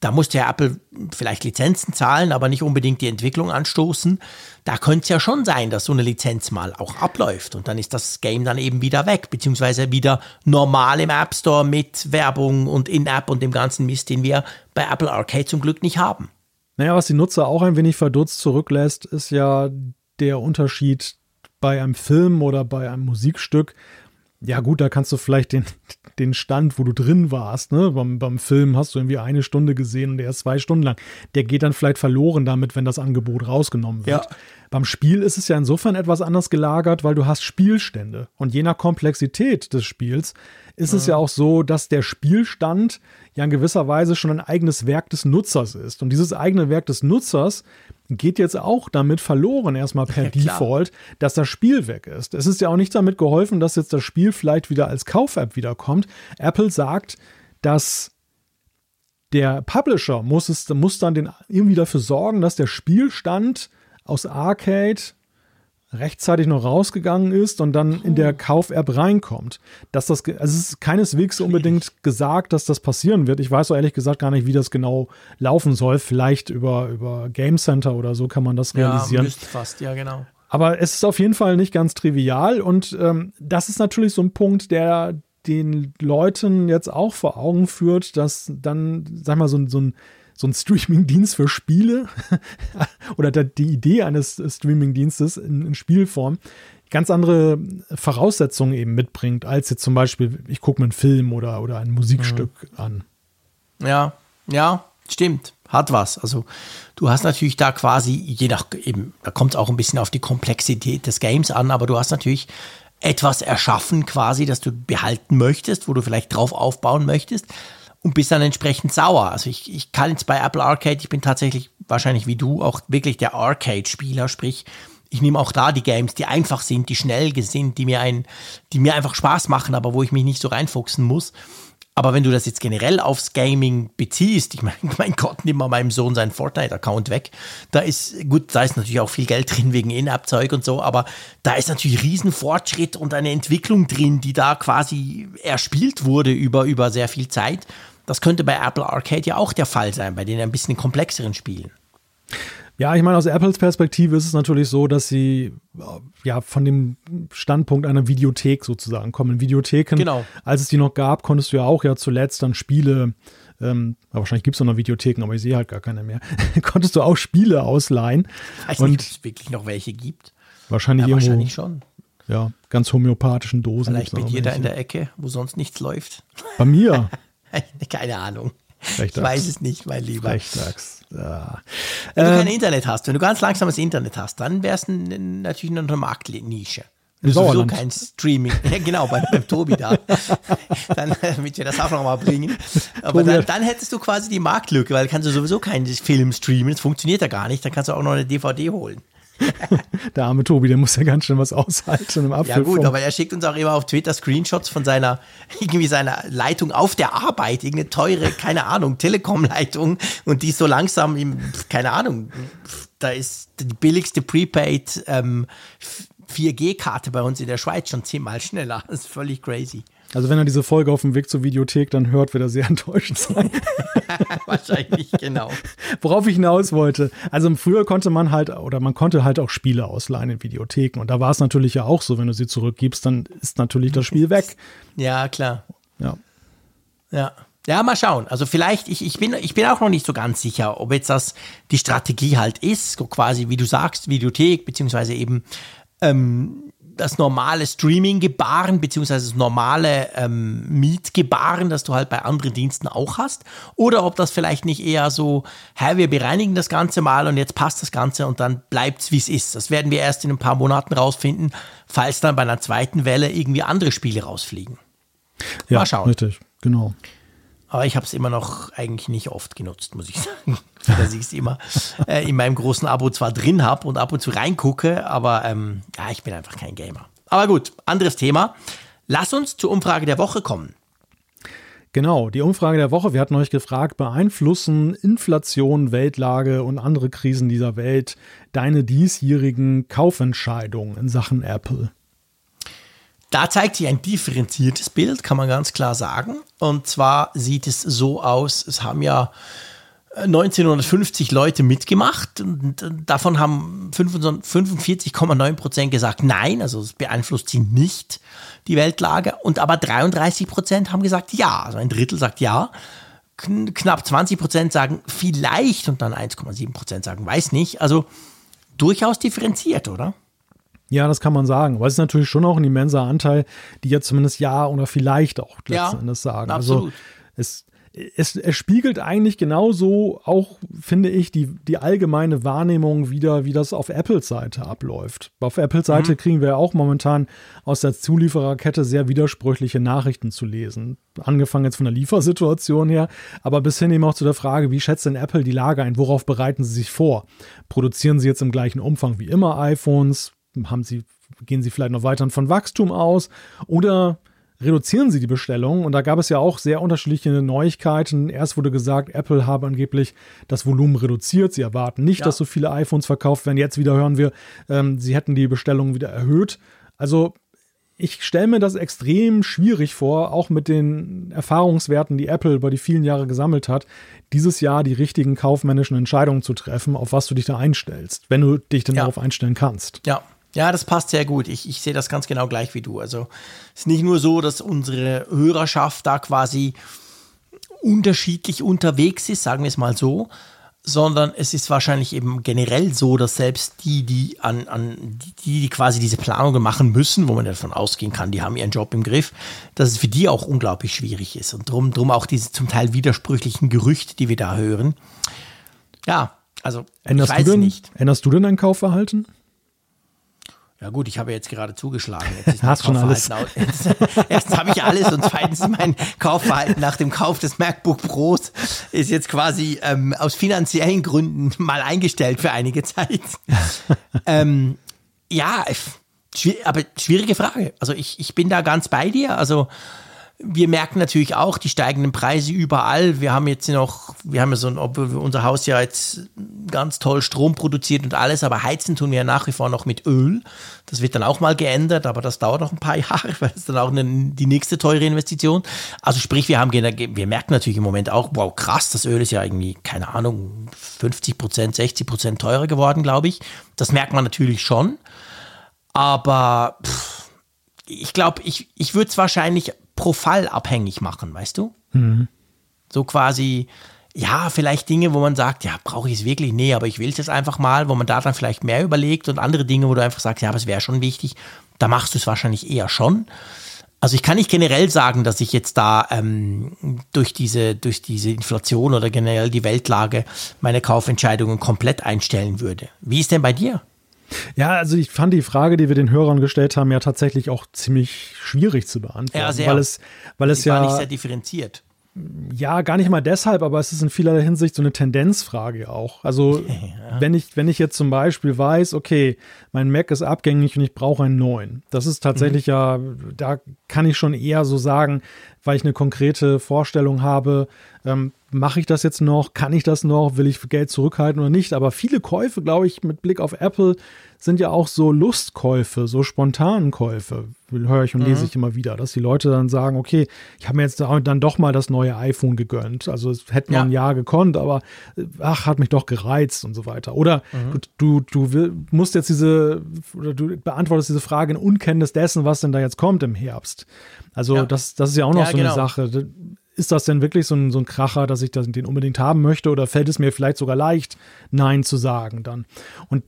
Da musste ja Apple vielleicht Lizenzen zahlen, aber nicht unbedingt die Entwicklung anstoßen. Da könnte es ja schon sein, dass so eine Lizenz mal auch abläuft und dann ist das Game dann eben wieder weg, beziehungsweise wieder normal im App Store mit Werbung und In-App und dem ganzen Mist, den wir bei Apple Arcade zum Glück nicht haben. Naja, was die Nutzer auch ein wenig verdutzt zurücklässt, ist ja der Unterschied bei einem Film oder bei einem Musikstück. Ja, gut, da kannst du vielleicht den, den Stand, wo du drin warst, ne? Beim, beim Film hast du irgendwie eine Stunde gesehen und der ist zwei Stunden lang. Der geht dann vielleicht verloren damit, wenn das Angebot rausgenommen wird. Ja. Beim Spiel ist es ja insofern etwas anders gelagert, weil du hast Spielstände. Und je nach Komplexität des Spiels ist ja. es ja auch so, dass der Spielstand ja in gewisser Weise schon ein eigenes Werk des Nutzers ist. Und dieses eigene Werk des Nutzers geht jetzt auch damit verloren, erstmal per ja, Default, dass das Spiel weg ist. Es ist ja auch nicht damit geholfen, dass jetzt das Spiel vielleicht wieder als Kauf-App wiederkommt. Apple sagt, dass der Publisher muss, es, muss dann den, irgendwie dafür sorgen, dass der Spielstand aus Arcade rechtzeitig noch rausgegangen ist und dann in der Kauf-App reinkommt. Dass das, also es ist keineswegs unbedingt gesagt, dass das passieren wird. Ich weiß auch ehrlich gesagt gar nicht, wie das genau laufen soll. Vielleicht über, über Game Center oder so kann man das realisieren. Ja, fast, ja, genau. Aber es ist auf jeden Fall nicht ganz trivial und ähm, das ist natürlich so ein Punkt, der den Leuten jetzt auch vor Augen führt, dass dann, sag mal, so, so ein so ein Streaming-Dienst für Spiele oder die Idee eines Streaming-Dienstes in, in Spielform ganz andere Voraussetzungen eben mitbringt, als jetzt zum Beispiel, ich gucke mir einen Film oder, oder ein Musikstück mhm. an. Ja, ja, stimmt. Hat was. Also du hast natürlich da quasi, je nach, eben, da kommt es auch ein bisschen auf die Komplexität des Games an, aber du hast natürlich etwas erschaffen quasi, das du behalten möchtest, wo du vielleicht drauf aufbauen möchtest und bist dann entsprechend sauer. Also ich, ich kann jetzt bei Apple Arcade, ich bin tatsächlich wahrscheinlich wie du auch wirklich der Arcade-Spieler, sprich, ich nehme auch da die Games, die einfach sind, die schnell sind, die mir ein, die mir einfach Spaß machen, aber wo ich mich nicht so reinfuchsen muss. Aber wenn du das jetzt generell aufs Gaming beziehst, ich meine, mein Gott, nimm mal meinem Sohn seinen Fortnite-Account weg. Da ist, gut, da ist natürlich auch viel Geld drin wegen In-App-Zeug und so, aber da ist natürlich Riesenfortschritt und eine Entwicklung drin, die da quasi erspielt wurde über, über sehr viel Zeit. Das könnte bei Apple Arcade ja auch der Fall sein, bei den ein bisschen komplexeren Spielen. Ja, ich meine, aus Apples Perspektive ist es natürlich so, dass sie ja von dem Standpunkt einer Videothek sozusagen kommen. Videotheken, genau. als es die noch gab, konntest du ja auch ja zuletzt dann Spiele, ähm, wahrscheinlich gibt es noch Videotheken, aber ich sehe halt gar keine mehr, konntest du auch Spiele ausleihen. Ich weiß und nicht, ob es wirklich noch welche gibt. Wahrscheinlich ja, irgendwo. Wahrscheinlich schon. Ja, ganz homöopathischen Dosen. Vielleicht bei dir da in der Ecke, wo sonst nichts läuft. Bei mir? keine Ahnung. Frechtags. Ich weiß es nicht, mein Lieber. Frechtags. Ja. Wenn du Ähm, kein Internet hast, wenn du ganz langsames Internet hast, dann wäre es natürlich nur eine Marktnische. Sowieso kein Streaming. Ja, genau, bei, beim Tobi da. dann, damit wir das auch nochmal bringen. Aber dann, dann hättest du quasi die Marktlücke, weil kannst du sowieso keinen Film streamen. Das funktioniert ja gar nicht. Dann kannst du auch noch eine DVD holen. Der arme Tobi, der muss ja ganz schön was aushalten im Ja Apfelfunk. gut, aber er schickt uns auch immer auf Twitter Screenshots von seiner, irgendwie seiner Leitung auf der Arbeit, irgendeine teure, keine Ahnung, Telekom-Leitung und die ist so langsam, im, keine Ahnung, da ist die billigste Prepaid ähm, 4G-Karte bei uns in der Schweiz schon zehnmal schneller. Das ist völlig crazy. Also wenn er diese Folge auf dem Weg zur Videothek dann hört, wird er sehr enttäuscht sein. Wahrscheinlich, genau. Worauf ich hinaus wollte. Also früher konnte man halt, oder man konnte halt auch Spiele ausleihen in Videotheken. Und da war es natürlich ja auch so, wenn du sie zurückgibst, dann ist natürlich das Spiel weg. Ja, klar. Ja. Ja. Ja, mal schauen. Also vielleicht, ich, ich, bin, ich bin auch noch nicht so ganz sicher, ob jetzt das die Strategie halt ist, so quasi, wie du sagst, Videothek, beziehungsweise eben ähm, das normale Streaming-Gebaren, beziehungsweise das normale ähm, Mietgebaren, das du halt bei anderen Diensten auch hast. Oder ob das vielleicht nicht eher so, hä, wir bereinigen das Ganze mal und jetzt passt das Ganze und dann bleibt's, wie es ist. Das werden wir erst in ein paar Monaten rausfinden, falls dann bei einer zweiten Welle irgendwie andere Spiele rausfliegen. ja Mal schauen. Richtig, genau. Aber ich habe es immer noch eigentlich nicht oft genutzt, muss ich sagen. Dass ich es immer äh, in meinem großen Abo zwar drin habe und ab und zu reingucke, aber ähm, ja, ich bin einfach kein Gamer. Aber gut, anderes Thema. Lass uns zur Umfrage der Woche kommen. Genau, die Umfrage der Woche, wir hatten euch gefragt, beeinflussen Inflation, Weltlage und andere Krisen dieser Welt deine diesjährigen Kaufentscheidungen in Sachen Apple? Da zeigt sich ein differenziertes Bild, kann man ganz klar sagen. Und zwar sieht es so aus, es haben ja äh, 1950 Leute mitgemacht und äh, davon haben 45,9 Prozent gesagt Nein, also es beeinflusst sie nicht, die Weltlage. Und aber 33 Prozent haben gesagt Ja, also ein Drittel sagt Ja. Kn knapp 20 Prozent sagen vielleicht und dann 1,7 Prozent sagen weiß nicht. Also durchaus differenziert, oder? Ja, das kann man sagen. Aber es ist natürlich schon auch ein immenser Anteil, die jetzt zumindest ja oder vielleicht auch letzten Ja, Endes sagen. absolut. Also es, es, es spiegelt eigentlich genauso auch, finde ich, die, die allgemeine Wahrnehmung wieder, wie das auf Apples Seite abläuft. Auf Apples Seite Mhm. kriegen wir ja auch momentan aus der Zuliefererkette sehr widersprüchliche Nachrichten zu lesen. Angefangen jetzt von der Liefersituation her, aber bis hin eben auch zu der Frage, wie schätzt denn Apple die Lage ein? Worauf bereiten sie sich vor? Produzieren sie jetzt im gleichen Umfang wie immer iPhones? Haben sie, gehen sie vielleicht noch weiter von Wachstum aus? Oder reduzieren sie die Bestellung. Und da gab es ja auch sehr unterschiedliche Neuigkeiten. Erst wurde gesagt, Apple habe angeblich das Volumen reduziert. Sie erwarten nicht, Ja. dass so viele iPhones verkauft werden. Jetzt wieder hören wir, ähm, sie hätten die Bestellung wieder erhöht. Also ich stelle mir das extrem schwierig vor, auch mit den Erfahrungswerten, die Apple über die vielen Jahre gesammelt hat, dieses Jahr die richtigen kaufmännischen Entscheidungen zu treffen, auf was du dich da einstellst, wenn du dich denn Ja. darauf einstellen kannst. Ja. Ja, das passt sehr gut. Ich, ich sehe das ganz genau gleich wie du. Also es ist nicht nur so, dass unsere Hörerschaft da quasi unterschiedlich unterwegs ist, sagen wir es mal so, sondern es ist wahrscheinlich eben generell so, dass selbst die, die an, an die, die quasi diese Planungen machen müssen, wo man davon ausgehen kann, die haben ihren Job im Griff, dass es für die auch unglaublich schwierig ist. Und drum, drum auch diese zum Teil widersprüchlichen Gerüchte, die wir da hören. Ja, also Änderst, ich weiß du denn, nicht. änderst du denn dein Kaufverhalten? Ja gut, ich habe jetzt gerade zugeschlagen. Jetzt Hast schon alles. erstens habe ich alles und zweitens mein Kaufverhalten nach dem Kauf des MacBook Pros ist jetzt quasi ähm, aus finanziellen Gründen mal eingestellt für einige Zeit. ähm, ja, aber schwierige Frage. Also ich, ich bin da ganz bei dir. Also wir merken natürlich auch die steigenden Preise überall. Wir haben jetzt noch, wir haben ja so ein, obwohl unser Haus ja jetzt ganz toll Strom produziert und alles, aber heizen tun wir ja nach wie vor noch mit Öl. Das wird dann auch mal geändert, aber das dauert noch ein paar Jahre, weil es dann auch eine, die nächste teure Investition. Also sprich, wir haben, wir merken natürlich im Moment auch, wow, krass, das Öl ist ja irgendwie, keine Ahnung, 50 Prozent, 60 Prozent teurer geworden, glaube ich. Das merkt man natürlich schon. Aber pff, ich glaube, ich, ich würde es wahrscheinlich pro Fall abhängig machen, weißt du? Mhm. So quasi, ja, vielleicht Dinge, wo man sagt, ja, brauche ich es wirklich? Nee, aber ich will es jetzt einfach mal, wo man da dann vielleicht mehr überlegt und andere Dinge, wo du einfach sagst, ja, aber es wäre schon wichtig, da machst du es wahrscheinlich eher schon. Also ich kann nicht generell sagen, dass ich jetzt da ähm, durch, diese, durch diese Inflation oder generell die Weltlage meine Kaufentscheidungen komplett einstellen würde. Wie ist denn bei dir? Ja, also ich fand die Frage, die wir den Hörern gestellt haben, ja tatsächlich auch ziemlich schwierig zu beantworten. Ja, sehr. Weil es, weil es ja. nicht sehr differenziert. Ja, gar nicht mal deshalb, aber es ist in vielerlei Hinsicht so eine Tendenzfrage auch. Also, ja. wenn, ich, wenn ich jetzt zum Beispiel weiß, okay, mein Mac ist abgängig und ich brauche einen neuen, das ist tatsächlich mhm. ja, da kann ich schon eher so sagen, weil ich eine konkrete Vorstellung habe, ähm, mache ich das jetzt noch, kann ich das noch, will ich Geld zurückhalten oder nicht. Aber viele Käufe, glaube ich, mit Blick auf Apple sind ja auch so Lustkäufe, so spontanen Käufe. Höre ich und lese mhm. ich immer wieder, dass die Leute dann sagen, okay, ich habe mir jetzt dann doch mal das neue iPhone gegönnt. Also es hätte man ja. ein Jahr gekonnt, aber ach, hat mich doch gereizt und so weiter. Oder mhm. du, du, du musst jetzt diese, oder du beantwortest diese Frage in Unkenntnis dessen, was denn da jetzt kommt im Herbst. Also ja. das, das ist ja auch noch ja, so genau. eine Sache ist das denn wirklich so ein, so ein Kracher, dass ich das, den unbedingt haben möchte oder fällt es mir vielleicht sogar leicht, Nein zu sagen dann? Und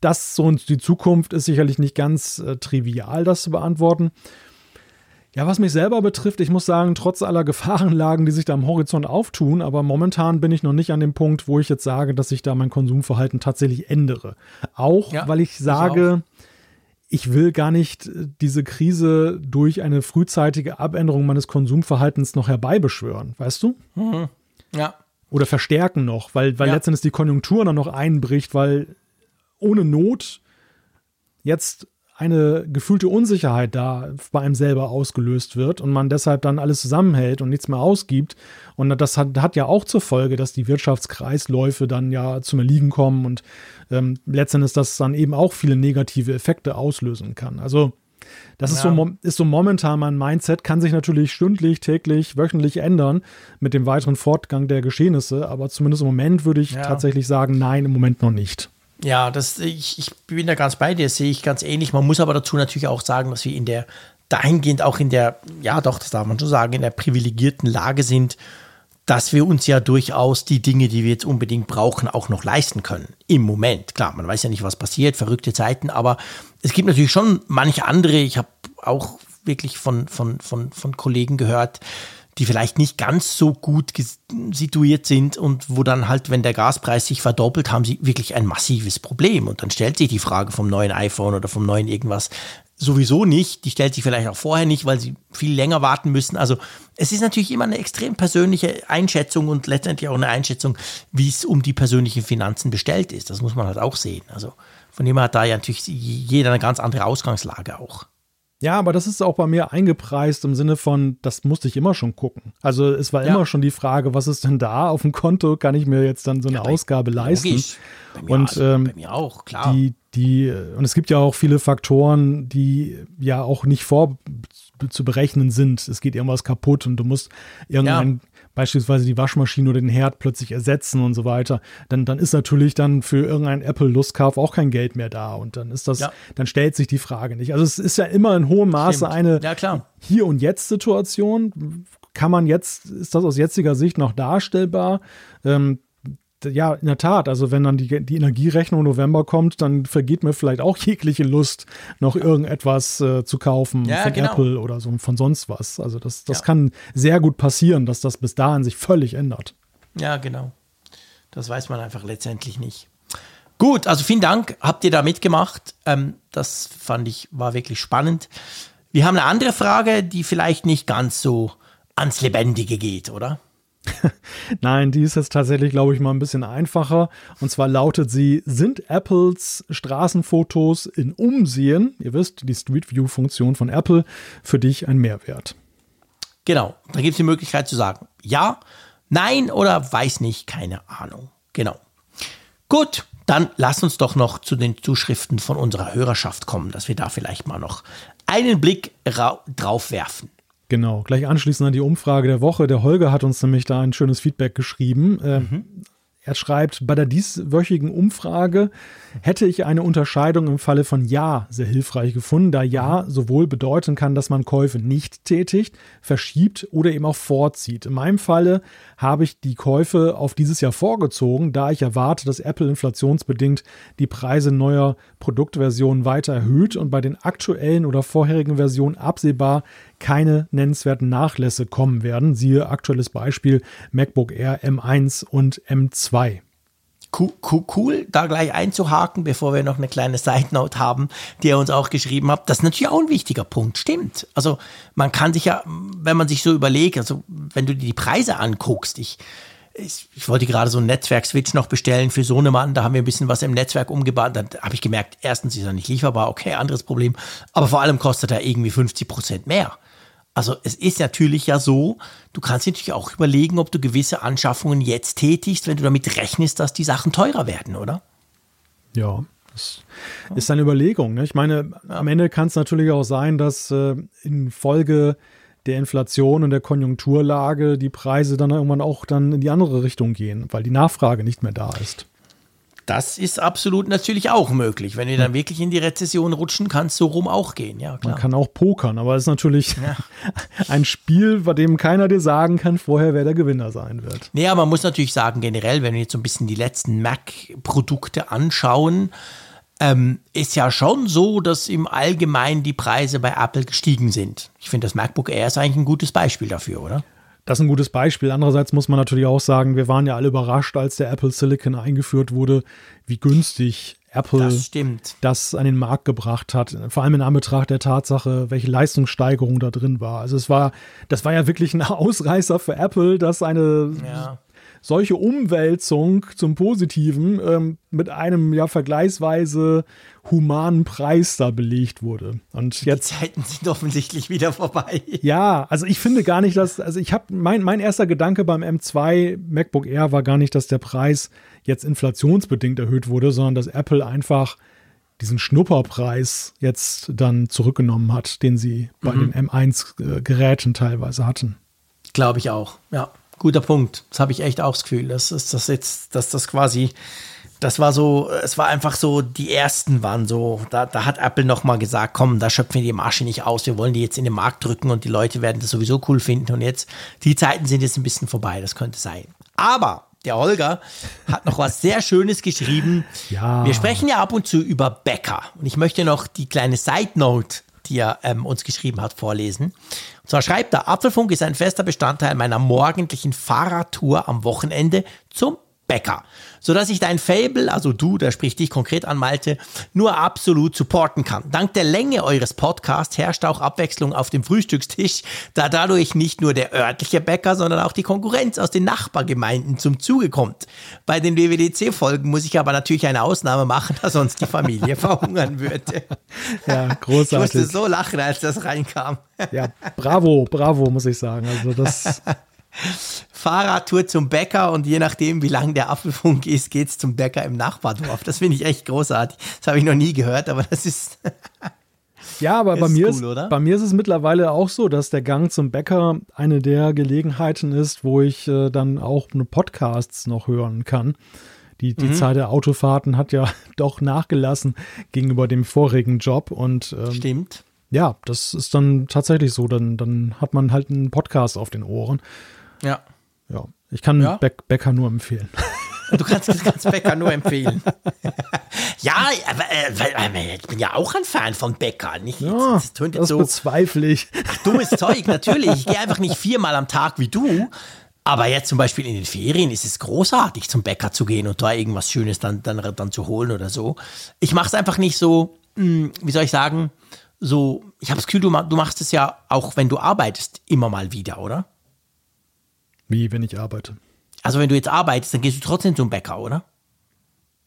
das so die Zukunft ist sicherlich nicht ganz äh, trivial, das zu beantworten. Ja, was mich selber betrifft, ich muss sagen, trotz aller Gefahrenlagen, die sich da am Horizont auftun, aber momentan bin ich noch nicht an dem Punkt, wo ich jetzt sage, dass ich da mein Konsumverhalten tatsächlich ändere. Auch ja, weil ich sage, ich ich will gar nicht äh, diese Krise durch eine frühzeitige Abänderung meines Konsumverhaltens noch herbeibeschwören, weißt du? Mhm. Ja. Oder verstärken noch, weil, weil ja. letztendlich die Konjunktur dann noch einbricht, weil ohne Not jetzt eine gefühlte Unsicherheit da bei einem selber ausgelöst wird und man deshalb dann alles zusammenhält und nichts mehr ausgibt. Und das hat, hat ja auch zur Folge, dass die Wirtschaftskreisläufe dann ja zum Erliegen kommen und ähm, letztendlich das dann eben auch viele negative Effekte auslösen kann. Also das ja. ist, so, ist so momentan mein Mindset, kann sich natürlich stündlich, täglich, wöchentlich ändern mit dem weiteren Fortgang der Geschehnisse, aber zumindest im Moment würde ich ja. tatsächlich sagen, nein, im Moment noch nicht. Ja, das, ich, ich bin da ganz bei dir, sehe ich ganz ähnlich. Man muss aber dazu natürlich auch sagen, dass wir in der, dahingehend auch in der, ja doch, das darf man schon sagen, in der privilegierten Lage sind, dass wir uns ja durchaus die Dinge, die wir jetzt unbedingt brauchen, auch noch leisten können. Im Moment. Klar, man weiß ja nicht, was passiert, verrückte Zeiten, aber es gibt natürlich schon manche andere, ich habe auch wirklich von, von, von, von Kollegen gehört, die vielleicht nicht ganz so gut situiert sind und wo dann halt, wenn der Gaspreis sich verdoppelt, haben sie wirklich ein massives Problem. Und dann stellt sich die Frage vom neuen iPhone oder vom neuen irgendwas sowieso nicht. Die stellt sich vielleicht auch vorher nicht, weil sie viel länger warten müssen. Also es ist natürlich immer eine extrem persönliche Einschätzung und letztendlich auch eine Einschätzung, wie es um die persönlichen Finanzen bestellt ist. Das muss man halt auch sehen. Also von dem her hat da ja natürlich jeder eine ganz andere Ausgangslage auch. Ja, aber das ist auch bei mir eingepreist im Sinne von, das musste ich immer schon gucken. Also es war ja. immer schon die Frage, was ist denn da auf dem Konto? Kann ich mir jetzt dann so eine ja, Ausgabe leisten? Bei mir, und also, ähm, bei mir auch, klar. Die, die, und es gibt ja auch viele Faktoren, die ja auch nicht vor zu berechnen sind. Es geht irgendwas kaputt und du musst irgendein, beispielsweise die Waschmaschine oder den Herd plötzlich ersetzen und so weiter, dann, dann ist natürlich dann für irgendeinen Apple-Lustkauf auch kein Geld mehr da. Und dann ist das, ja. dann stellt sich die Frage nicht. Also es ist ja immer in hohem Maße Stimmt. eine ja, Hier- und Jetzt-Situation. Kann man jetzt, ist das aus jetziger Sicht noch darstellbar? Ähm, ja, in der Tat. Also wenn dann die, die Energierechnung November kommt, dann vergeht mir vielleicht auch jegliche Lust, noch irgendetwas äh, zu kaufen ja, von genau. Apple oder so von sonst was. Also das, das ja. kann sehr gut passieren, dass das bis dahin sich völlig ändert. Ja, genau. Das weiß man einfach letztendlich nicht. Gut, also vielen Dank, habt ihr da mitgemacht. Ähm, das fand ich, war wirklich spannend. Wir haben eine andere Frage, die vielleicht nicht ganz so ans Lebendige geht, oder? Nein, die ist jetzt tatsächlich, glaube ich, mal ein bisschen einfacher. Und zwar lautet sie: Sind Apples Straßenfotos in Umsehen, ihr wisst, die Street View-Funktion von Apple, für dich ein Mehrwert? Genau, da gibt es die Möglichkeit zu sagen: Ja, nein oder weiß nicht, keine Ahnung. Genau. Gut, dann lass uns doch noch zu den Zuschriften von unserer Hörerschaft kommen, dass wir da vielleicht mal noch einen Blick drauf werfen. Genau, gleich anschließend an die Umfrage der Woche. Der Holger hat uns nämlich da ein schönes Feedback geschrieben. Ähm, mhm. Er schreibt, bei der dieswöchigen Umfrage hätte ich eine Unterscheidung im Falle von Ja sehr hilfreich gefunden, da Ja sowohl bedeuten kann, dass man Käufe nicht tätigt, verschiebt oder eben auch vorzieht. In meinem Falle habe ich die Käufe auf dieses Jahr vorgezogen, da ich erwarte, dass Apple inflationsbedingt die Preise neuer Produktversionen weiter erhöht und bei den aktuellen oder vorherigen Versionen absehbar keine nennenswerten Nachlässe kommen werden. Siehe aktuelles Beispiel MacBook Air M1 und M2. Cool, da gleich einzuhaken, bevor wir noch eine kleine Side Note haben, die er uns auch geschrieben hat. Das ist natürlich auch ein wichtiger Punkt, stimmt. Also man kann sich ja, wenn man sich so überlegt, also wenn du dir die Preise anguckst, ich, ich, ich wollte gerade so einen Netzwerk-Switch noch bestellen für Sohnemann, da haben wir ein bisschen was im Netzwerk umgebaut, dann habe ich gemerkt, erstens ist er nicht lieferbar, okay, anderes Problem, aber vor allem kostet er irgendwie 50 Prozent mehr. Also es ist natürlich ja so, du kannst natürlich auch überlegen, ob du gewisse Anschaffungen jetzt tätigst, wenn du damit rechnest, dass die Sachen teurer werden, oder? Ja, das ist eine Überlegung. Ne? Ich meine, am Ende kann es natürlich auch sein, dass äh, infolge der Inflation und der Konjunkturlage die Preise dann irgendwann auch dann in die andere Richtung gehen, weil die Nachfrage nicht mehr da ist. Das ist absolut natürlich auch möglich. Wenn wir dann wirklich in die Rezession rutschen, kann es so rum auch gehen. Ja, klar. Man kann auch pokern, aber es ist natürlich ja. ein Spiel, bei dem keiner dir sagen kann vorher, wer der Gewinner sein wird. Aber man muss natürlich sagen, generell, wenn wir jetzt so ein bisschen die letzten Mac-Produkte anschauen, ähm, ist ja schon so, dass im Allgemeinen die Preise bei Apple gestiegen sind. Ich finde, das MacBook Air ist eigentlich ein gutes Beispiel dafür, oder? Das ist ein gutes Beispiel. Andererseits muss man natürlich auch sagen, wir waren ja alle überrascht, als der Apple Silicon eingeführt wurde, wie günstig Apple das, das, an den Markt gebracht hat. Vor allem in Anbetracht der Tatsache, welche Leistungssteigerung da drin war. Also es war, das war ja wirklich ein Ausreißer für Apple, dass eine ja solche Umwälzung zum Positiven ähm, mit einem ja vergleichsweise humanen Preis da belegt wurde. Und jetzt die Zeiten sind offensichtlich wieder vorbei. Ja, also ich finde gar nicht, dass also ich habe mein mein erster Gedanke beim M2 MacBook Air war gar nicht, dass der Preis jetzt inflationsbedingt erhöht wurde, sondern dass Apple einfach diesen Schnupperpreis jetzt dann zurückgenommen hat, den sie bei mhm. den M1-Geräten teilweise hatten. Glaube ich auch, ja guter Punkt. Das habe ich echt auch das Gefühl. Das ist das jetzt, dass das quasi, das war so, es war einfach so, die ersten waren so, da, da hat Apple nochmal gesagt, komm, da schöpfen wir die Masche nicht aus, wir wollen die jetzt in den Markt drücken und die Leute werden das sowieso cool finden. Und jetzt, die Zeiten sind jetzt ein bisschen vorbei, das könnte sein. Aber der Holger hat noch was sehr Schönes geschrieben. Ja. Wir sprechen ja ab und zu über Bäcker. Und ich möchte noch die kleine Side Note die er ähm, uns geschrieben hat, vorlesen. Und zwar schreibt er, Apfelfunk ist ein fester Bestandteil meiner morgendlichen Fahrradtour am Wochenende zum Bäcker sodass ich dein Fable, also du, der spricht dich konkret an, Malte, nur absolut supporten kann. Dank der Länge eures Podcasts herrscht auch Abwechslung auf dem Frühstückstisch, da dadurch nicht nur der örtliche Bäcker, sondern auch die Konkurrenz aus den Nachbargemeinden zum Zuge kommt. Bei den WWDC-Folgen muss ich aber natürlich eine Ausnahme machen, da sonst die Familie verhungern würde. Ja, großartig. Ich musste so lachen, als das reinkam. Ja, bravo, bravo, muss ich sagen. Also das Fahrradtour zum Bäcker und je nachdem, wie lang der Apfelfunk ist, geht es zum Bäcker im Nachbardorf. Das finde ich echt großartig. Das habe ich noch nie gehört, aber das ist. ja, aber bei mir, cool, ist, bei mir ist es mittlerweile auch so, dass der Gang zum Bäcker eine der Gelegenheiten ist, wo ich äh, dann auch Podcasts noch hören kann. Die, die mhm. Zahl der Autofahrten hat ja doch nachgelassen gegenüber dem vorigen Job und ähm, stimmt. Ja, das ist dann tatsächlich so. Dann, dann hat man halt einen Podcast auf den Ohren. Ja. Ja. Ich kann ja? Be Bäcker nur empfehlen. Du kannst, du kannst Bäcker nur empfehlen. ja, aber äh, ich bin ja auch ein Fan von Bäcker. Nicht, ja, das, das, das so, bezweifle ich. Ach, dummes Zeug, natürlich. Ich gehe einfach nicht viermal am Tag wie du. Aber jetzt zum Beispiel in den Ferien ist es großartig, zum Bäcker zu gehen und da irgendwas Schönes dann, dann, dann zu holen oder so. Ich mache es einfach nicht so, hm, wie soll ich sagen, so, ich habe das Gefühl, du, du machst es ja auch, wenn du arbeitest, immer mal wieder, oder? Wie, wenn ich arbeite? Also wenn du jetzt arbeitest, dann gehst du trotzdem zum Bäcker, oder?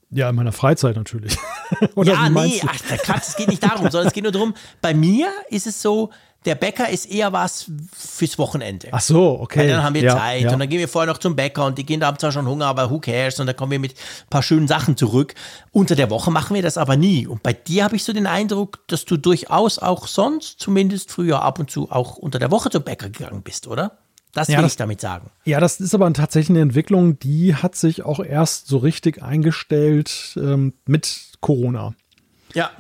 Ja, in meiner Freizeit natürlich. ja, nee, ach, Quatsch, es geht nicht darum, sondern es geht nur darum, bei mir ist es so, der Bäcker ist eher was fürs Wochenende. Ach so, okay. Weil dann haben wir ja, Zeit ja. und dann gehen wir vorher noch zum Bäcker und die Kinder haben zwar schon Hunger, aber who cares? Und dann kommen wir mit ein paar schönen Sachen zurück. Unter der Woche machen wir das aber nie. Und bei dir habe ich so den Eindruck, dass du durchaus auch sonst, zumindest früher ab und zu, auch unter der Woche zum Bäcker gegangen bist, oder? Das will ja, das, ich damit sagen. Ja, das ist aber tatsächlich eine Entwicklung, die hat sich auch erst so richtig eingestellt ähm, mit Corona. Ja.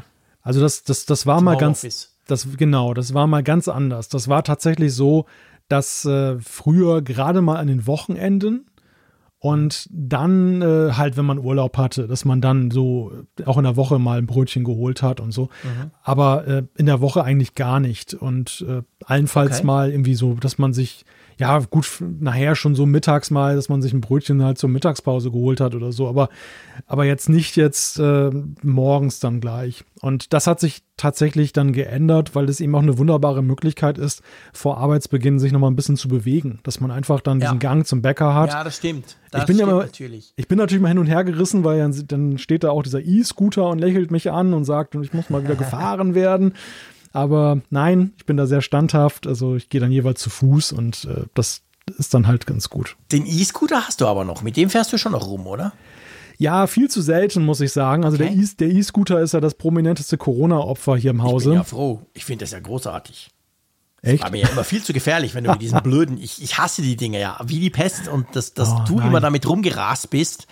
Also das, das, das war Zum mal ganz. Office. Das, genau, das war mal ganz anders. Das war tatsächlich so, dass äh, früher gerade mal an den Wochenenden und dann äh, halt, wenn man Urlaub hatte, dass man dann so auch in der Woche mal ein Brötchen geholt hat und so. Mhm. Aber äh, in der Woche eigentlich gar nicht. Und äh, allenfalls okay. mal irgendwie so, dass man sich ja, gut, nachher schon so mittags mal, dass man sich ein Brötchen halt zur Mittagspause geholt hat oder so, aber, aber jetzt nicht jetzt äh, morgens dann gleich. Und das hat sich tatsächlich dann geändert, weil es eben auch eine wunderbare Möglichkeit ist, vor Arbeitsbeginn sich nochmal ein bisschen zu bewegen, dass man einfach dann ja. diesen Gang zum Bäcker hat. Ja, das stimmt. Das ich bin stimmt ja mal, natürlich. Ich bin natürlich mal hin und her gerissen, weil dann, dann steht da auch dieser E-Scooter und lächelt mich an und sagt, ich muss mal wieder gefahren werden. Aber nein, ich bin da sehr standhaft. Also ich gehe dann jeweils zu Fuß und äh, das ist dann halt ganz gut. Den E-Scooter hast du aber noch. Mit dem fährst du schon noch rum, oder? Ja, viel zu selten, muss ich sagen. Also okay. der E-Scooter ist ja das prominenteste Corona-Opfer hier im Hause. Ich bin ja froh. Ich finde das ja großartig. Echt? Das war mir ja immer viel zu gefährlich, wenn du mit diesen blöden, ich, ich hasse die Dinge ja, wie die Pest und dass, dass oh, du nein. immer damit rumgerast bist.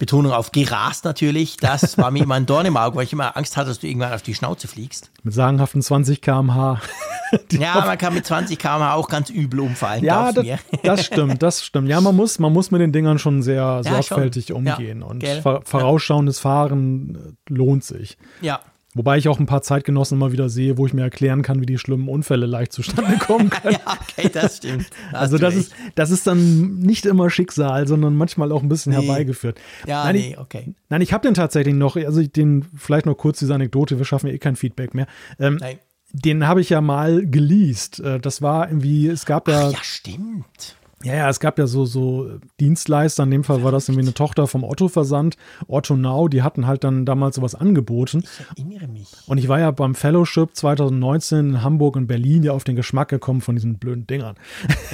Betonung auf gerast natürlich, das war mir immer ein Dorn im Auge, weil ich immer Angst hatte, dass du irgendwann auf die Schnauze fliegst. Mit sagenhaften 20 km/h. ja, man kann mit 20 km/h auch ganz übel umfallen. Ja, das, das, stimmt, das stimmt. Ja, man muss, man muss mit den Dingern schon sehr ja, sorgfältig schon. umgehen. Ja, und vorausschauendes Fahren lohnt sich. Ja. Wobei ich auch ein paar Zeitgenossen immer wieder sehe, wo ich mir erklären kann, wie die schlimmen Unfälle leicht zustande kommen können. ja, okay, das stimmt. Das also das ist, das ist dann nicht immer Schicksal, sondern manchmal auch ein bisschen nee. herbeigeführt. Ja, nein, nee, ich, okay. Nein, ich habe den tatsächlich noch, also den, vielleicht noch kurz diese Anekdote, wir schaffen ja eh kein Feedback mehr. Ähm, nein. Den habe ich ja mal geleast. Äh, das war irgendwie, es gab ja. Ach, ja, stimmt. Ja, ja, es gab ja so, so Dienstleister, in dem Fall war das irgendwie eine Tochter vom Otto-Versand, Otto Now, die hatten halt dann damals sowas angeboten. Ich erinnere mich. Und ich war ja beim Fellowship 2019 in Hamburg und Berlin ja auf den Geschmack gekommen von diesen blöden Dingern.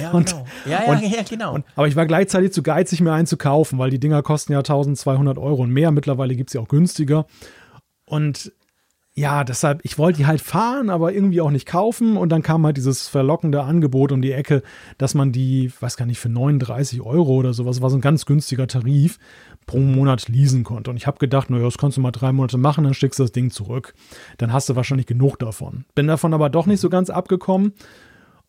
Ja, und, genau. Ja, ja, und, ja, genau. Und, aber ich war gleichzeitig zu geizig, mir einen zu kaufen, weil die Dinger kosten ja 1200 Euro und mehr. Mittlerweile gibt es ja auch günstiger. Und ja, deshalb, ich wollte die halt fahren, aber irgendwie auch nicht kaufen. Und dann kam halt dieses verlockende Angebot um die Ecke, dass man die, weiß gar nicht, für 39 Euro oder sowas, war so ein ganz günstiger Tarif, pro Monat leasen konnte. Und ich habe gedacht, naja, das kannst du mal drei Monate machen, dann schickst du das Ding zurück. Dann hast du wahrscheinlich genug davon. Bin davon aber doch nicht so ganz abgekommen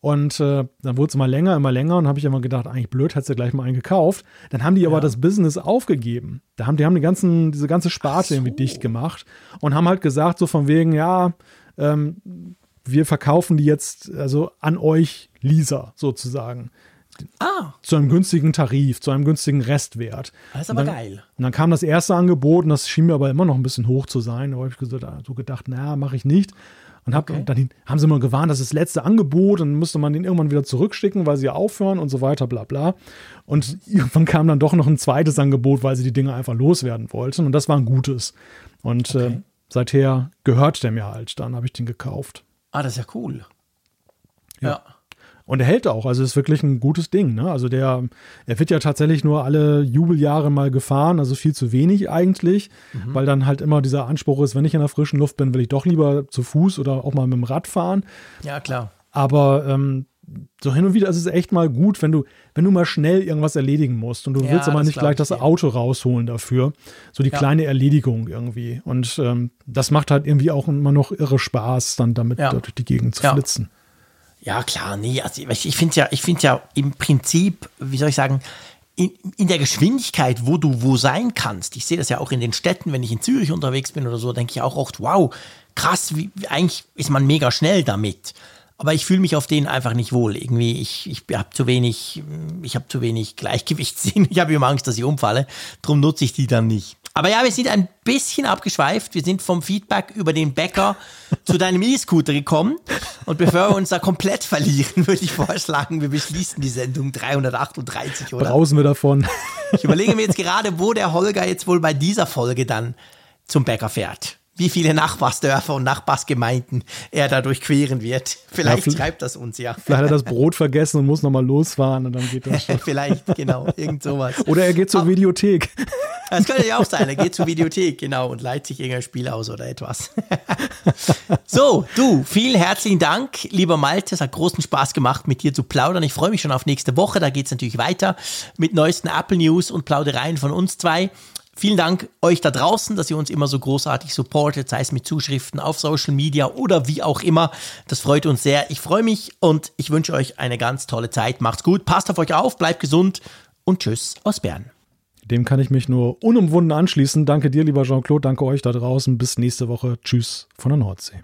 und äh, dann wurde es immer länger, immer länger und habe ich immer gedacht, eigentlich blöd, hättest du gleich mal einen gekauft. Dann haben die aber das Business aufgegeben. Da haben die haben die ganzen, diese ganze Sparte so. irgendwie dicht gemacht und haben halt gesagt, so von wegen, ja, ähm, wir verkaufen die jetzt also an euch Lisa sozusagen. Ah. Zu einem günstigen Tarif, zu einem günstigen Restwert. Das ist aber dann, geil. Und dann kam das erste Angebot und das schien mir aber immer noch ein bisschen hoch zu sein. Da habe ich so gedacht, naja, mache ich nicht. Und, hab, okay. dann haben sie mal gewarnt, das ist das letzte Angebot und müsste man den irgendwann wieder zurückschicken, weil sie ja aufhören und so weiter, bla bla. Und irgendwann kam dann doch noch ein zweites Angebot, weil sie die Dinge einfach loswerden wollten. Und das war ein gutes. Und okay. äh, seither gehört der mir halt. Dann habe ich den gekauft. Ah, das ist ja cool. ja. ja. Und er hält auch, also ist wirklich ein gutes Ding. Ne? Also der, er wird ja tatsächlich nur alle Jubeljahre mal gefahren, also viel zu wenig eigentlich, mhm. weil dann halt immer dieser Anspruch ist, wenn ich in der frischen Luft bin, will ich doch lieber zu Fuß oder auch mal mit dem Rad fahren. Ja, klar. Aber ähm, so hin und wieder ist es echt mal gut, wenn du, wenn du mal schnell irgendwas erledigen musst und du ja, willst aber nicht gleich das Auto rausholen dafür. So die ja. kleine Erledigung irgendwie. Und ähm, das macht halt irgendwie auch immer noch irre Spaß, dann damit ja. durch die Gegend zu flitzen. Ja, klar, nee, also ich finde ja, ich finde ja im Prinzip, wie soll ich sagen, in, in, der Geschwindigkeit, wo du wo sein kannst. Ich sehe das ja auch in den Städten, wenn ich in Zürich unterwegs bin oder so, denke ich auch oft, wow, krass, wie, eigentlich ist man mega schnell damit. Aber ich fühle mich auf denen einfach nicht wohl. Irgendwie, ich, ich habe zu wenig, ich habe zu wenig Gleichgewichtssinn. Ich habe immer Angst, dass ich umfalle. Darum nutze ich die dann nicht. Aber ja, wir sind ein bisschen abgeschweift. Wir sind vom Feedback über den Bäcker zu deinem E-Scooter gekommen. Und bevor wir uns da komplett verlieren, würde ich vorschlagen, wir beschließen die Sendung 338, oder? Brausen wir davon. Ich überlege mir jetzt gerade, wo der Holger jetzt wohl bei dieser Folge dann zum Bäcker fährt wie viele Nachbarsdörfer und Nachbarsgemeinden er da durchqueren wird. Vielleicht ja, schreibt das uns ja. Vielleicht hat er das Brot vergessen und muss nochmal losfahren und dann geht das schon. Vielleicht, genau, irgend sowas. Oder er geht zur Aber, Videothek. Das könnte ja auch sein, er geht zur Videothek, genau, und leiht sich irgendein Spiel aus oder etwas. so, du, vielen herzlichen Dank, lieber Malte. Es hat großen Spaß gemacht, mit dir zu plaudern. Ich freue mich schon auf nächste Woche. Da geht es natürlich weiter mit neuesten Apple News und Plaudereien von uns zwei. Vielen Dank euch da draußen, dass ihr uns immer so großartig supportet, sei es mit Zuschriften auf Social Media oder wie auch immer. Das freut uns sehr. Ich freue mich und ich wünsche euch eine ganz tolle Zeit. Macht's gut, passt auf euch auf, bleibt gesund und tschüss aus Bern. Dem kann ich mich nur unumwunden anschließen. Danke dir, lieber Jean-Claude. Danke euch da draußen. Bis nächste Woche. Tschüss von der Nordsee.